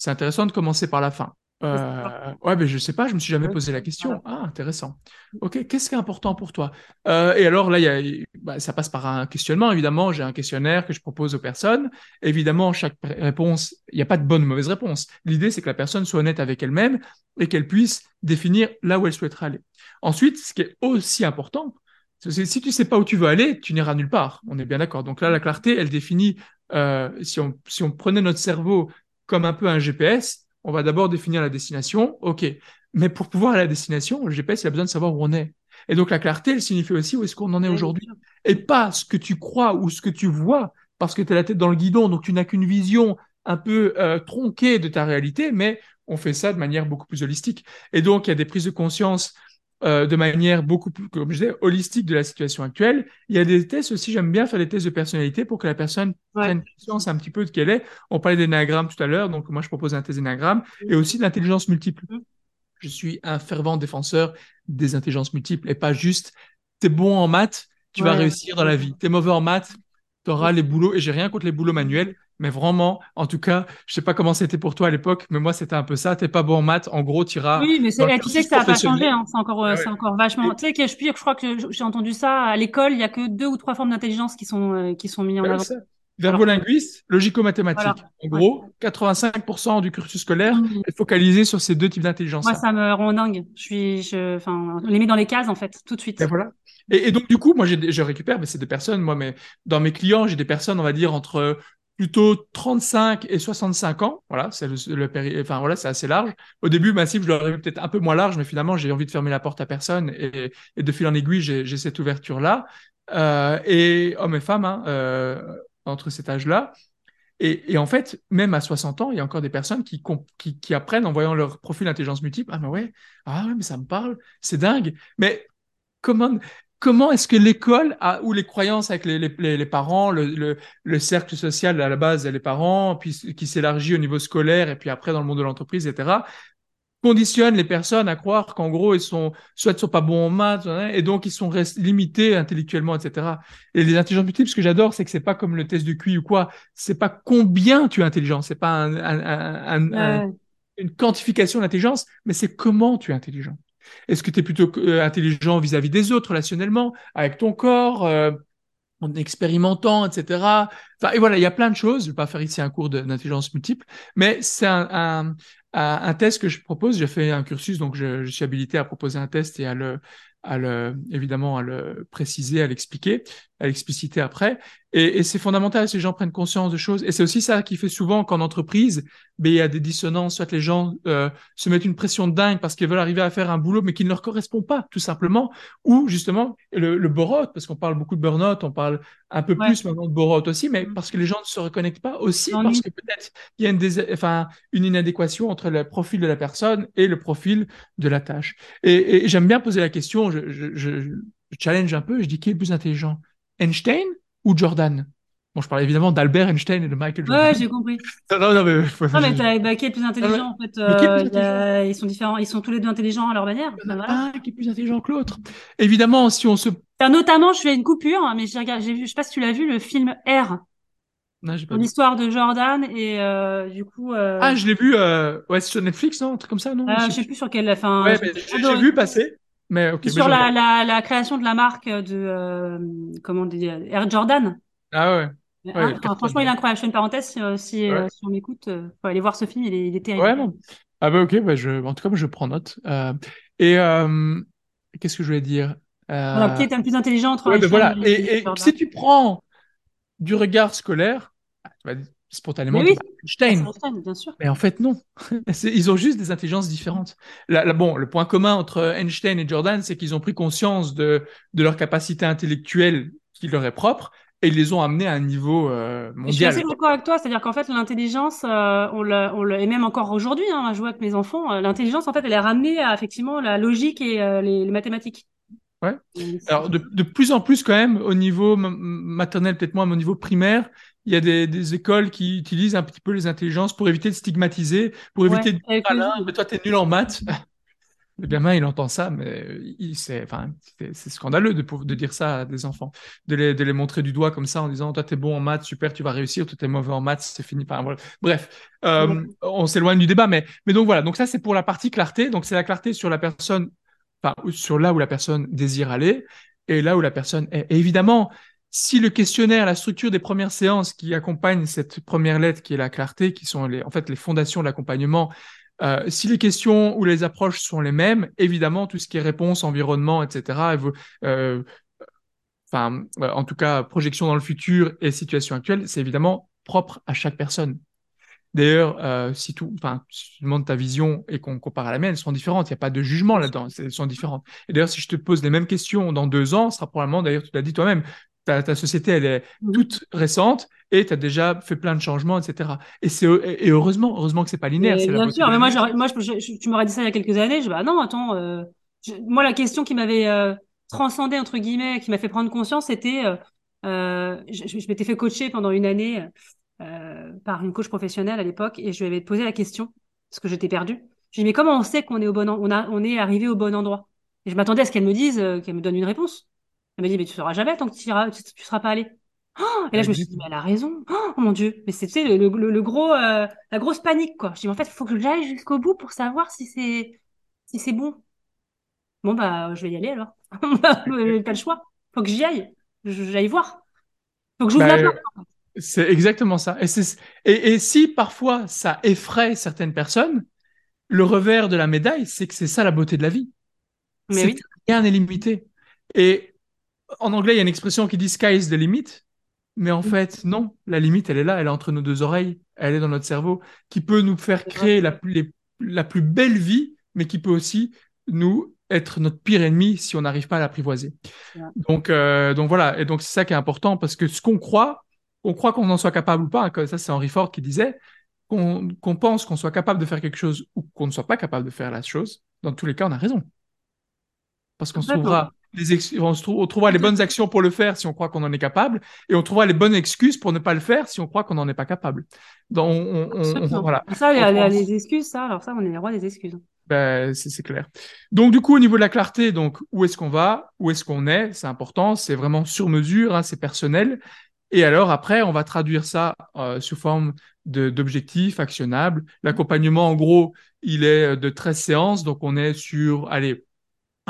B: C'est intéressant de commencer par la fin. Euh, ouais, mais je sais pas, je me suis jamais posé la question. Ah, intéressant. Ok, qu'est-ce qui est important pour toi? Euh, Et alors là, y a, bah, ça passe par un questionnement. Évidemment, j'ai un questionnaire que je propose aux personnes. Évidemment, chaque réponse, il n'y a pas de bonne ou mauvaise réponse. L'idée, c'est que la personne soit honnête avec elle-même et qu'elle puisse définir là où elle souhaiterait aller. Ensuite, ce qui est aussi important, c'est si tu sais pas où tu veux aller, tu n'iras nulle part. On est bien d'accord. Donc là, la clarté, elle définit. Euh, si on si on prenait notre cerveau comme un peu un GPS, on va d'abord définir la destination, ok. Mais pour pouvoir aller à la destination, le GPS, il a besoin de savoir où on est. Et donc la clarté, elle signifie aussi où est-ce qu'on en est aujourd'hui. Et pas ce que tu crois ou ce que tu vois, parce que tu as la tête dans le guidon, donc tu n'as qu'une vision un peu euh, tronquée de ta réalité, mais on fait ça de manière beaucoup plus holistique. Et donc il y a des prises de conscience euh, de manière beaucoup plus, comme je disais, holistique de la situation actuelle. Il y a des tests aussi, j'aime bien faire des tests de personnalité pour que la personne prenne conscience un petit peu de qui elle est. On parlait d'énagramme tout à l'heure, donc moi je propose un test d'énagramme et aussi d'intelligence multiple. Mm. Je suis un fervent défenseur des intelligences multiples et pas juste t'es bon en maths, tu vas réussir dans la vie. T'es mauvais en maths, tu auras les boulots, et j'ai rien contre les boulots manuels, mais vraiment, en tout cas, je sais pas comment c'était pour toi à l'époque, mais moi, c'était un peu ça. T'es pas bon en maths, en gros, tu iras.
C: Oui, mais tu sais que ça n'a pas changé. Hein. C'est encore, euh, c'est encore vachement. Tu sais, que je, je crois que j'ai entendu ça à l'école. Il y a que deux ou trois formes d'intelligence qui sont euh, qui sont mis en avant.
B: Verbolinguiste, logico-mathématique. En gros, 85% du cursus scolaire mmh. est focalisé sur ces deux types d'intelligence.
C: Moi, ça me rend dingue. Je suis, je, enfin, on les met dans les cases, en fait, tout de suite.
B: Et voilà. Et, et donc, du coup, moi, je récupère, mais c'est des personnes, moi, mais dans mes clients, j'ai des personnes, on va dire, entre plutôt 35 et 65 ans. Voilà, c'est le, péri... enfin voilà, c'est assez large. Au début, Massif, je l'aurais peut-être un peu moins large, mais finalement, j'ai envie de fermer la porte à personne et, de fil en aiguille, j'ai cette ouverture-là. Euh, et hommes et femmes, hein, euh, entre cet âge-là. Et, en fait, même à 60 ans, il y a encore des personnes qui, apprennent en voyant leur profil d'intelligence multiple. Ah, mais ouais, ah mais ça me parle, c'est dingue. Mais comment, comment est-ce que l'école a, ou les croyances avec les, les, les parents, le, le, le, cercle social à la base, les parents, puis qui s'élargit au niveau scolaire et puis après dans le monde de l'entreprise, etc., conditionnent les personnes à croire qu'en gros ils sont soit ils sont pas bons en maths et donc ils sont limités intellectuellement etc et les intelligences multiples ce que j'adore c'est que c'est pas comme le test de QI ou quoi c'est pas combien tu es intelligent c'est pas un, un, un, une quantification de l'intelligence, mais c'est comment tu es intelligent. Est-ce que tu es plutôt euh, intelligent vis-à-vis des autres, relationnellement, avec ton corps, euh, en expérimentant, etc. Enfin, et voilà, il y a plein de choses. Je vais pas faire ici un cours d'intelligence multiple, mais c'est un, test que je propose. J'ai fait un cursus, donc je, je, suis habilité à proposer un test et à le, à le, évidemment à le préciser, à l'expliquer, à l'expliciter après. Et, et c'est fondamental si les gens prennent conscience de choses. Et c'est aussi ça qui fait souvent qu'en entreprise, ben, il y a des dissonances, soit les gens euh, se mettent une pression dingue parce qu'ils veulent arriver à faire un boulot mais qui ne leur correspond pas, tout simplement, ou justement le, le burn-out, parce qu'on parle beaucoup de burn-out, on parle un peu plus maintenant de burn-out aussi, mais mmh. parce que les gens ne se reconnectent pas aussi, parce que peut-être il y a une, enfin, une inadéquation entre le profil de la personne et le profil de la tâche. Et, et j'aime bien poser la question, je, je, je challenge un peu, je dis qui est le plus intelligent? Einstein ou Jordan? Bon, je parle évidemment d'Albert Einstein et de Michael
C: Jordan. Ouais, j'ai compris. [LAUGHS]
B: non, non, mais,
C: non, mais bah, qui est le plus intelligent, en fait euh, Ils sont différents, ils sont tous les deux intelligents à leur manière.
B: Il y en a un qui est plus intelligent que l'autre. Évidemment, si on se...
C: notamment, je fais une coupure, hein, mais j'ai regardé, je sais pas si tu l'as vu, le film R. L'histoire de Jordan et euh, du coup. Euh...
B: Ah, je l'ai vu. Euh... Ouais, c'est sur Netflix, non, un truc comme ça, non
C: euh, Je sais plus sur quelle. Fin,
B: ouais, j'ai vu passer. Mais.
C: Sur la, la, la, création de la marque de euh, comment on dit Air Jordan.
B: Ah ouais.
C: ouais franchement, il est incroyable. Je fais une parenthèse si, si, ouais. si on m'écoute, faut aller voir ce film. Il est, il est terrible.
B: Ouais, non. Ah bah ok, bah je, en tout cas, je prends note. et qu'est-ce que je voulais dire?
C: Alors, qui est un plus intelligent entre
B: ouais, voilà. Et, et si tu prends du regard scolaire, tu vas spontanément
C: oui,
B: Einstein.
C: bien sûr.
B: Mais en fait, non. [LAUGHS] Ils ont juste des intelligences différentes. Là, là, bon, le point commun entre Einstein et Jordan, c'est qu'ils ont pris conscience de, de leur capacité intellectuelle qui leur est propre et ils les ont amenés à un niveau euh, mondial. Je suis
C: assez d'accord avec toi, c'est-à-dire qu'en fait, l'intelligence, euh, on le, on le, et même encore aujourd'hui, hein, à jouer avec mes enfants, euh, l'intelligence, en fait, elle est ramenée à effectivement la logique et euh, les, les mathématiques.
B: Ouais. Alors de, de, plus en plus quand même au niveau maternel, peut-être moins, mais au niveau primaire, il y a des, des, écoles qui utilisent un petit peu les intelligences pour éviter de stigmatiser, pour éviter
C: ouais, de dire,
B: mais toi t'es nul en maths. [LAUGHS] le gamin il entend ça, mais c'est, enfin, scandaleux de, de dire ça à des enfants, de les, de les montrer du doigt comme ça en disant toi t'es bon en maths, super, tu vas réussir, toi t'es mauvais en maths, c'est fini. Enfin, voilà. Bref, euh, on s'éloigne du débat, mais, mais donc voilà, donc ça c'est pour la partie clarté, donc c'est la clarté sur la personne enfin, sur là où la personne désire aller et là où la personne est. Et évidemment, si le questionnaire, la structure des premières séances qui accompagnent cette première lettre qui est la clarté, qui sont en fait les fondations de l'accompagnement, euh, si les questions ou les approches sont les mêmes, évidemment, tout ce qui est réponse, environnement, etc., euh, enfin, en tout cas, projection dans le futur et situation actuelle, c'est évidemment propre à chaque personne. D'ailleurs, euh, si tout, si tu demandes ta vision et qu'on compare à la mienne, elles sont différentes. Il n'y a pas de jugement là-dedans. Elles sont différentes. Et d'ailleurs, si je te pose les mêmes questions dans deux ans, ce sera probablement, d'ailleurs, tu l'as dit toi-même, ta, ta, société, elle est mmh. toute récente et tu as déjà fait plein de changements, etc. Et c'est, et heureusement, heureusement que c'est pas linéaire.
C: Et bien sûr, mais moi, moi je, je, tu m'aurais dit ça il y a quelques années. Je bah non, attends, euh, moi, la question qui m'avait euh, transcendé, entre guillemets, qui m'a fait prendre conscience, c'était, euh, euh je, je m'étais fait coacher pendant une année par une coach professionnelle à l'époque et je lui avais posé la question parce que j'étais perdue. Je lui ai dit mais comment on sait qu'on est au bon on, a, on est arrivé au bon endroit? Et je m'attendais à ce qu'elle me dise, qu'elle me donne une réponse. Elle me dit mais tu sauras jamais tant que tu iras, tu, tu seras pas allé. Oh et là je me suis dit mais elle a raison. Oh mon dieu, mais c'était le, le, le, gros euh, la grosse panique quoi. Je dis mais en fait il faut que j'aille jusqu'au bout pour savoir si c'est si c'est bon. Bon bah je vais y aller alors. [LAUGHS] pas le choix. Faut que j'y aille. J'aille voir. Faut que j'ouvre bah, la porte.
B: C'est exactement ça. Et, et, et, si parfois ça effraie certaines personnes, le revers de la médaille, c'est que c'est ça la beauté de la vie.
C: Mais oui.
B: rien n'est limité. Et en anglais, il y a une expression qui dit sky is the limit. Mais en fait, non, la limite, elle est là, elle est entre nos deux oreilles, elle est dans notre cerveau, qui peut nous faire créer la plus, la plus belle vie, mais qui peut aussi nous être notre pire ennemi si on n'arrive pas à l'apprivoiser. Donc, euh, donc voilà, et donc c'est ça qui est important parce que ce qu'on croit, on croit qu'on en soit capable ou pas, hein, ça c'est Henry Ford qui disait, qu'on pense qu'on soit capable de faire quelque chose ou qu'on ne soit pas capable de faire la chose, dans tous les cas, on a raison. Parce qu'on trouvera, les on, on, trouvera les bonnes actions pour le faire si on croit qu'on en est capable, et on trouvera les bonnes excuses pour ne pas le faire si on croit qu'on n'en est pas capable. Donc, on, on, voilà.
C: Ça, il y a les excuses, ça, alors ça, on est les rois des excuses.
B: Ben, c'est clair. Donc, du coup, au niveau de la clarté, donc, où est-ce qu'on va, où est-ce qu'on est, c'est important, c'est vraiment sur mesure, hein, c'est personnel. Et alors après, on va traduire ça euh, sous forme d'objectifs actionnables. L'accompagnement, en gros, il est de 13 séances, donc on est sur, allez,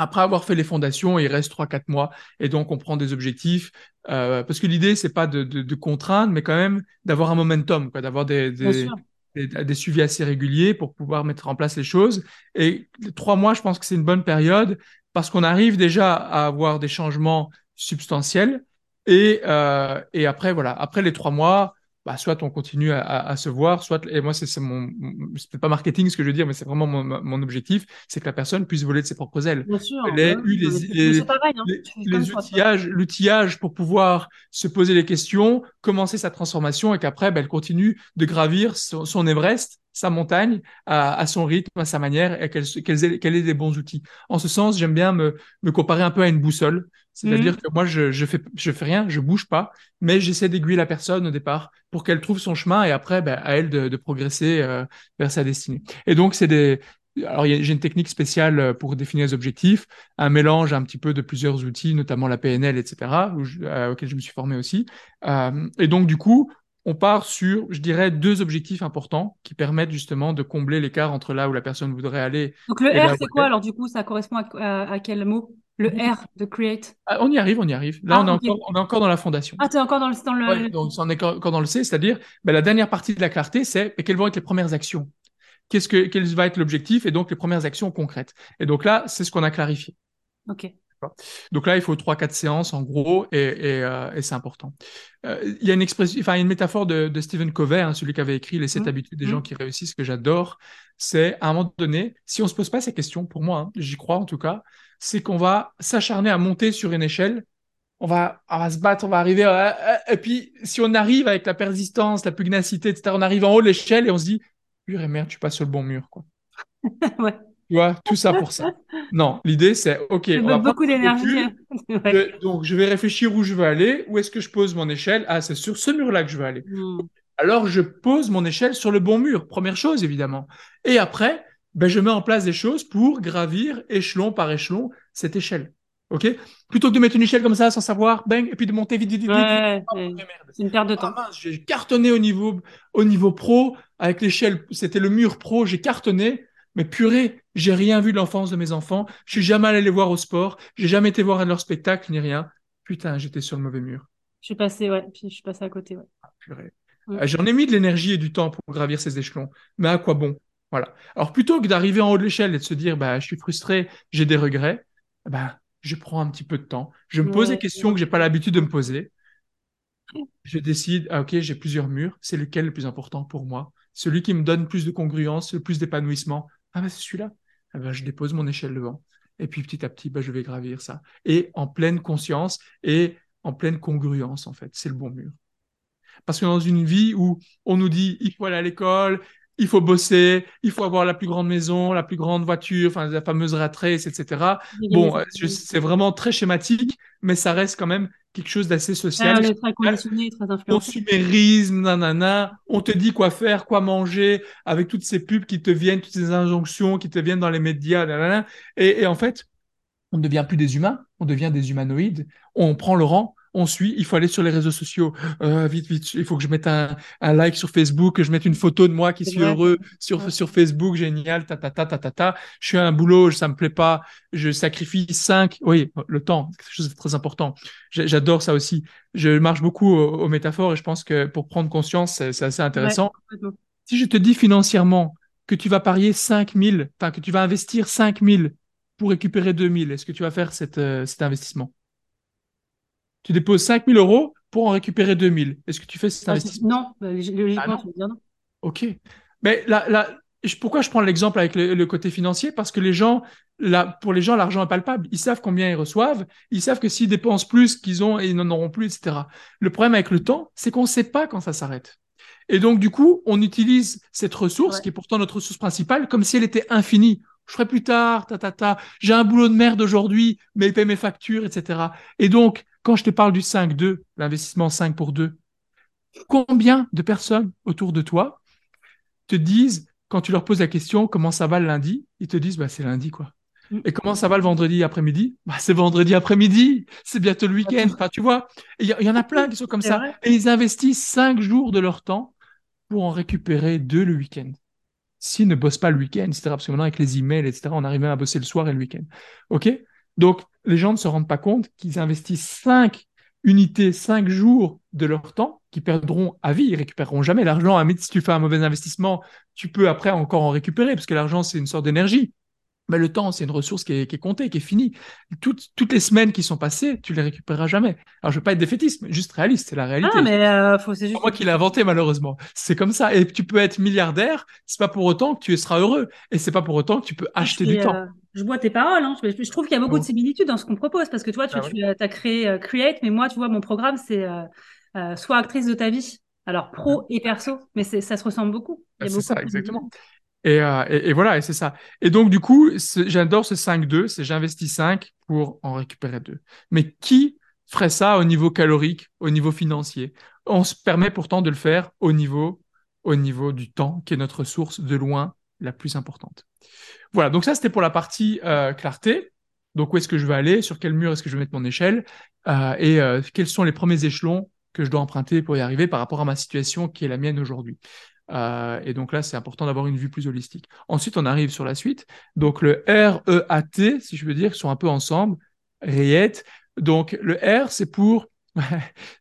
B: après avoir fait les fondations, il reste 3-4 mois et donc on prend des objectifs euh, parce que l'idée c'est pas de, de, de, contraindre, mais quand même d'avoir un momentum, quoi, d'avoir des, des, des, des, suivis assez réguliers pour pouvoir mettre en place les choses. Et trois mois, je pense que c'est une bonne période parce qu'on arrive déjà à avoir des changements substantiels et, euh, et après voilà, après les trois mois, bah, soit on continue à, à, se voir, soit et moi c'est mon c'est pas marketing ce que je veux dire, mais c'est vraiment mon, mon objectif, c'est que la personne puisse voler de ses propres ailes.
C: Bien sûr.
B: Elle eu les, les, pareil, hein. les, les outillages, l'outillage pour pouvoir se poser les questions, commencer sa transformation et qu'après ben, elle continue de gravir son, son Everest, sa montagne à, à, son rythme, à sa manière et qu'elle qu'elle ait, qu ait des bons outils. En ce sens, j'aime bien me, me comparer un peu à une boussole. C'est-à-dire mmh. que moi, je, je fais, je fais rien, je bouge pas, mais j'essaie d'aiguiller la personne au départ pour qu'elle trouve son chemin et après, ben, à elle de, de progresser euh, vers sa destinée. Et donc, c'est des, alors j'ai une technique spéciale euh, pour définir les objectifs, un mélange un petit peu de plusieurs outils, notamment la PNL, etc., où je, euh, auquel je me suis formé aussi. Euh, et donc, du coup, on part sur, je dirais, deux objectifs importants qui permettent justement de combler l'écart entre là où la personne voudrait aller.
C: Donc le R, c'est quoi alors du coup Ça correspond à, à, à quel mot? Le R de create?
B: Ah, on y arrive, on y arrive. Là,
C: ah,
B: on, est
C: okay.
B: encore, on, est encore, dans la fondation.
C: Ah, tu es encore dans le. Dans le...
B: Ouais, donc, on est encore dans le C, c'est-à-dire ben, la dernière partie de la clarté, c'est quelles vont être les premières actions? Qu'est-ce que, Quel va être l'objectif et donc les premières actions concrètes? Et donc là, c'est ce qu'on a clarifié.
C: OK.
B: Donc là, il faut trois, quatre séances en gros, et, et, euh, et c'est important. Euh, il y a une expression, enfin une métaphore de, de Stephen Covey, hein, celui qui avait écrit Les sept mmh. habitudes des mmh. gens qui réussissent, que j'adore. C'est à un moment donné, si on se pose pas ces questions, pour moi, hein, j'y crois en tout cas, c'est qu'on va s'acharner à monter sur une échelle. On va, on va se battre, on va arriver. À, et puis, si on arrive avec la persistance, la pugnacité, etc., on arrive en haut de l'échelle et on se dit, purée merde, tu passes sur le bon mur, quoi. [LAUGHS]
C: ouais.
B: Tu vois, tout ça pour ça. Non, l'idée c'est, ok,
C: on va beaucoup d'énergie. [LAUGHS]
B: ouais. Donc, je vais réfléchir où je veux aller. Où est-ce que je pose mon échelle? Ah, c'est sur ce mur-là que je veux aller.
C: Mmh.
B: Alors, je pose mon échelle sur le bon mur. Première chose, évidemment. Et après, ben, je mets en place des choses pour gravir échelon par échelon cette échelle. OK? Plutôt que de mettre une échelle comme ça sans savoir, bang, et puis de monter vite, vite, vite.
C: Ouais, vite. Oh, c'est une perte de temps.
B: Ah, j'ai cartonné au niveau, au niveau pro avec l'échelle. C'était le mur pro. J'ai cartonné. Mais purée, j'ai rien vu de l'enfance de mes enfants. Je suis jamais allé les voir au sport. J'ai jamais été voir leur spectacle ni rien. Putain, j'étais sur le mauvais mur.
C: Je suis passé, ouais. Puis je suis passé à côté, ouais.
B: Ah, purée. Ouais. J'en ai mis de l'énergie et du temps pour gravir ces échelons. Mais à quoi bon? Voilà. Alors plutôt que d'arriver en haut de l'échelle et de se dire, bah, je suis frustré, j'ai des regrets, bah, je prends un petit peu de temps. Je me pose des questions ouais. que j'ai pas l'habitude de me poser. Je décide, ah, ok, j'ai plusieurs murs. C'est lequel le plus important pour moi? Celui qui me donne plus de congruence, le plus d'épanouissement? Ah, bah, c'est celui-là. Ah, bah, je dépose mon échelle devant. Et puis petit à petit, bah, je vais gravir ça. Et en pleine conscience et en pleine congruence, en fait. C'est le bon mur. Parce que dans une vie où on nous dit il faut aller à l'école, il faut bosser, il faut avoir la plus grande maison, la plus grande voiture, enfin la fameuse rat race, etc. Bon, c'est vraiment très schématique, mais ça reste quand même quelque chose d'assez social.
C: Ah, très conditionné, très influencé.
B: Consumérisme, nanana. On te dit quoi faire, quoi manger, avec toutes ces pubs qui te viennent, toutes ces injonctions qui te viennent dans les médias, nanana. Et, et en fait, on ne devient plus des humains, on devient des humanoïdes. On prend le rang on suit, il faut aller sur les réseaux sociaux. Euh, vite, vite, il faut que je mette un, un, like sur Facebook, que je mette une photo de moi qui suis heureux sur, ouais. sur Facebook, génial, ta, ta, ta, ta, ta, ta. Je suis à un boulot, ça me plaît pas, je sacrifie cinq, oui, le temps, quelque chose de très important. J'adore ça aussi. Je marche beaucoup aux, aux, métaphores et je pense que pour prendre conscience, c'est assez intéressant. Ouais. Si je te dis financièrement que tu vas parier 5000, enfin, que tu vas investir 5000 pour récupérer 2000, est-ce que tu vas faire cette, euh, cet investissement? Tu déposes 5000 euros pour en récupérer 2000. Est-ce que tu fais cet investissement?
C: Non, bah, logiquement, ah non. tu veux dire non.
B: Ok. Mais là, là, pourquoi je prends l'exemple avec le, le, côté financier? Parce que les gens, là, pour les gens, l'argent est palpable. Ils savent combien ils reçoivent. Ils savent que s'ils dépensent plus qu'ils ont, ils n'en auront plus, etc. Le problème avec le temps, c'est qu'on ne sait pas quand ça s'arrête. Et donc, du coup, on utilise cette ressource, ouais. qui est pourtant notre ressource principale, comme si elle était infinie je ferai plus tard, ta, ta, ta. j'ai un boulot de merde aujourd'hui, mais il paye mes factures, etc. Et donc, quand je te parle du 5-2, l'investissement 5 pour 2, combien de personnes autour de toi te disent, quand tu leur poses la question comment ça va le lundi, ils te disent bah, c'est lundi quoi. Mm. Et comment ça va le vendredi après-midi? Bah, C'est vendredi après-midi, c'est bientôt le week-end. Enfin, tu vois, il y, en a plein qui sont comme ça. Et ils investissent cinq jours de leur temps pour en récupérer deux le week-end. S'ils ne bossent pas le week-end, etc. Parce que maintenant, avec les emails, etc., on arrive même à bosser le soir et le week-end. OK? Donc, les gens ne se rendent pas compte qu'ils investissent cinq unités, cinq jours de leur temps qui perdront à vie. Ils récupéreront jamais l'argent. À si tu fais un mauvais investissement, tu peux après encore en récupérer parce que l'argent, c'est une sorte d'énergie. Mais le temps, c'est une ressource qui est, qui est, comptée, qui est finie. Toutes, toutes les semaines qui sont passées, tu les récupéreras jamais. Alors, je veux pas être défaitiste, mais juste réaliste, c'est la réalité.
C: Ah, mais euh, faut, c'est juste.
B: moi qui l'ai inventé, malheureusement. C'est comme ça. Et tu peux être milliardaire, c'est pas pour autant que tu seras heureux. Et c'est pas pour autant que tu peux acheter du temps. Euh,
C: je vois tes paroles. Hein. Je, trouve qu'il y a beaucoup de similitudes dans ce qu'on propose parce que toi, tu, ah tu as créé euh, Create, mais moi, tu vois, mon programme, c'est euh, soit actrice de ta vie. Alors, pro et perso, mais ça se ressemble beaucoup.
B: C'est ça, exactement. Euh, et, voilà, et c'est ça. Et donc, du coup, j'adore ce 5-2, c'est j'investis 5 pour en récupérer 2. Mais qui ferait ça au niveau calorique, au niveau financier? On se permet pourtant de le faire au niveau, au niveau du temps, qui est notre source de loin la plus importante. Voilà, donc ça, c'était pour la partie euh, clarté. Donc, où est-ce que je veux aller? Sur quel mur est-ce que je vais mettre mon échelle? Euh, Et quels sont les premiers échelons que je dois emprunter pour y arriver par rapport à ma situation qui est la mienne aujourd'hui? Euh, et donc là, c'est important d'avoir une vue plus holistique. Ensuite, on arrive sur la suite. Donc le R, E, A, T, si je veux dire, sont un peu ensemble. Riette. Donc le R, c'est pour... [LAUGHS]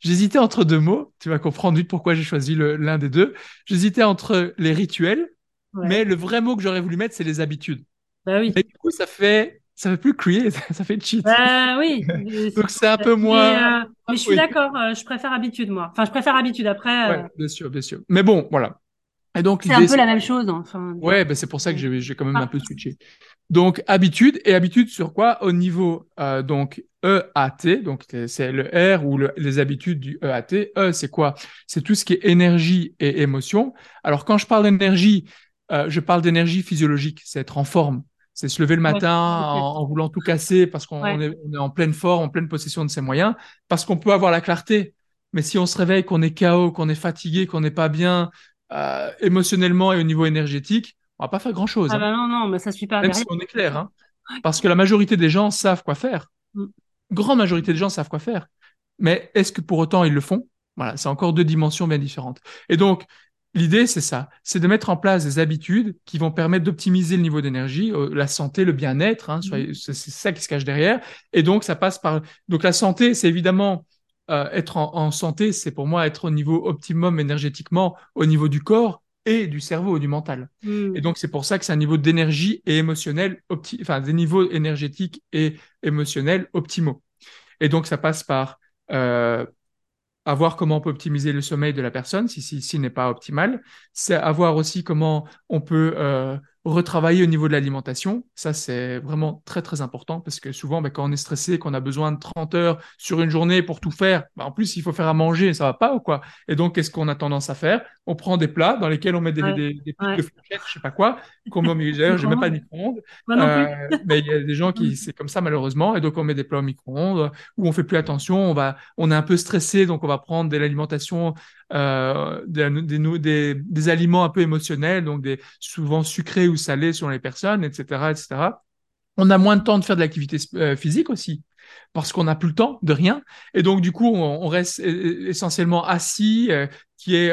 B: J'hésitais entre deux mots. Tu vas comprendre vite pourquoi j'ai choisi l'un des deux. J'hésitais entre les rituels, mais le vrai mot que j'aurais voulu mettre, c'est les habitudes.
C: Bah oui.
B: Et du coup, ça fait ça fait plus create, [LAUGHS] ça fait cheat.
C: Bah oui. [LAUGHS]
B: Donc c'est un peu moins.
C: Euh, mais, je suis d'accord, euh, je préfère habitude moi. Enfin, je préfère habitude après.
B: Ouais, bien sûr, bien sûr. Mais bon, voilà.
C: Et donc, c'est un peu la même chose. Enfin,
B: ouais, bah, c'est pour ça que j'ai quand même un peu switché. Donc, habitude, et habitude sur quoi? Au niveau euh, donc EAT, donc c'est le R ou les habitudes du EAT. E, c'est quoi? C'est tout ce qui est énergie et émotion. Alors, quand je parle d'énergie, euh, je parle d'énergie physiologique, c'est être en forme. C'est se lever le matin en, voulant tout casser parce qu'on est, on est en pleine forme, en pleine possession de ses moyens, parce qu'on peut avoir la clarté. Mais si on se réveille, qu'on est KO, qu'on est fatigué, qu'on n'est pas bien, euh, émotionnellement et au niveau énergétique, on va pas faire grand chose.
C: Ah hein. bah non, non, mais ça suit pas.
B: Même si on est clair, hein. parce que la majorité des gens savent quoi faire. Mm. Grande majorité des gens savent quoi faire. Mais est-ce que pour autant ils le font? Voilà, c'est encore deux dimensions bien différentes. Et donc, l'idée, c'est ça, c'est de mettre en place des habitudes qui vont permettre d'optimiser le niveau d'énergie, euh, la santé, le bien-être. Hein, mm. c'est ça qui se cache derrière. Et donc, ça passe par. Donc, la santé, c'est évidemment euh, être en, santé, c'est pour moi être au niveau optimum énergétiquement, au niveau du corps et du cerveau, du mental. Hmm. Et donc, c'est pour ça que c'est un niveau d'énergie et émotionnel, enfin, des niveaux énergétiques et émotionnels optimaux. Et donc, ça passe par euh, avoir comment on peut optimiser le sommeil de la personne si si, si n'est pas optimal. C'est avoir aussi comment on peut euh, retravailler au niveau de l'alimentation. Ça, c'est vraiment très, très important parce que souvent, ben, quand on est stressé, qu'on a besoin de 30 heures sur une journée pour tout faire, ben, en plus, il faut faire à manger, ça va pas ou quoi? Et donc, qu'est-ce qu'on a tendance à faire? On prend des plats dans lesquels on met des, des, des de fourchettes, je sais pas quoi, qu'on met au milieu. J'ai même pas de micro-ondes. Euh, mais il y a des gens qui, c'est comme ça malheureusement. Et donc, on met des plats au micro-ondes où on fait plus attention. On va, on est un peu stressé, donc on va prendre de l'alimentation euh, des, des, aliments un peu émotionnels, donc des, souvent sucrés ou salés selon les personnes, etc., etc. On a moins de temps de faire de l'activité euh, physique aussi parce qu'on n'a plus le temps de rien. Et donc, du coup, on, reste essentiellement assis, euh, qui est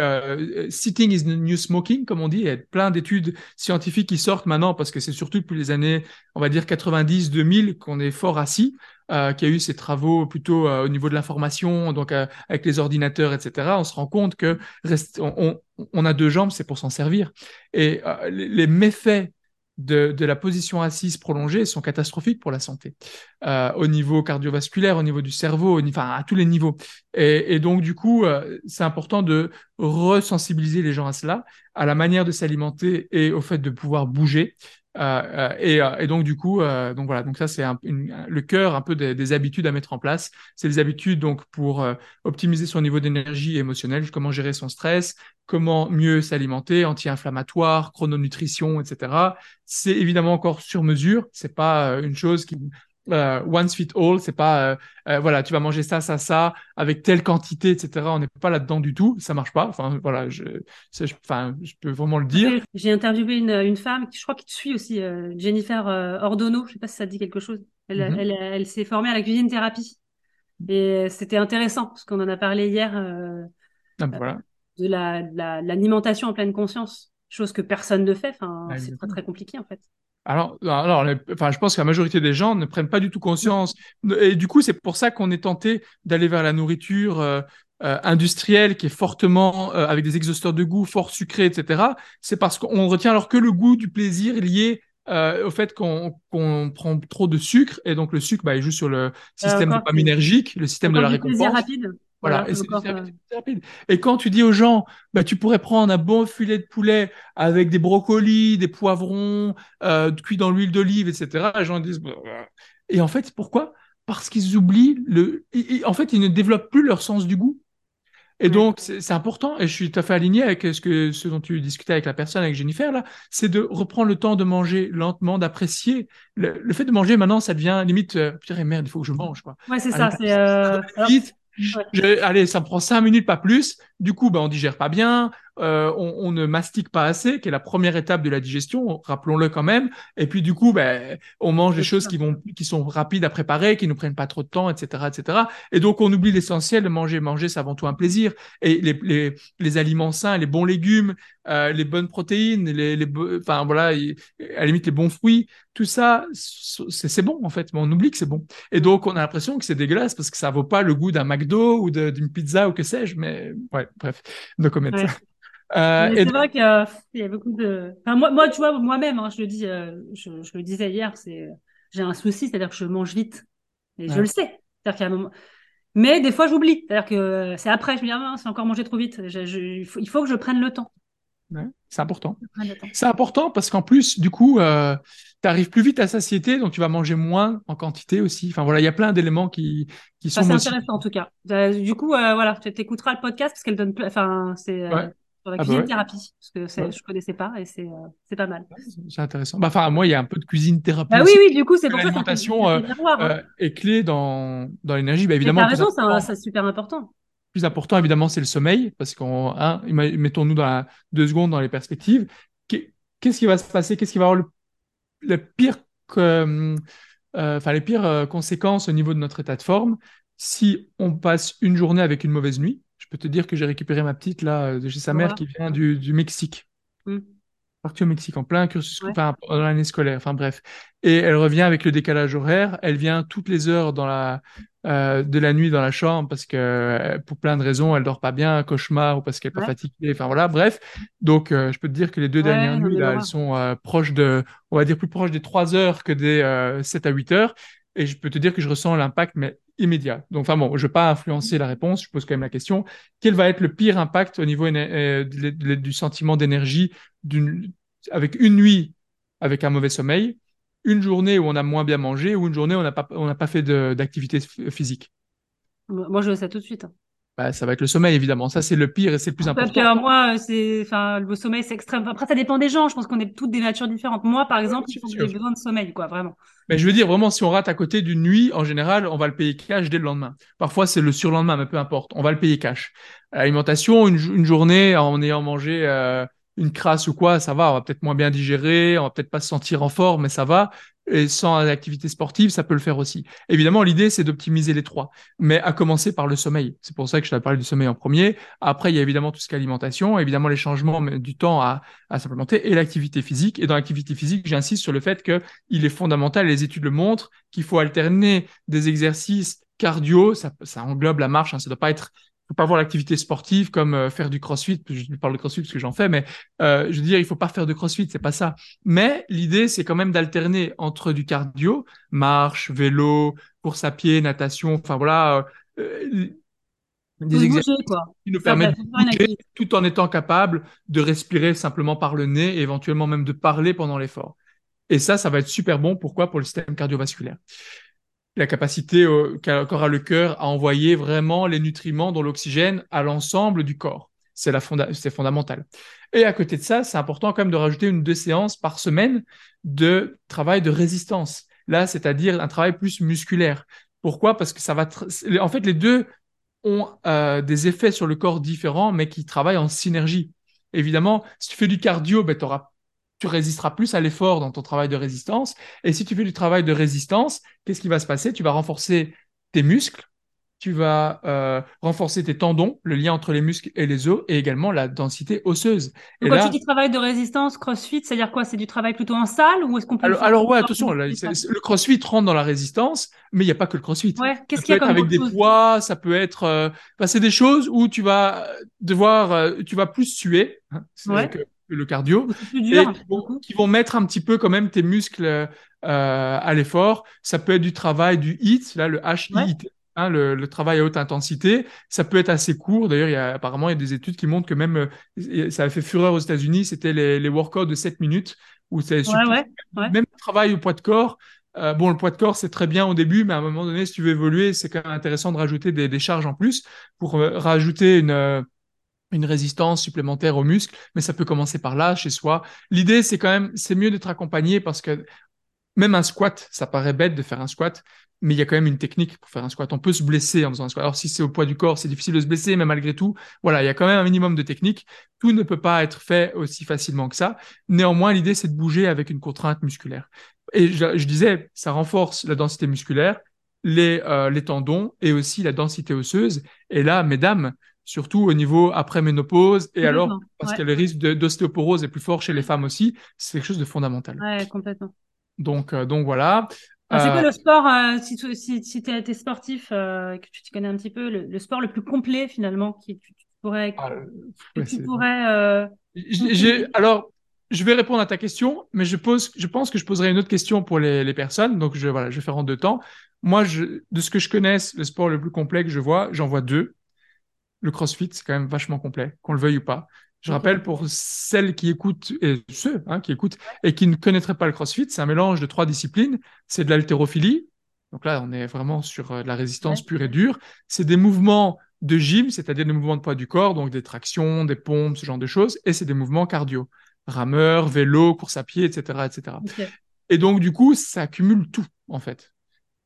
B: sitting is the new smoking, comme on dit. Il y a plein d'études scientifiques qui sortent maintenant parce que c'est surtout depuis les années, on va dire 90, 2000 qu'on est fort assis euh, qui a eu ses travaux plutôt euh, au niveau de l'information, donc euh, avec les ordinateurs, etc., on se rend compte que on, on, a deux jambes, c'est pour s'en servir. Et euh, les, méfaits de, de, la position assise prolongée sont catastrophiques pour la santé, euh, au niveau cardiovasculaire, au niveau du cerveau, enfin à tous les niveaux. Et, et donc du coup, c'est important de resensibiliser les gens à cela, à la manière de s'alimenter et au fait de pouvoir bouger. Euh, euh, et, euh, et, donc du coup, donc voilà, donc ça c'est le cœur un peu des, habitudes à mettre en place. C'est des habitudes donc pour optimiser son niveau d'énergie émotionnelle, comment gérer son stress, comment mieux s'alimenter, anti-inflammatoire, chrononutrition, etc. C'est évidemment encore sur mesure. C'est pas une chose qui euh, one fit all, c'est pas euh, euh, voilà, tu vas manger ça, ça, ça avec telle quantité, etc. On n'est pas là-dedans du tout, ça marche pas. Enfin voilà, je, enfin, je peux vraiment le dire.
C: J'ai interviewé une, une femme, je crois qui te suit aussi, Jennifer Ordono, je sais pas si ça dit quelque chose. Elle, mm-hmm. elle, elle, s'est formée à la cuisine thérapie et c'était intéressant parce qu'on en a parlé hier. Ah, voilà. De l'alimentation la, en pleine conscience, chose que personne ne fait. Enfin, ah, c'est très très compliqué en fait.
B: Alors, alors enfin, je pense que la majorité des gens ne prennent pas du tout conscience. Et du coup, c'est pour ça qu'on est tenté d'aller vers la nourriture euh, euh, industrielle qui est fortement, euh, avec des exhausteurs de goût, fort sucrés, etc. C'est parce qu'on retient alors que le goût du plaisir lié au fait qu'on prend trop de sucre. Et donc, le sucre, bah, il joue sur le système dopaminergique, le système de la récompense.
C: rapide.
B: Voilà, et c'est rapide. Et quand tu dis aux gens, bah, tu pourrais prendre un bon filet de poulet avec des brocolis, des poivrons, euh, cuits dans l'huile d'olive, etc., les gens disent, bah, bah. et en fait, pourquoi? Parce qu'ils oublient le. En fait, ils ne développent plus leur sens du goût. Et donc, c'est important, et je suis tout à fait aligné avec ce, que, ce dont tu discutais avec la personne, avec Jennifer, là, c'est de reprendre le temps de manger lentement, d'apprécier. Le, fait de manger, maintenant, ça devient limite, euh, putain, merde, il faut que je mange, quoi.
C: Ouais, c'est ça, c'est... Euh...
B: allez, ça me prend cinq minutes, pas plus. Du coup, ben, on digère pas bien, euh, on, on, ne mastique pas assez, qui est la première étape de la digestion, rappelons-le quand même. Et puis du coup, ben, on mange des choses qui vont, qui sont rapides à préparer, qui nous prennent pas trop de temps, etc., etc. Et donc, on oublie l'essentiel manger. Manger, c'est avant tout un plaisir. Et les, les, les aliments sains, les bons légumes, euh, les bonnes protéines, les, les, enfin voilà, à la limite les bons fruits, tout ça, c'est bon en fait, mais on oublie que c'est bon. Et donc, on a l'impression que c'est dégueulasse parce que ça vaut pas le goût d'un McDo ou d'une pizza ou que sais-je. Mais ouais, bref, no comment. Ouais.
C: Euh, c'est vrai qu'il y a beaucoup de. Enfin, moi, moi, tu vois, moi-même, hein, je le dis, euh, je, je, le disais hier, c'est, j'ai un souci, c'est-à-dire que je mange vite, et je le sais. C'est-à-dire qu'il y a un moment. Mais des fois, j'oublie. C'est-à-dire que c'est après, je me dis, ah, c'est encore mangé trop vite. il, faut, il, faut, que je prenne le temps.
B: C'est important. C'est important parce qu'en plus, du coup, euh, tu arrives plus vite à satiété, donc tu vas manger moins en quantité aussi. Enfin voilà, il y a plein d'éléments qui, qui sont.
C: c'est intéressant en tout cas. Euh, du coup, euh, voilà, tu écouteras le podcast parce qu'elle donne. Enfin, c'est. Ouais sur la ah bah cuisine thérapie, parce que je je connaissais pas et c'est pas mal.
B: C'est intéressant. Bah, enfin, moi, il y a un peu de cuisine thérapie.
C: Ah oui, oui, du coup, c'est pour ça
B: l'alimentation hein. est clé dans, dans l'énergie. Bah, évidemment,
C: as raison, c'est super important.
B: Plus important, évidemment, c'est le sommeil, parce qu'on, hein, mettons-nous dans la, deux secondes dans les perspectives. Qu'est-ce qui va se passer? Qu'est-ce qui va avoir le, pire enfin, les pires conséquences au niveau de notre état de forme? Si on passe une journée avec une mauvaise nuit je peux te dire que j'ai récupéré ma petite là de chez sa mère qui vient du, du Mexique. Mm. Partie au Mexique en plein cursus, enfin dans l'année scolaire, enfin bref. Et elle revient avec le décalage horaire. Elle vient toutes les heures dans la euh, de la nuit dans la chambre parce que pour plein de raisons, elle dort pas bien, un cauchemar ou parce qu'elle est pas fatiguée. Enfin voilà, bref. Donc euh, je peux te dire que les deux dernières nuits là, elles sont euh, proches de, on va dire plus proches des 3 heures que des 7 à 8 heures. Et je peux te dire que je ressens l'impact, mais immédiat. Donc, enfin bon, je ne vais pas influencer la réponse, je pose quand même la question. Quel va être le pire impact au niveau euh, du sentiment d'énergie avec une nuit avec un mauvais sommeil, une journée où on a moins bien mangé ou une journée où on n'a pas, pas fait d'activité physique?
C: Moi, je le sais tout de suite.
B: Bah, ça va être le sommeil, évidemment. Ça, c'est le pire et c'est le plus important.
C: Parce que moi, c'est, enfin, le sommeil, c'est extrême. Après, ça dépend des gens. Je pense qu'on est toutes des natures différentes. Moi, par exemple, j'ai besoin de sommeil, quoi, vraiment.
B: Mais je veux dire, vraiment, si on rate à côté d'une nuit, en général, on va le payer cash dès le lendemain. Parfois, c'est le surlendemain, mais peu importe. On va le payer cash. L'alimentation, une, une, journée en ayant mangé euh, une crasse ou quoi, ça va. On va peut-être moins bien digérer, on va peut-être pas se sentir en forme, mais ça va et sans activité sportive, ça peut le faire aussi. Évidemment, l'idée, c'est d'optimiser les trois, mais à commencer par le sommeil. C'est pour ça que je t'ai parlé du sommeil en premier. Après, il y a évidemment tout ce qui est alimentation, évidemment les changements du temps à, à s'implémenter et l'activité physique. Et dans l'activité physique, j'insiste sur le fait qu'il est fondamental, les études le montrent, qu'il faut alterner des exercices cardio, ça, ça englobe la marche, hein, ça ne doit pas être faut pas voir l'activité sportive comme euh, faire du crossfit. Je parle de crossfit parce que j'en fais, mais euh, je veux dire, il faut pas faire de crossfit, c'est pas ça. Mais l'idée, c'est quand même d'alterner entre du cardio, marche, vélo, course à pied, natation, enfin voilà, euh,
C: des exercices
B: qui nous permettent de bouger tout en étant capable de respirer simplement par le nez et éventuellement même de parler pendant l'effort. Et ça, ça va être super bon. Pourquoi? Pour le système cardiovasculaire la capacité qu'a encore le cœur à envoyer vraiment les nutriments dans l'oxygène à l'ensemble du corps. C'est fondamental. Et à côté de ça, c'est important quand même de rajouter une deux séances par semaine de travail de résistance. là, c'est-à-dire un travail plus musculaire. Pourquoi? Parce que ça va. En fait, les deux ont euh, des effets sur le corps différents, mais qui travaillent en synergie. Évidemment, si tu fais du cardio, ben, tu résisteras plus à l'effort dans ton travail de résistance. Et si tu fais du travail de résistance, qu'est-ce qui va se passer? Tu vas renforcer tes muscles, tu vas euh, renforcer tes tendons, le lien entre les muscles et les os, et également la densité osseuse.
C: Et quand tu dis travail de résistance, CrossFit, c'est-à-dire quoi? C'est du travail plutôt en salle ou est-ce qu'on peut
B: Alors, alors ouais, attention, le CrossFit rentre dans la résistance, mais il n'y a pas que le CrossFit.
C: Ouais, qu'est-ce qu'il y a comme
B: avec des poids, ça peut être, euh, bah, c'est des choses où tu vas devoir, euh, tu vas plus suer hein, que le cardio,
C: dur, et
B: qui vont, mettre un petit peu quand même tes muscles euh, à l'effort. Ça peut être du travail du HIIT, là le HIIT, Hein, le, travail à haute intensité, ça peut être assez court. D'ailleurs, il y a, apparemment, il y a des études qui montrent que même, euh, ça a fait fureur aux États-Unis, c'était les, les workouts de 7 minutes, où c'est
C: ouais,
B: même le travail au poids de corps. Euh, bon, le poids de corps, c'est très bien au début, mais à un moment donné, si tu veux évoluer, c'est quand même intéressant de rajouter des, des charges en plus pour rajouter une, une résistance supplémentaire aux muscles, mais ça peut commencer par là, chez soi. L'idée, c'est quand même, c'est mieux d'être accompagné parce que même un squat, ça paraît bête de faire un squat, mais il y a quand même une technique pour faire un squat. On peut se blesser en faisant un squat. Alors si c'est au poids du corps, c'est difficile de se blesser, mais malgré tout, voilà, il y a quand même un minimum de technique. Tout ne peut pas être fait aussi facilement que ça. Néanmoins, l'idée, c'est de bouger avec une contrainte musculaire. Et je, disais, ça renforce la densité musculaire, euh, les tendons et aussi la densité osseuse. Et là, mesdames, surtout au niveau après ménopause, et alors, parce que le risque d'ostéoporose est plus fort chez les femmes aussi, c'est quelque chose de fondamental.
C: Ouais, complètement.
B: Donc, euh, donc voilà.
C: c'est quoi euh, le sport, euh, si tu si, si es, sportif, que tu te connais un petit peu, le, sport le plus complet finalement qui tu, pourrais, ah, tu pourrais.
B: J'ai, alors, je vais répondre à ta question, mais je pose, je pense que je poserai une autre question pour les, les personnes. Donc, je, voilà, je vais faire en deux temps. Moi, je, de ce que je connaisse, le sport le plus complet que je vois, j'en vois deux. Le CrossFit, c'est quand même vachement complet, qu'on le veuille ou pas. Je rappelle pour celles qui écoutent et ceux hein, qui écoutent et qui ne connaîtraient pas le CrossFit, c'est un mélange de trois disciplines. C'est de l'haltérophilie. Donc là, on est vraiment sur euh, de la résistance pure et dure. C'est des mouvements de gym, c'est-à-dire des mouvements de poids du corps, donc des tractions, des pompes, ce genre de choses. Et c'est des mouvements cardio. Rameur, vélo, course à pied, etc., etc. Et donc, du coup, ça accumule tout, en fait.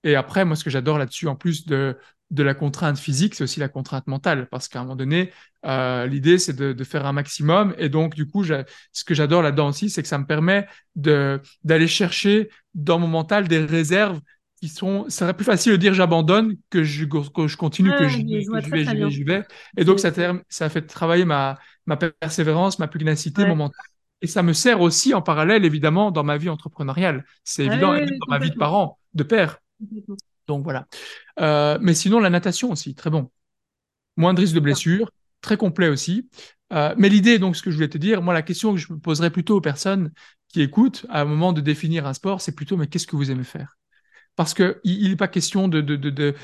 B: Et après, moi, ce que j'adore là-dessus, en plus de, de la contrainte physique, c'est aussi la contrainte mentale, parce qu'à un moment donné, euh, l'idée c'est de, faire un maximum, et donc du coup, ce que j'adore là-dedans aussi, c'est que ça me permet d'aller chercher dans mon mental des réserves qui sont. Ça serait plus facile de dire j'abandonne que je, que je continue, que, je, vais, je vais, je vais, et donc ça ça fait travailler ma ma persévérance, ma pugnacité, mon mental. Et ça me sert aussi en parallèle, évidemment, dans ma vie entrepreneuriale. C'est évident, et dans ma vie de parent, de père. Donc voilà. Euh, mais sinon, la natation aussi, très bon. Moins de risque de blessure, très complet aussi. Euh, mais l'idée, donc, ce que je voulais te dire, moi, la question que je me poserais plutôt aux personnes qui écoutent à un moment de définir un sport, c'est plutôt, mais qu'est-ce que vous aimez faire? Parce que il n'est pas question de, de, de, de,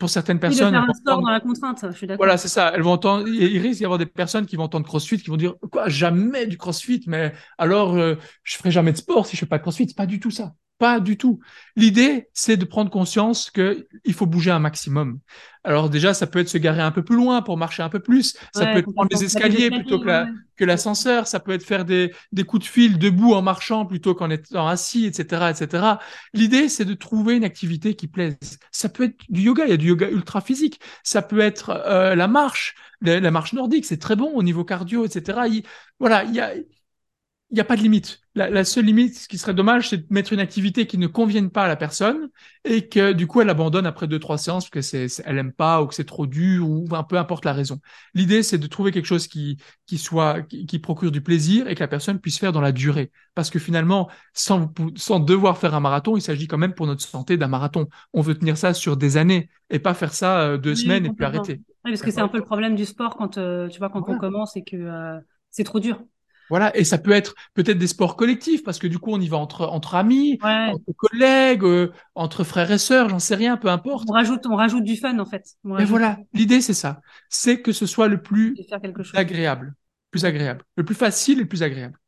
B: pour certaines personnes.
C: faire un sport dans la contrainte, je suis d'accord.
B: Voilà, c'est ça. Elles vont entendre, il risque d'y avoir des personnes qui vont entendre CrossFit, qui vont dire quoi, jamais du CrossFit, mais alors euh, je ferai jamais de sport si je fais pas de CrossFit. C'est pas du tout ça. Pas du tout. L'idée, c'est de prendre conscience qu'il faut bouger un maximum. Alors déjà, ça peut être se garer un peu plus loin pour marcher un peu plus. Ça peut être prendre les escaliers plutôt que l'ascenseur. Ça peut être faire des, des coups de fil debout en marchant plutôt qu'en étant assis, etc., etc. L'idée, c'est de trouver une activité qui plaise. Ça peut être du yoga. Il y a du yoga ultra physique. Ça peut être euh, la marche, la, marche nordique. C'est très bon au niveau cardio, etc. voilà, il y a il n'y a pas de limite. La, seule limite, ce qui serait dommage, c'est de mettre une activité qui ne convienne pas à la personne et que du coup elle abandonne après deux trois séances parce que c'est, elle aime pas ou que c'est trop dur ou peu importe la raison. L'idée, c'est de trouver quelque chose qui qui soit qui, procure du plaisir et que la personne puisse faire dans la durée. Parce que finalement, sans sans devoir faire un marathon, il s'agit quand même pour notre santé d'un marathon. On veut tenir ça sur des années et pas faire ça euh, deux semaines et puis arrêter.
C: Oui, parce que c'est un peu le problème du sport quand euh, tu vois quand on commence et que euh, c'est trop dur.
B: Voilà, et ça peut être peut-être des sports collectifs parce que du coup on y va entre entre amis, entre collègues, euh, entre frères et sœurs, j'en sais rien, peu importe.
C: On rajoute on rajoute du fun en fait.
B: Et voilà, l'idée c'est ça, c'est que ce soit le plus agréable, plus agréable, le plus facile et le plus agréable.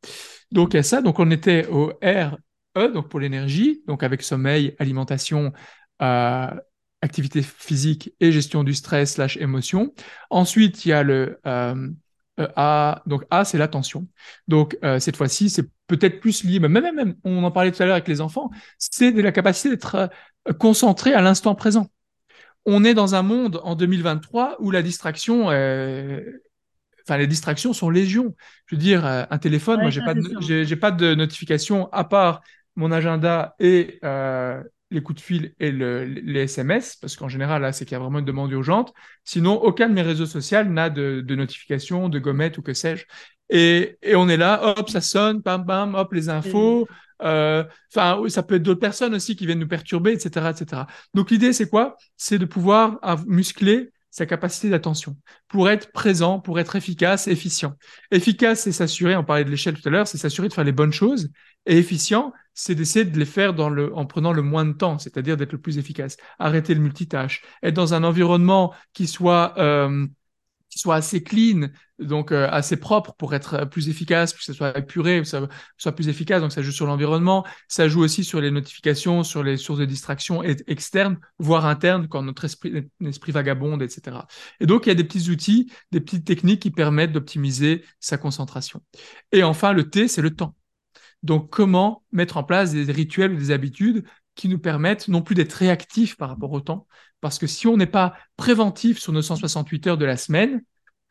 B: Donc il y a ça, donc on était au R E donc pour l'énergie, donc avec sommeil, alimentation, euh, activité physique et gestion du stress slash émotion. Ensuite il y a le euh, A, donc A, c'est l'attention. Donc cette fois-ci, c'est peut-être plus lié, même, même, même, on en parlait tout à l'heure avec les enfants, c'est de la capacité d'être concentré à l'instant présent. On est dans un monde en 2023 où la distraction, enfin les distractions sont légion. Je veux dire, un téléphone, moi j'ai pas, j'ai pas de notification à part mon agenda et euh, les coups de fil et les SMS, parce qu'en général, là, c'est qu'il y a vraiment une demande urgente. Sinon, aucun de mes réseaux sociaux n'a de, de notification, de gommette ou que sais-je. Et, et, on est là, hop, ça sonne, bam, bam, hop, les infos. Euh, enfin, ça peut être d'autres personnes aussi qui viennent nous perturber, etc., etc. Donc l'idée, c'est quoi? C'est de pouvoir muscler sa capacité d'attention pour être présent, pour être efficace, efficient. Efficace, c'est s'assurer, on parlait de l'échelle tout à l'heure, c'est s'assurer de faire les bonnes choses. Et efficient, c'est d'essayer de les faire en prenant le moins de temps, c'est-à-dire d'être le plus efficace. Arrêter le multitâche. Être dans un environnement qui soit euh, qui soit assez clean, donc euh, assez propre pour être plus efficace, que ce soit épuré, que ça soit plus efficace. Donc ça joue sur l'environnement, ça joue aussi sur les notifications, sur les sources de distraction externes, voire internes, quand notre esprit, esprit vagabonde, etc. Et donc il y a des petits outils, des petites techniques qui permettent d'optimiser sa concentration. Et enfin, le T, c'est le temps. Donc comment mettre en place des rituels ou des habitudes qui nous permettent non plus d'être réactifs par rapport au temps, parce que si on n'est pas préventif sur nos 168 heures de la semaine,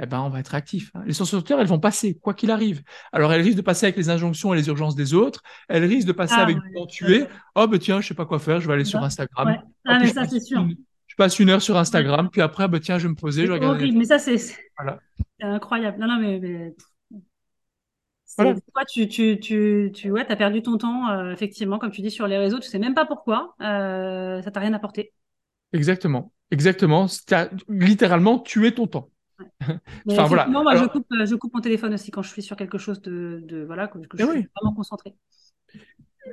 B: eh ben, on va être actif. Hein. Les 168 heures, elles vont passer, quoi qu'il arrive. Alors, elles risquent de passer avec les injonctions et les urgences des autres. Elles risquent de passer ah avec du temps tué. Oh, ben tiens, je sais pas quoi faire, je vais aller sur Instagram.
C: Ah, mais ça, c'est sûr.
B: je passe une heure sur Instagram, puis après, ben tiens, je vais me poser, je regarde.
C: mais ça, c'est incroyable. Non, non, mais, toi, tu, tu, tu, tu ouais, as perdu ton temps, euh, effectivement, comme tu dis, sur les réseaux, tu sais même pas pourquoi. Euh, ça t'a rien apporté.
B: Exactement. Exactement. As littéralement tué ton temps. [LAUGHS]
C: enfin, voilà. moi, je, coupe, je coupe mon téléphone aussi quand je suis sur quelque chose de, de voilà, que, je eh suis vraiment concentré.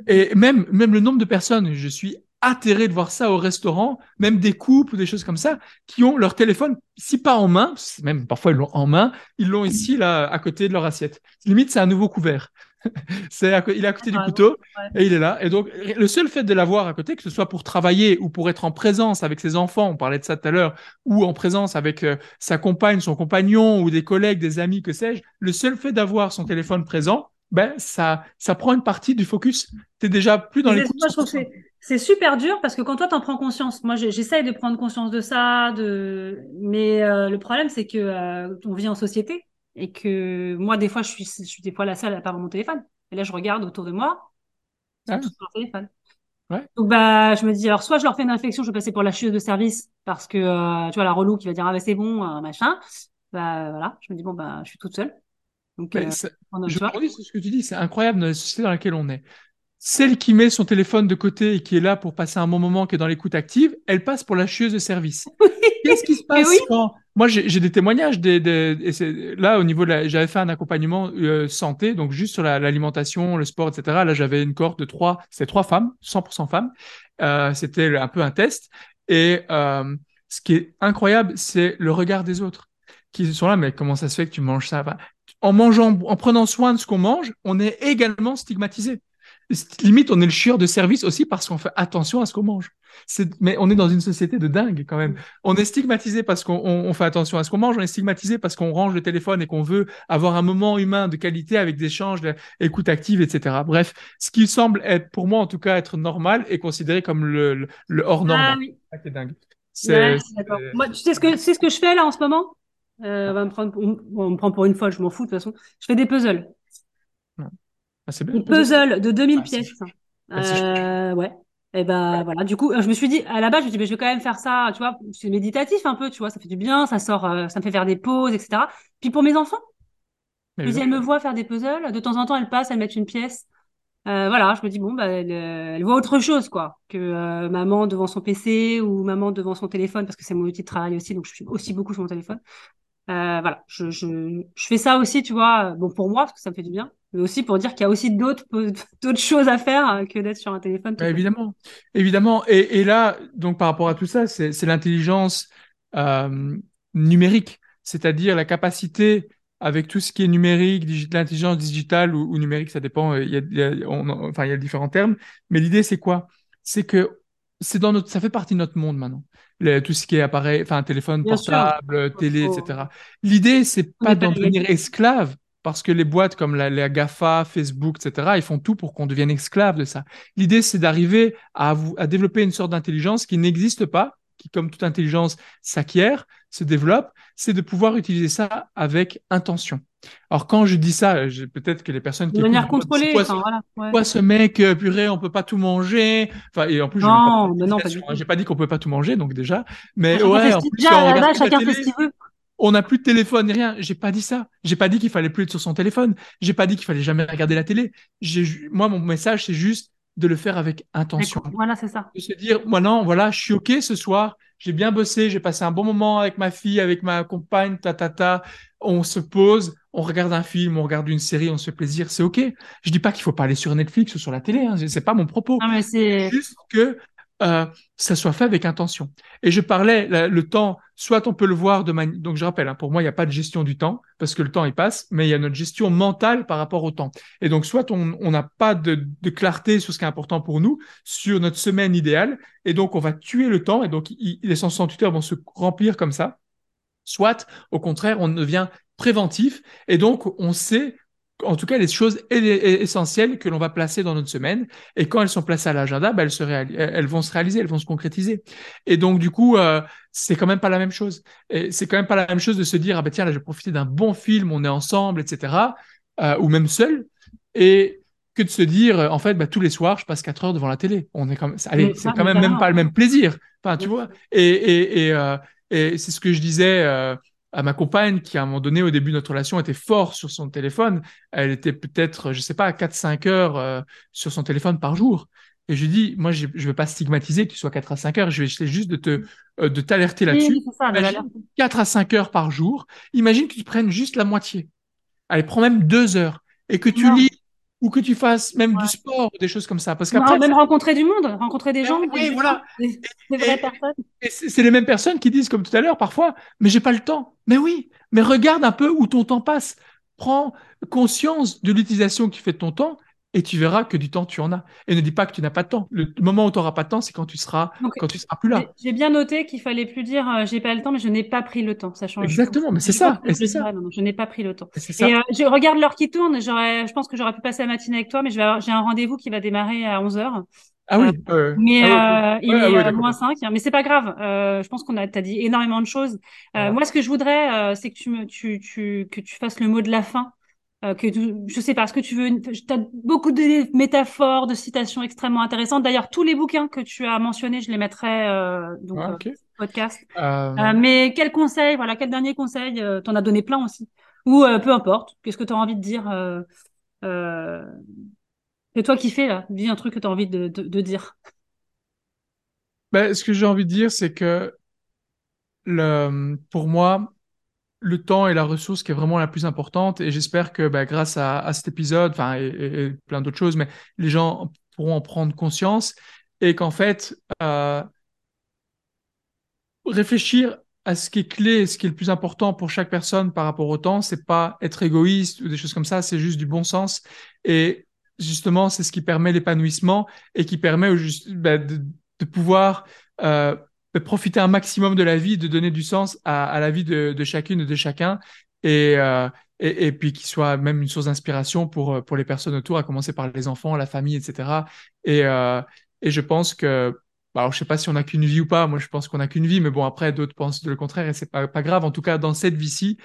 B: Et même, même le nombre de personnes, je suis atterré de voir ça au restaurant, même des couples ou des choses comme ça, qui ont leur téléphone, si pas en main, même parfois ils l'ont en main, ils l'ont ici, là, à côté de leur assiette. Limite, c'est un nouveau couvert. [LAUGHS] c'est il est à côté du couteau et il est là. Et donc, le seul fait de l'avoir à côté, que ce soit pour travailler ou pour être en présence avec ses enfants, on parlait de ça tout à l'heure, ou en présence avec euh, sa compagne, son compagnon ou des collègues, des amis, que sais-je, le seul fait d'avoir son téléphone présent, ben, ça, ça prend une partie du focus. Tu es déjà plus dans les
C: c'est super dur parce que quand toi, tu en prends conscience, moi, j'essaye de prendre conscience de ça, de... mais euh, le problème, c'est que euh, on vit en société et que moi, des fois, je suis, je suis des fois la seule à pas mon téléphone. Et là, je regarde autour de moi, ah. tout sur téléphone. Ouais. Donc, bah, je me dis, alors, soit je leur fais une réflexion, je vais passer pour la chieuse de service parce que, euh, tu vois, la relou qui va dire, ah, bah, c'est bon, machin. Bah, voilà, je me dis, bon, bah, je suis toute seule.
B: Donc, je ce que tu dis, c'est incroyable dans la société dans laquelle on est celle qui met son téléphone de côté et qui est là pour passer un bon moment, qui est dans l'écoute active, elle passe pour la chieuse de service. [LAUGHS] Qu'est-ce qui se passe quand moi j'ai des témoignages des, des là au niveau de j'avais fait un accompagnement euh, santé donc juste sur l'alimentation, le sport, etc. Là j'avais une cohorte de trois, c'était trois femmes, 100% femmes. Euh, c'était un peu un test et euh, ce qui est incroyable, c'est le regard des autres qui sont là. Mais comment ça se fait que tu manges ça? En mangeant, en prenant soin de ce qu'on mange, on est également stigmatisé limite, on est le chieur de service aussi parce qu'on fait attention à ce qu'on mange. Mais on est dans une société de dingue quand même. On est stigmatisé parce qu'on fait attention à ce qu'on mange. On est stigmatisé parce qu'on range le téléphone et qu'on veut avoir un moment humain de qualité avec des échanges, écoute active, etc. Bref, ce qui semble être, pour moi en tout cas, être normal est considéré comme le, hors norme. Ah oui.
C: C'est dingue. Moi, tu sais ce que c'est ce que je fais là en ce moment? Euh, on, va me prendre, on me prend pour une folle, je m'en fous de toute façon. Je fais des puzzles. Ah, puzzle de 2000 ah, pièces. Ah, euh, ouais. Et ben voilà, du coup, je me suis dit, à la base, je me suis dit, je vais quand même faire ça, tu vois, c'est méditatif un peu, tu vois, ça fait du bien, ça sort, euh, ça me fait faire des pauses, etc. Puis pour mes enfants, mais elles me voient faire des puzzles, de temps en temps, elles passent, elles mettent une pièce. Euh, voilà, je me dis, bon, bah, elle, voit autre chose, quoi, que maman devant son PC ou maman devant son téléphone, parce que c'est mon outil de travail aussi, donc je suis aussi beaucoup sur mon téléphone. Voilà, je, je, je fais ça aussi, tu vois, bon, pour moi, parce que ça me fait du bien mais aussi pour dire qu'il y a aussi d'autres [LAUGHS] d'autres choses à faire euh, que d'être sur un téléphone.
B: Bah, évidemment, évidemment. Et, et, là, donc par rapport à tout ça, c'est l'intelligence euh, numérique, c'est-à-dire la capacité avec tout ce qui est numérique, l'intelligence digitale ou, ou, numérique, ça dépend. Euh, il y a, il y a enfin, il y a différents termes. Mais l'idée, c'est quoi? C'est que c'est dans notre, ça fait partie de notre monde maintenant. tout ce qui est appareil, enfin téléphone portable, télé, etc. L'idée, c'est pas d'en devenir esclave, parce que les boîtes comme la, les GAFA, Facebook, etc., ils font tout pour qu'on devienne esclave de ça. L'idée, c'est d'arriver à, à développer une sorte d'intelligence qui n'existe pas, qui, comme toute intelligence, s'acquiert, se développe, c'est de pouvoir utiliser ça avec intention. Alors quand je dis ça, peut-être que les personnes
C: qui de manière contrôlée,
B: quoi, voilà, ce mec euh, purée, on peut pas tout manger. Enfin et en plus, non, je non, pas hein. J'ai pas dit qu'on peut pas tout manger, donc déjà. Mais ouais, en plus, déjà, chacun fait ce qu'il veut. On n'a plus de téléphone ni rien. J'ai pas dit ça. J'ai pas dit qu'il fallait plus être sur son téléphone. J'ai pas dit qu'il fallait jamais regarder la télé. Moi, mon message, c'est juste de le faire avec intention.
C: Voilà, c'est ça.
B: De se dire, moi non, voilà, je suis ok ce soir, j'ai bien bossé, j'ai passé un bon moment avec ma fille, avec ma compagne, ta ta ta. On se pose, on regarde un film, on regarde une série, on se fait plaisir, c'est ok. Je dis pas qu'il faut pas aller sur Netflix ou sur la télé, hein, c'est pas mon propos.
C: Non, mais c'est
B: juste que euh, ça soit fait avec intention. Et je parlais le temps, soit on peut le voir de manière. Donc je rappelle, hein, pour moi, il n'y a pas de gestion du temps parce que le temps il passe, mais il y a notre gestion mentale par rapport au temps. Et donc soit on n'a pas de, clarté sur ce qui est important pour nous, sur notre semaine idéale, et donc on va tuer le temps, et donc les 168 heures vont se remplir comme ça. Soit au contraire, on devient préventif, et donc on sait en tout cas les choses essentielles que l'on va placer dans notre semaine. Et quand elles sont placées à l'agenda, ben, elles, elles vont se réaliser, elles vont se concrétiser. Et donc du coup, euh, c'est quand même pas la même chose. Et c'est quand même pas la même chose de se dire ah ben tiens là je vais profiter d'un bon film, on est ensemble, etc. Euh, ou même seul. Et que de se dire en fait ben, tous les soirs je passe quatre heures devant la télé. On est quand même, allez, c'est quand même même pas le même plaisir. Enfin tu vois? Et et et, euh, et c'est ce que je disais. À ma compagne qui, à un moment donné, au début de notre relation, était fort sur son téléphone. Elle était peut-être, je sais pas, 4-5 heures euh, sur son téléphone par jour. Et je lui dis, moi, je ne veux pas stigmatiser que tu sois 4 à 5 heures. Je vais essayer juste de te euh, de t'alerter là-dessus. 4 à 5 heures par jour. Imagine que tu prennes juste la moitié. Allez, prends même 2 heures. Et que tu lis ou que tu fasses même du sport, des choses comme ça. Parce qu'après,
C: même rencontrer du monde, rencontrer des gens.
B: Oui, voilà. Des, vraies personnes. Et c'est les mêmes personnes qui disent, comme tout à l'heure, parfois, mais j'ai pas le temps. Mais oui, mais regarde un peu où ton temps passe. Prends conscience de l'utilisation que tu fais de ton temps et tu verras que du temps tu en as. Et ne dis pas que tu n'as pas de temps. Le moment où tu n'auras pas de temps, c'est quand tu seras quand tu seras plus là.
C: J'ai bien noté qu'il fallait plus dire euh, j'ai pas le temps, mais je n'ai pas pris le temps. Ça change.
B: Exactement, mais c'est ça.
C: c'est ça. je n'ai pas pris le temps. Et, euh, je regarde l'heure qui tourne. J'aurais, je pense que j'aurais pu passer la matinée avec toi, mais j'ai un rendez-vous qui va démarrer à 11 h
B: ah oui.
C: Euh, mais ah il est moins 5. Mais c'est pas grave. je pense qu'on a t'as dit énormément de choses. Moi, ce que je voudrais, c'est que tu me tu, tu que tu fasses le mot de la fin. Euh, que je sais pas ce que tu veux. Tu as beaucoup de métaphores, de citations extrêmement intéressantes. D'ailleurs, tous les bouquins que tu as mentionnés, je les mettrai euh, donc ah, euh, podcast. mais quel conseil, voilà, quel dernier conseil T'en as donné plein aussi? Ou peu importe. Qu'est-ce que tu as envie de dire C'est toi qui fais là. Dis un truc que tu as envie de, de, dire.
B: Ben, ce que j'ai envie de dire, c'est que le, pour moi, le temps est la ressource qui est vraiment la plus importante. Et j'espère que bah, grâce à, cet épisode, enfin et, plein d'autres choses, mais les gens pourront en prendre conscience et qu'en fait euh, réfléchir à ce qui est clé, ce qui est le plus important pour chaque personne par rapport au temps, c'est pas être égoïste ou des choses comme ça, c'est juste du bon sens. Et justement c'est ce qui permet l'épanouissement et qui permet bah, de, de, pouvoir euh, profiter un maximum de la vie, de donner du sens à, la vie de, chacune et de chacun, euh, et, et, puis qu'il soit même une source d'inspiration pour, pour les personnes autour, à commencer par les enfants, la famille, etc. Et, euh, et je pense que, bah, alors je sais pas si on n'a qu'une vie ou pas, moi je pense qu'on n'a qu'une vie, mais bon, après d'autres pensent le contraire, et c'est pas, pas grave. En tout cas, dans cette vie-ci,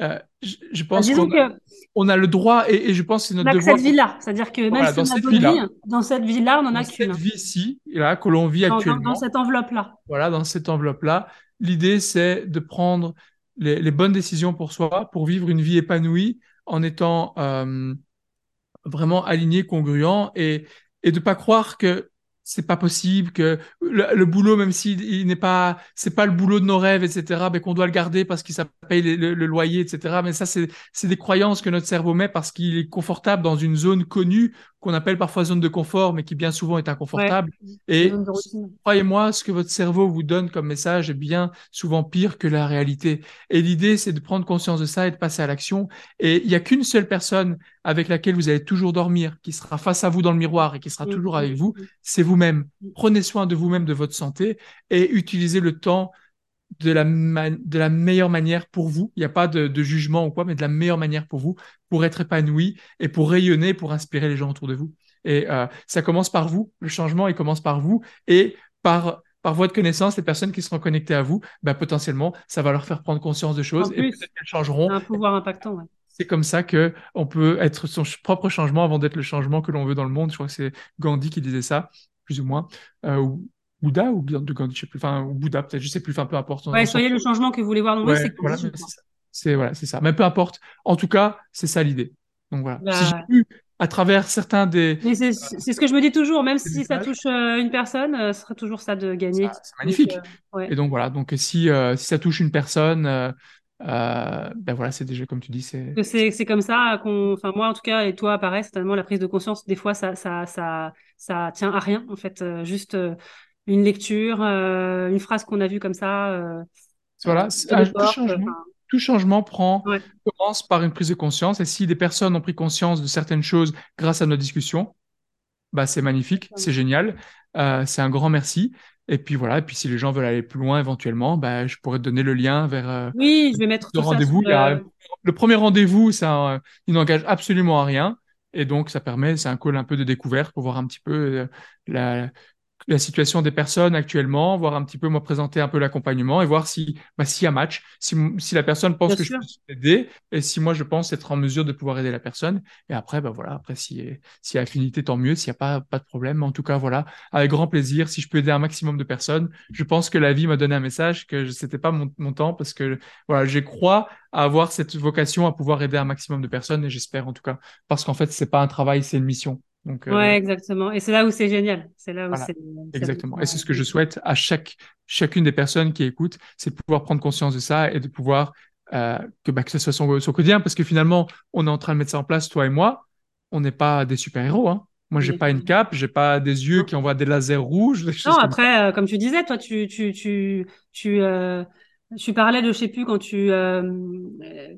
B: euh, je, pense bah, qu'on a, on a le droit, et, je pense que c'est notre devoir.
C: cette vie-là, c'est-à-dire que même si on a d'autres vies, dans cette vie-là, on en a qu'une.
B: Dans cette vie-ci, là, que l'on vit actuellement.
C: Dans, cette enveloppe-là.
B: Voilà, dans cette enveloppe-là. L'idée, c'est de prendre les, bonnes décisions pour soi, pour vivre une vie épanouie en étant euh, vraiment aligné, congruent, et, et de pas croire que c'est pas possible que le, boulot, même s'il n'est pas, c'est pas le boulot de nos rêves, etc., mais qu'on doit le garder parce qu'il ça paye le, loyer, etc. Mais ça, c'est, c'est des croyances que notre cerveau met parce qu'il est confortable dans une zone connue qu'on appelle parfois zone de confort, mais qui bien souvent est inconfortable. Et croyez-moi, ce que votre cerveau vous donne comme message est bien souvent pire que la réalité. Et l'idée, c'est de prendre conscience de ça et de passer à l'action. Et il n'y a qu'une seule personne avec laquelle vous allez toujours dormir, qui sera face à vous dans le miroir et qui sera toujours avec vous, c'est vous vous-même. Prenez soin de vous-même, de votre santé et utilisez le temps de la, de la meilleure manière pour vous. Il n'y a pas de, de, jugement ou quoi, mais de la meilleure manière pour vous, pour être épanoui et pour rayonner, pour inspirer les gens autour de vous. Et euh, ça commence par vous. Le changement, il commence par vous et par par voie de connaissance, les personnes qui seront connectées à vous, bah, potentiellement, ça va leur faire prendre conscience de choses et peut-être qu'elles changeront.
C: Un pouvoir impactant. Ouais.
B: C'est comme ça que on peut être son propre changement avant d'être le changement que l'on veut dans le monde. Je crois que c'est Gandhi qui disait ça, plus ou moins. Euh, ou Bouddha ou bien de Gandhi, je sais plus. Enfin, ou Bouddha peut-être, je sais plus. Enfin, peu importe.
C: Ouais, soyez le changement que vous voulez voir dans
B: c'est C'est voilà, c'est ça. Mais peu importe. En tout cas, c'est ça l'idée. Donc voilà. Si j'ai pu à travers certains des.
C: C'est ce que je me dis toujours, même si ça touche euh, une personne, euh, ce sera toujours ça de gagner.
B: C'est magnifique. Euh, et donc voilà, donc si, si ça touche une personne, ben voilà, c'est déjà comme tu dis, c'est.
C: C'est comme ça qu'on, enfin moi en tout cas et toi pareil, certainement la prise de conscience. Des fois ça ça ça ça tient à rien en fait, juste une lecture, une phrase qu'on a vue comme ça.
B: voilà, un changement tout changement prend, commence par une prise de conscience. Et si des personnes ont pris conscience de certaines choses grâce à nos discussions, bah, c'est magnifique, c'est génial. Euh, c'est un grand merci. Et puis voilà, et puis si les gens veulent aller plus loin éventuellement, bah, je pourrais te donner le lien vers euh,
C: oui, je vais mettre
B: le rendez-vous. Le... premier rendez-vous, ça, il n'engage absolument à rien. Et donc, ça permet, c'est un call un peu de découverte pour voir un petit peu euh, la, la situation des personnes actuellement, voir un petit peu, moi, présenter un peu l'accompagnement et voir si, bah, s'il y a match, si, si la personne pense que je peux aider et si moi, je pense être en mesure de pouvoir aider la personne. Et après, bah, voilà, après, s'il y, a affinité, tant mieux. S'il n'y a pas, pas de problème. En tout cas, voilà, avec grand plaisir. Si je peux aider un maximum de personnes, je pense que la vie m'a donné un message que c'était pas mon, mon temps parce que, voilà, je crois à avoir cette vocation à pouvoir aider un maximum de personnes et j'espère en tout cas parce qu'en fait, c'est pas un travail, c'est une mission.
C: Donc, euh, ouais, exactement. Et c'est là où c'est génial. C'est là où c'est.
B: Exactement. Et c'est ce que je souhaite à chaque chacune des personnes qui écoutent, c'est de pouvoir prendre conscience de ça et de pouvoir euh, que bah, que ce soit son, son, quotidien, parce que finalement, on est en train de mettre ça en place, toi et moi. On n'est pas des super héros. Hein. Moi, j'ai pas une cape, j'ai pas des yeux qui envoient des lasers rouges.
C: non, après, euh, comme tu disais, toi, tu tu tu tu euh, tu parlais de, je sais plus, quand tu euh,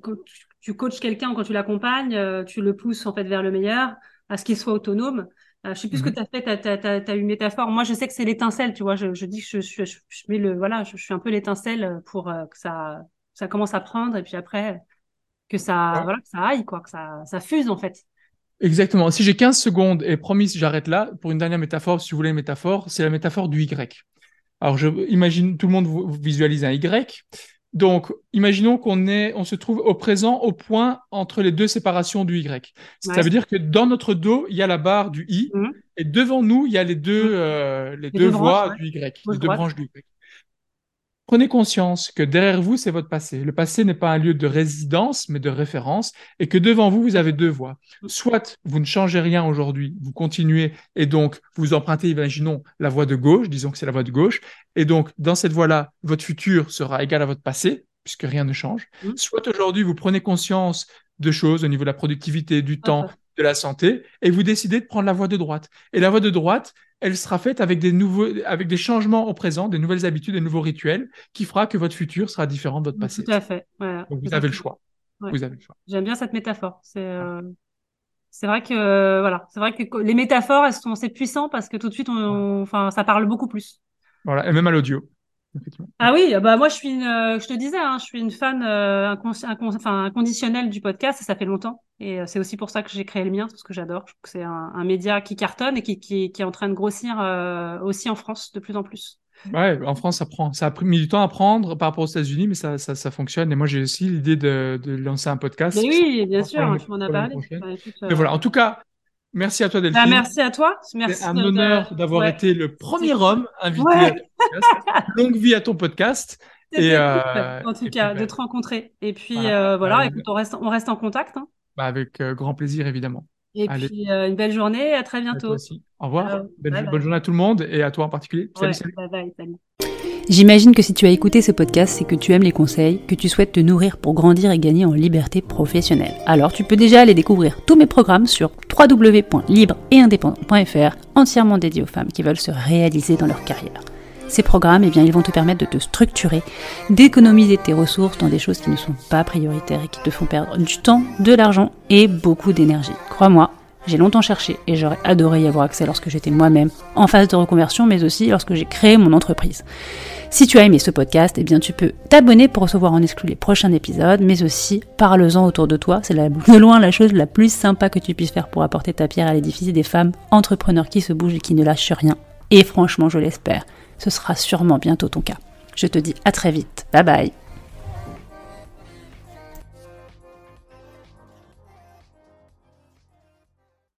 C: quand tu coaches quelqu'un, quand tu l'accompagnes, tu le pousses en fait vers le meilleur à ce qu'il soit autonome. Euh, je sais plus ce que mhm. tu as fait, tu as, une métaphore. Moi, je sais que c'est l'étincelle, tu vois. Je, dis que je, je, je, mets le, voilà, je, suis un peu l'étincelle pour euh, que ça, ça commence à prendre et puis après, que ça, voilà, que ça aille, quoi, que ça, ça fuse, en fait.
B: Exactement. Si j'ai 15 secondes et promis, j'arrête là, pour une dernière métaphore, si vous voulez une métaphore, c'est la métaphore du Y. Alors, je imagine, tout le monde visualise un Y. Donc, imaginons qu'on est, on se trouve au présent au point entre les deux séparations du Y. Ça veut dire que dans notre dos, il y a la barre du I, mhm. et devant nous, il y a les deux, mhm. euh, les, deux, voies du Y, les deux branches du Y. Prenez conscience que derrière vous, c'est votre passé. Le passé n'est pas un lieu de résidence, mais de référence, et que devant vous, vous avez deux voies. Soit vous ne changez rien aujourd'hui, vous continuez, et donc vous empruntez, imaginons, la voie de gauche, disons que c'est la voie de gauche, et donc dans cette voie-là, votre futur sera égal à votre passé, puisque rien ne change. Mmh. Soit aujourd'hui, vous prenez conscience de choses au niveau de la productivité, du temps, de la santé, et vous décidez de prendre la voie de droite. Et la voie de droite, elle sera faite avec des nouveaux, avec des changements au présent, des nouvelles habitudes, des nouveaux rituels, qui fera que votre futur sera différent de votre passé.
C: Tout à fait.
B: Donc vous avez le choix. Vous avez le choix.
C: J'aime bien cette métaphore. C'est euh, c'est vrai que voilà, c'est vrai que les métaphores, elles sont assez puissantes parce que tout de suite, on, enfin, ça parle beaucoup plus.
B: Voilà, et même à l'audio.
C: Ah oui, bah moi je suis une, euh, je te disais, hein, je suis une fan euh, inconditionnelle du podcast et ça fait longtemps. Et euh, c'est aussi pour ça que j'ai créé le mien, parce que j'adore. Je trouve que c'est un, un, média qui cartonne et qui, qui, qui est en train de grossir euh, aussi en France de plus en plus.
B: Ouais, en France, ça prend, ça a pris, mis du temps à prendre par rapport aux États-Unis, mais ça, ça, ça, fonctionne. Et moi, j'ai aussi l'idée de, de, lancer un podcast.
C: Mais oui, bien sûr, tu m'en as parlé. Bah,
B: mais voilà, en tout cas, Merci à toi, Delphine.
C: Bah, merci à toi.
B: C'est un honneur d'avoir été le premier homme invité à ton podcast. Longue vie à ton podcast.
C: Et euh, en tout cas, de te rencontrer. Et puis voilà, euh, voilà écoute, on reste, on reste en contact. Hein.
B: Bah, avec euh, grand plaisir, évidemment.
C: Et puis une belle journée. À très bientôt.
B: aussi. Au revoir. bonne journée à tout le monde et à toi en particulier. Salut, salut. Bye bye,
A: salut. J'imagine que si tu as écouté ce podcast, c'est que tu aimes les conseils, que tu souhaites te nourrir pour grandir et gagner en liberté professionnelle. Alors tu peux déjà aller découvrir tous mes programmes sur www.libre-et-indépendant.fr, entièrement dédiés aux femmes qui veulent se réaliser dans leur carrière. Ces programmes, eh bien, ils vont te permettre de te structurer, d'économiser tes ressources dans des choses qui ne sont pas prioritaires et qui te font perdre du temps, de l'argent et beaucoup d'énergie. Crois-moi, J'ai longtemps cherché et j'aurais adoré y avoir accès lorsque j'étais moi-même en phase de reconversion, mais aussi lorsque j'ai créé mon entreprise. Si tu as aimé ce podcast, eh bien tu peux t'abonner pour recevoir en exclu les prochains épisodes, mais aussi parle-en autour de toi. C'est de loin la chose la plus sympa que tu puisses faire pour apporter ta pierre à l'édifice des femmes entrepreneurs qui se bougent et qui ne lâchent rien. Et franchement, je l'espère, ce sera sûrement bientôt ton cas. Je te dis à très vite. Bye bye